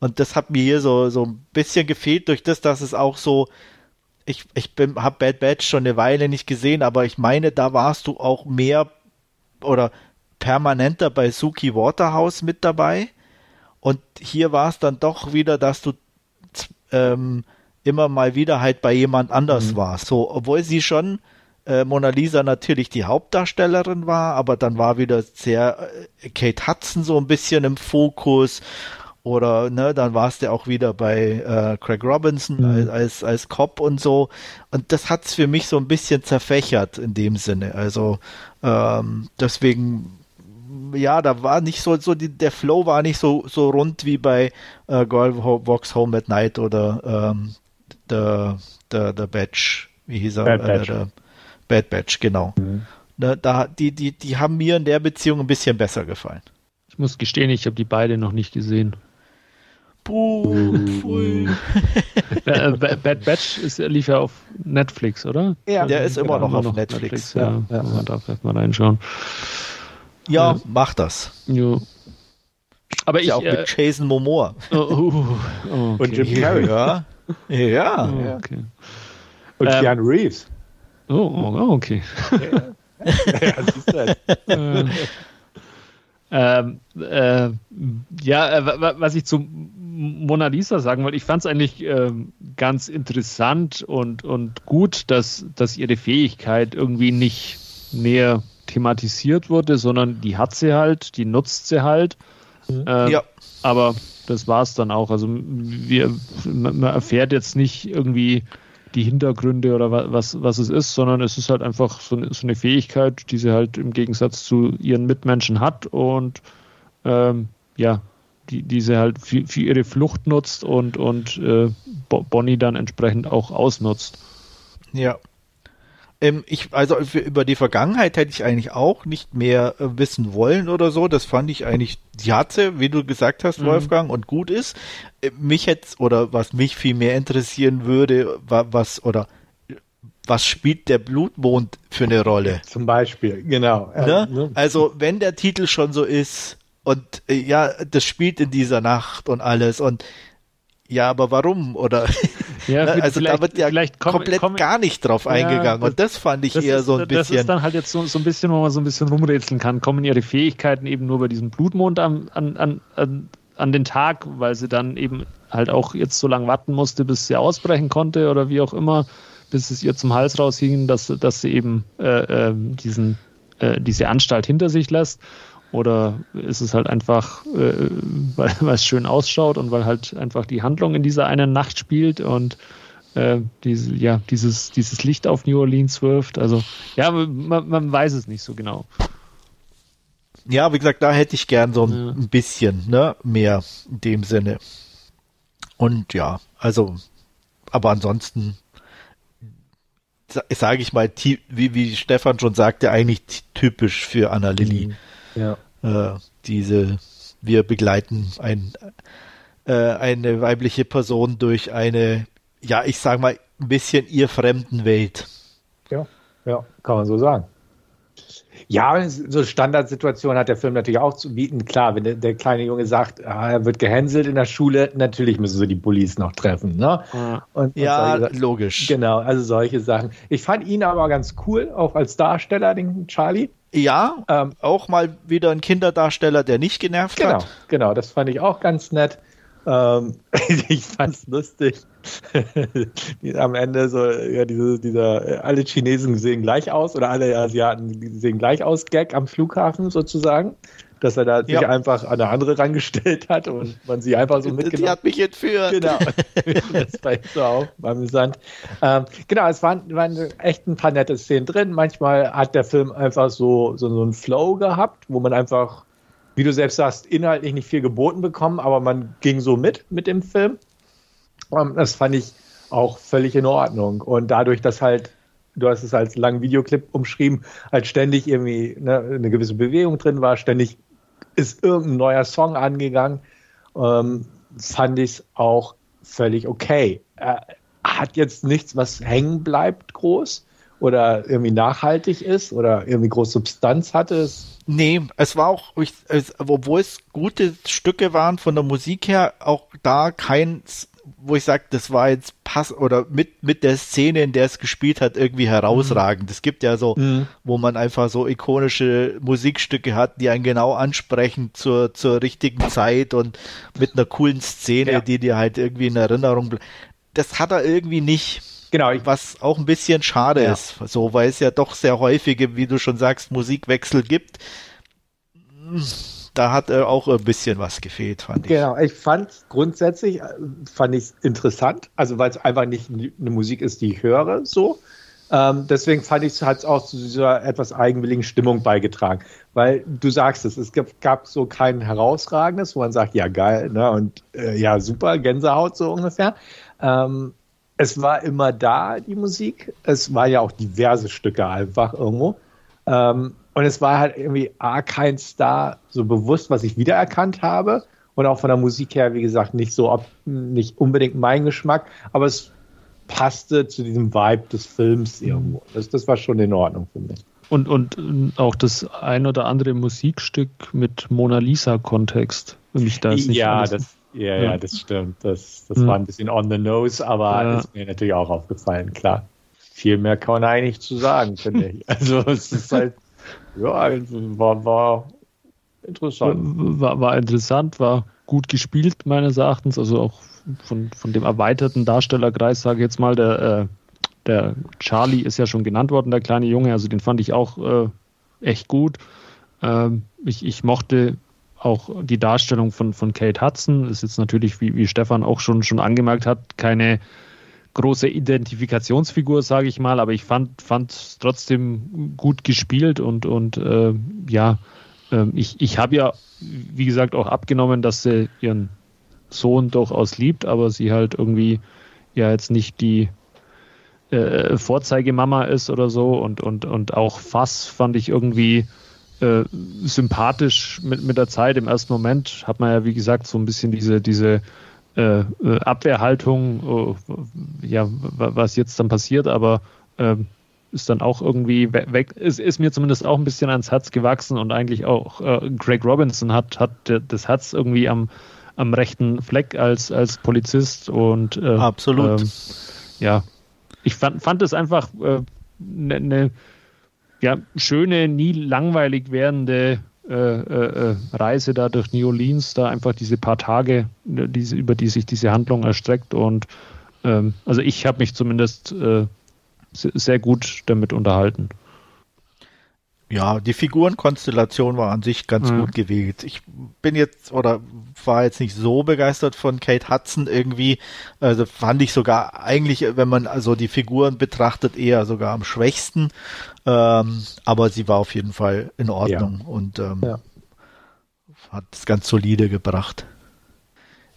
Und das hat mir hier so, so ein bisschen gefehlt durch das, dass es auch so ich, ich habe Bad Batch schon eine Weile nicht gesehen, aber ich meine, da warst du auch mehr oder permanenter bei Suki Waterhouse mit dabei. Und hier war es dann doch wieder, dass du ähm, immer mal wieder halt bei jemand anders mhm. warst. So, obwohl sie schon äh, Mona Lisa natürlich die Hauptdarstellerin war, aber dann war wieder sehr äh, Kate Hudson so ein bisschen im Fokus oder ne, dann warst du auch wieder bei äh, Craig Robinson mhm. als, als Cop und so. Und das hat's für mich so ein bisschen zerfächert in dem Sinne. Also ähm, deswegen ja, da war nicht so, so die, der Flow war nicht so, so rund wie bei äh, Girl Walks Home at Night oder ähm, der, der, der Batch, wie hieß er? Bad Batch. Äh, Bad Batch, genau. Mhm. Da, da, die, die, die haben mir in der Beziehung ein bisschen besser gefallen. Ich muss gestehen, ich habe die beide noch nicht gesehen. Buh, äh, Bad Batch ist, lief ja auf Netflix, oder? Ja, der ist immer noch auf noch Netflix. Netflix. Ja, ja, man darf vielleicht mal reinschauen. Ja, ja. mach das. Jo. Aber ich. Ja, auch äh, mit Jason Momoa. Oh, uh, oh, okay. Und Jim Carrey. Ja. Ja. Oh, okay. Und ähm, Keanu Reeves. Oh, oh okay. ja, siehst du äh, ähm, äh, ja, äh, was ich zu Mona Lisa sagen wollte, ich fand es eigentlich äh, ganz interessant und, und gut, dass, dass ihre Fähigkeit irgendwie nicht näher thematisiert wurde, sondern die hat sie halt, die nutzt sie halt. Mhm. Ähm, ja. Aber das war es dann auch. Also wir, man erfährt jetzt nicht irgendwie die Hintergründe oder was, was es ist, sondern es ist halt einfach so eine, so eine Fähigkeit, die sie halt im Gegensatz zu ihren Mitmenschen hat und ähm, ja, die, die sie halt für, für, ihre Flucht nutzt und, und äh, Bonnie dann entsprechend auch ausnutzt. Ja. Ähm, ich, also über die Vergangenheit hätte ich eigentlich auch nicht mehr äh, wissen wollen oder so. Das fand ich eigentlich, die hatte, wie du gesagt hast, mhm. Wolfgang, und gut ist. Äh, mich jetzt, oder was mich viel mehr interessieren würde, war, was, oder was spielt der Blutmond für eine Rolle? Zum Beispiel, genau. Ne? ne? Also wenn der Titel schon so ist und äh, ja, das spielt in dieser Nacht und alles und ja, aber warum? Oder ja, ne? also da wird ja komm, komplett komm, gar nicht drauf ja, eingegangen. Das, und das fand ich eher ist, so ein bisschen. Das ist dann halt jetzt so, so ein bisschen, wo man so ein bisschen rumrätseln kann. Kommen ihre Fähigkeiten eben nur bei diesem Blutmond an, an, an, an den Tag, weil sie dann eben halt auch jetzt so lange warten musste, bis sie ausbrechen konnte oder wie auch immer, bis es ihr zum Hals raushing, dass, dass sie eben äh, äh, diesen, äh, diese Anstalt hinter sich lässt. Oder ist es halt einfach, äh, weil, weil es schön ausschaut und weil halt einfach die Handlung in dieser einen Nacht spielt und äh, diese, ja, dieses, dieses Licht auf New Orleans wirft. Also ja, man, man weiß es nicht so genau. Ja, wie gesagt, da hätte ich gern so ein, ja. bisschen ne, mehr in dem Sinne. Und ja, also, aber ansonsten sage ich mal, wie, wie Stefan schon sagte, eigentlich typisch für Anna Lilly. Mhm. Ja. Äh, diese, wir begleiten ein, äh, eine weibliche Person durch eine, ja, ich sage mal, ein bisschen ihr fremden Welt. Ja, ja, kann man so sagen. Ja, so Standardsituationen hat der Film natürlich auch zu bieten. Klar, wenn der, der kleine Junge sagt, ah, er wird gehänselt in der Schule, natürlich müssen sie die Bullies noch treffen. Ne? Und, ja, und solche, logisch. Genau, also solche Sachen. Ich fand ihn aber ganz cool, auch als Darsteller, den Charlie. Ja, ähm, auch mal wieder ein Kinderdarsteller, der nicht genervt genau, hat. Genau, das fand ich auch ganz nett. Ähm, ich fand's lustig. Am Ende so, ja, diese, dieser, alle Chinesen sehen gleich aus oder alle Asiaten sehen gleich aus, Gag am Flughafen sozusagen. Dass er da ja. sich einfach an eine andere rangestellt hat und man sie einfach so mitgenommen Die hat mich entführt. Genau. das war so auch amüsant. Ähm, genau, es waren, waren echt ein paar nette Szenen drin. Manchmal hat der Film einfach so, so, so einen Flow gehabt, wo man einfach wie du selbst sagst, inhaltlich nicht viel geboten bekommen, aber man ging so mit mit dem Film. Ähm, das fand ich auch völlig in Ordnung. Und dadurch, dass halt, du hast es als langen Videoclip umschrieben, halt ständig irgendwie ne, eine gewisse Bewegung drin war, ständig ist irgendein neuer Song angegangen, ähm, fand ich es auch völlig okay. Er hat jetzt nichts, was hängen bleibt, groß oder irgendwie nachhaltig ist oder irgendwie große Substanz hatte. Es nee, es war auch, obwohl es gute Stücke waren von der Musik her, auch da kein, wo ich sage, das war jetzt pass oder mit mit der Szene, in der es gespielt hat, irgendwie herausragend. Mhm. Es gibt ja so, mhm. wo man einfach so ikonische Musikstücke hat, die einen genau ansprechen zur zur richtigen Zeit und mit einer coolen Szene, ja. die dir halt irgendwie in Erinnerung bleibt. Das hat er irgendwie nicht. Genau. Was auch ein bisschen schade ja. ist, so, weil es ja doch sehr häufige, wie du schon sagst, Musikwechsel gibt. Da hat äh, auch ein bisschen was gefehlt, fand ich. Genau, ich fand grundsätzlich, äh, fand ich interessant, also weil es einfach nicht eine Musik ist, die ich höre, so. Ähm, deswegen fand ich es hat auch zu dieser etwas eigenwilligen Stimmung beigetragen. Weil du sagst es, es gab, gab so kein herausragendes, wo man sagt, ja geil, ne, und äh, ja super, Gänsehaut so ungefähr. Ähm, es war immer da, die Musik. Es war ja auch diverse Stücke einfach irgendwo. Ähm, und es war halt irgendwie A, kein Star so bewusst, was ich wiedererkannt habe. Und auch von der Musik her, wie gesagt, nicht so, ob, nicht unbedingt mein Geschmack, aber es passte zu diesem Vibe des Films irgendwo. Das, das war schon in Ordnung für mich. Und, und auch das ein oder andere Musikstück mit Mona Lisa-Kontext. Ja, das, ja, ja, das stimmt. Das, das war ein bisschen on the nose, aber ja. ist mir natürlich auch aufgefallen, klar. Viel mehr kann man eigentlich zu sagen, finde ich. Also es ist halt, ja, war, war interessant. War, war interessant, war gut gespielt, meines Erachtens. Also auch von, von dem erweiterten Darstellerkreis, sage ich jetzt mal, der, äh, der Charlie ist ja schon genannt worden, der kleine Junge, also den fand ich auch äh, echt gut. Ähm, ich, ich mochte auch die Darstellung von, von Kate Hudson ist jetzt natürlich, wie, wie Stefan auch schon, schon angemerkt hat, keine große Identifikationsfigur, sage ich mal, aber ich fand es trotzdem gut gespielt und, und äh, ja, äh, ich, ich habe ja, wie gesagt, auch abgenommen, dass sie ihren Sohn durchaus liebt, aber sie halt irgendwie ja jetzt nicht die äh, Vorzeigemama ist oder so und, und, und auch Fass fand ich irgendwie äh, sympathisch mit, mit der Zeit. Im ersten Moment hat man ja, wie gesagt, so ein bisschen diese, diese äh, äh Abwehrhaltung, oh, ja, was jetzt dann passiert, aber ähm, ist dann auch irgendwie weg, ist, ist mir zumindest auch ein bisschen ans Herz gewachsen und eigentlich auch äh, Greg Robinson hat, hat das Herz irgendwie am, am rechten Fleck als, als Polizist und äh, absolut. Ähm, ja, ich fand, fand es einfach eine äh, ne, ne, ja, schöne, nie langweilig werdende äh, äh, äh, Reise da durch New Orleans, da einfach diese paar Tage, diese, über die sich diese Handlung erstreckt und ähm, also ich habe mich zumindest äh, sehr gut damit unterhalten. Ja, die Figurenkonstellation war an sich ganz mhm. gut gewählt. Ich bin jetzt oder war jetzt nicht so begeistert von Kate Hudson irgendwie. Also fand ich sogar eigentlich, wenn man also die Figuren betrachtet, eher sogar am schwächsten. Ähm, aber sie war auf jeden Fall in Ordnung ja. und ähm, ja. hat es ganz solide gebracht.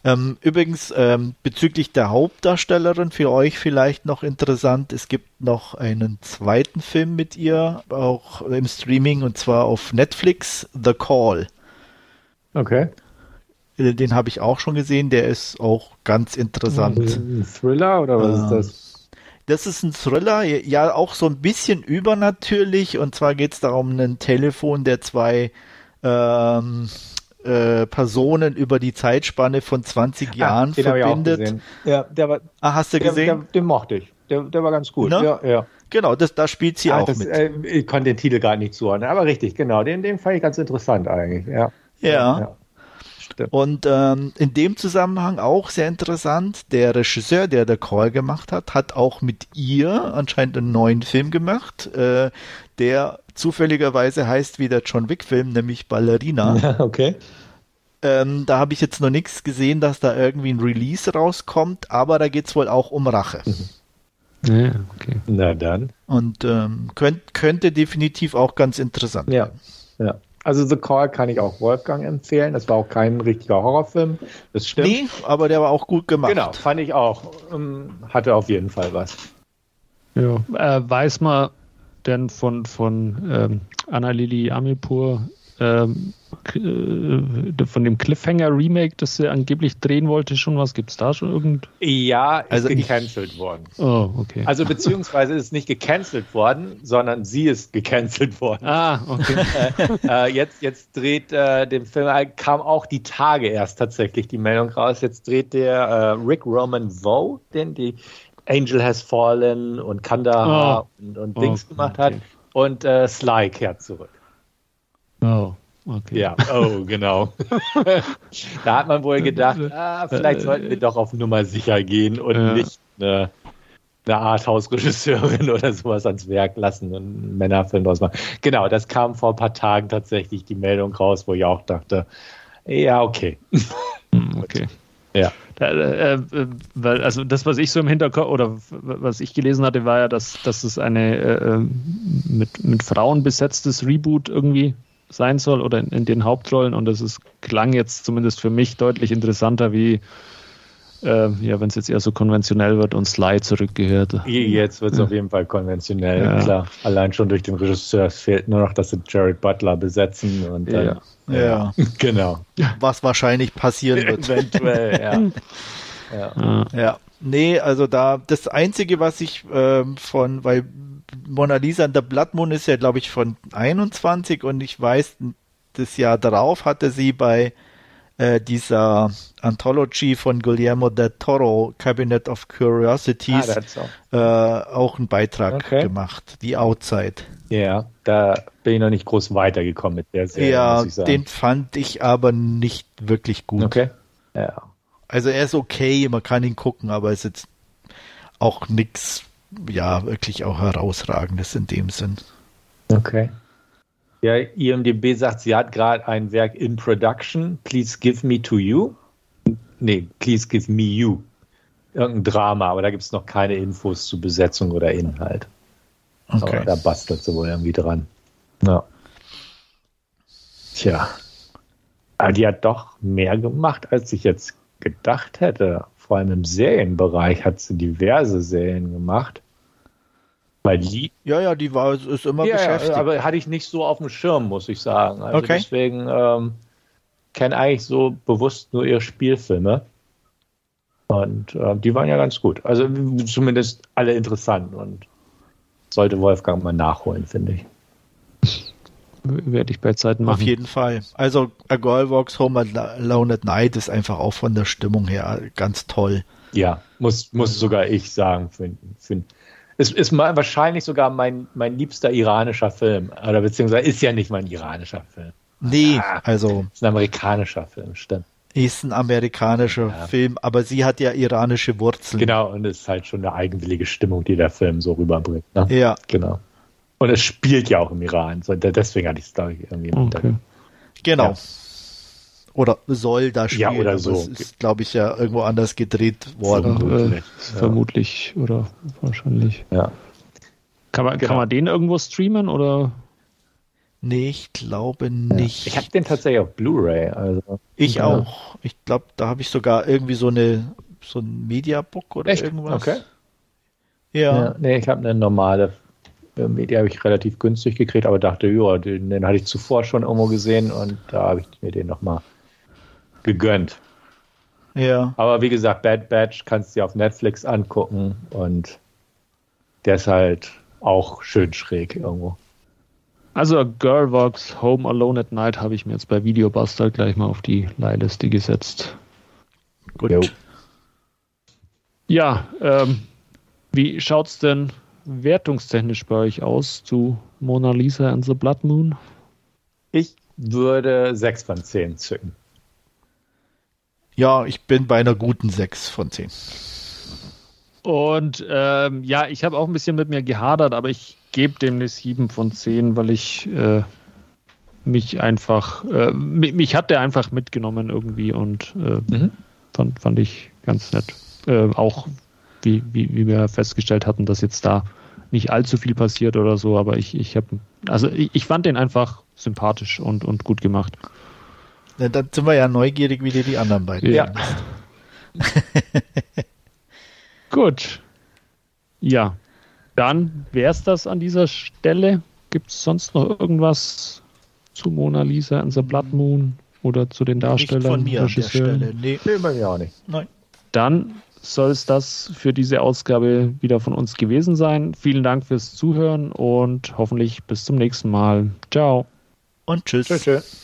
Ähm, übrigens, ähm, bezüglich der Hauptdarstellerin für euch vielleicht noch interessant, es gibt noch einen zweiten Film mit ihr, auch im Streaming, und zwar auf Netflix, The Call. Okay. Den habe ich auch schon gesehen, der ist auch ganz interessant. Ein Thriller oder was ähm, ist das? Das ist ein Thriller, ja auch so ein bisschen übernatürlich, und zwar geht es darum, ein Telefon der zwei ähm, äh, Personen über die Zeitspanne von 20 ah, Jahren ah, verbindet. Ja, der war, ah, hast du der, gesehen? Der, den mochte ich. Der, der war ganz gut. Ne? Ja, ja. Genau, das, da spielt sie ah, auch das, mit. Äh, ich konnte den Titel gar nicht zuordnen, aber richtig, genau. Den, den fand ich ganz interessant eigentlich. Ja. ja. ja. Und ähm, in dem Zusammenhang auch sehr interessant, der Regisseur, der der Call gemacht hat, hat auch mit ihr anscheinend einen neuen Film gemacht, äh, der zufälligerweise heißt wie der John Wick-Film, nämlich Ballerina. okay. Ähm, da habe ich jetzt noch nichts gesehen, dass da irgendwie ein Release rauskommt, aber da geht es wohl auch um Rache. Mhm. Ja, okay. Na dann. Und ähm, könnt, könnte definitiv auch ganz interessant ja. Ja. Also The Call kann ich auch Wolfgang empfehlen. Das war auch kein richtiger Horrorfilm. Das stimmt. Nee, aber der war auch gut gemacht. Genau, fand ich auch. Ähm, hatte auf jeden Fall was. Ja, äh, weiß man, denn von, von ähm, Anna-Lili Amipur ähm, äh, von dem Cliffhanger-Remake, das sie angeblich drehen wollte, schon was? Gibt es da schon irgend? Ja, ist also gecancelt worden. Oh, okay. Also beziehungsweise ist es nicht gecancelt worden, sondern sie ist gecancelt worden. Ah, okay. äh, jetzt, jetzt dreht äh, dem Film, äh, kam auch die Tage erst tatsächlich die Meldung raus, jetzt dreht der äh, Rick Roman Voe, den die Angel Has Fallen und Kandahar oh. und, und Dings oh, gemacht hat. Und äh, Sly kehrt zurück. Oh, okay. Ja, oh, genau. da hat man wohl gedacht, ah, vielleicht sollten wir doch auf Nummer sicher gehen und ja. nicht eine, eine Arthouse-Regisseurin oder sowas ans Werk lassen und einen Männerfilm draus machen. Genau, das kam vor ein paar Tagen tatsächlich die Meldung raus, wo ich auch dachte, ja, okay. Hm, okay. Ja. Äh, äh, weil, also das, was ich so im Hinterkopf oder was ich gelesen hatte, war ja, dass, dass es eine äh, mit, mit Frauen besetztes Reboot irgendwie sein soll oder in, in den Hauptrollen und das ist, klang jetzt zumindest für mich deutlich interessanter wie äh, ja, wenn es jetzt eher so konventionell wird und Sly zurückgehört. Jetzt wird es ja. auf jeden Fall konventionell, ja. klar. Allein schon durch den Regisseur. Es fehlt nur noch, dass sie Jared Butler besetzen und dann, ja. ja. genau. Was wahrscheinlich passieren wird. Eventuell, ja. ja. ja. Nee, also da, das Einzige, was ich ähm, von, weil Mona Lisa and the Blood Moon ist ja, glaube ich, von 21 und ich weiß, das Jahr darauf hatte sie bei äh, dieser Anthology von Guillermo del Toro, Cabinet of Curiosities, ah, äh, auch einen Beitrag okay. gemacht, die Outside. Ja, da bin ich noch nicht groß weitergekommen mit der Serie. Ja, den fand ich aber nicht wirklich gut. Okay. Ja. Also er ist okay, man kann ihn gucken, aber es ist jetzt auch nichts, ja, wirklich auch herausragendes in dem Sinn. Okay. Ja, IMDB sagt, sie hat gerade ein Werk in Production. Please give me to you. Nee, please give me you. Irgendein Drama, aber da gibt es noch keine Infos zu Besetzung oder Inhalt. Okay. Aber da bastelt sie wohl irgendwie dran. Ja. Tja. Aber die hat doch mehr gemacht, als ich jetzt gedacht hätte. Vor allem im Serienbereich hat sie diverse Serien gemacht. Weil die. Ja, ja, die war ist immer ja, beschäftigt. Aber hatte ich nicht so auf dem Schirm, muss ich sagen. Also okay. deswegen ähm, kenne eigentlich so bewusst nur ihre Spielfilme. Und äh, die waren ja ganz gut. Also zumindest alle interessant. Und sollte Wolfgang mal nachholen, finde ich. Werde ich bei Zeiten machen. Auf jeden Fall. Also A Girl Walks Home Alone at Night ist einfach auch von der Stimmung her ganz toll. Ja, muss, muss sogar ich sagen. Finden, finden. Es ist wahrscheinlich sogar mein, mein liebster iranischer Film. Oder beziehungsweise ist ja nicht mein iranischer Film. Nee, ah, also. Ist ein amerikanischer Film, stimmt. Ist ein amerikanischer ja. Film, aber sie hat ja iranische Wurzeln. Genau, und es ist halt schon eine eigenwillige Stimmung, die der Film so rüberbringt. Ne? Ja. Genau. Und es spielt ja auch im Iran. So, deswegen hatte ich es, glaube ich, irgendwie okay. Genau. Ja. Oder soll da spielen. Ja, oder so. Es ist, glaube ich, ja irgendwo anders gedreht worden. Vermutlich, äh, vermutlich oder wahrscheinlich. Ja. Kann man, genau. kann man den irgendwo streamen oder? Nee, ich glaube nicht. Ich habe den tatsächlich auf Blu-ray. Also. Ich ja. auch. Ich glaube, da habe ich sogar irgendwie so eine so ein Mediabook oder Echt? irgendwas. Okay. Ja. ja nee, ich habe eine normale Media habe ich relativ günstig gekriegt, aber dachte, ja, den, den hatte ich zuvor schon irgendwo gesehen und da habe ich mir den nochmal gegönnt. Ja. Aber wie gesagt, Bad Batch kannst du dir auf Netflix angucken und der ist halt auch schön schräg irgendwo. Also A Girl Walks Home Alone at Night habe ich mir jetzt bei Videobuster gleich mal auf die Leihliste gesetzt. Gut. Jo. Ja, ähm, wie schaut's denn wertungstechnisch bei euch aus zu Mona Lisa and the Blood Moon? Ich würde 6 von 10 zücken. Ja, ich bin bei einer guten 6 von 10. Und ähm, ja, ich habe auch ein bisschen mit mir gehadert, aber ich gebe dem eine 7 von 10, weil ich äh, mich einfach, äh, mich hat der einfach mitgenommen irgendwie und äh, mhm. fand, fand ich ganz nett. Äh, auch wie, wie, wie wir festgestellt hatten, dass jetzt da nicht allzu viel passiert oder so, aber ich, ich habe, also ich, ich, fand den einfach sympathisch und, und gut gemacht. Ja, dann sind wir ja neugierig, wie dir die anderen beiden. Ja. gut. Ja. Dann wäre es das an dieser Stelle. Gibt es sonst noch irgendwas zu Mona Lisa and the Blood Moon oder zu den Darstellern? Nicht von mir an der Stelle. Nee, nee bei mir auch nicht. Nein. Dann soll es das für diese Ausgabe wieder von uns gewesen sein. Vielen Dank fürs Zuhören und hoffentlich bis zum nächsten Mal. Ciao. Und tschüss. Tschüss. tschüss.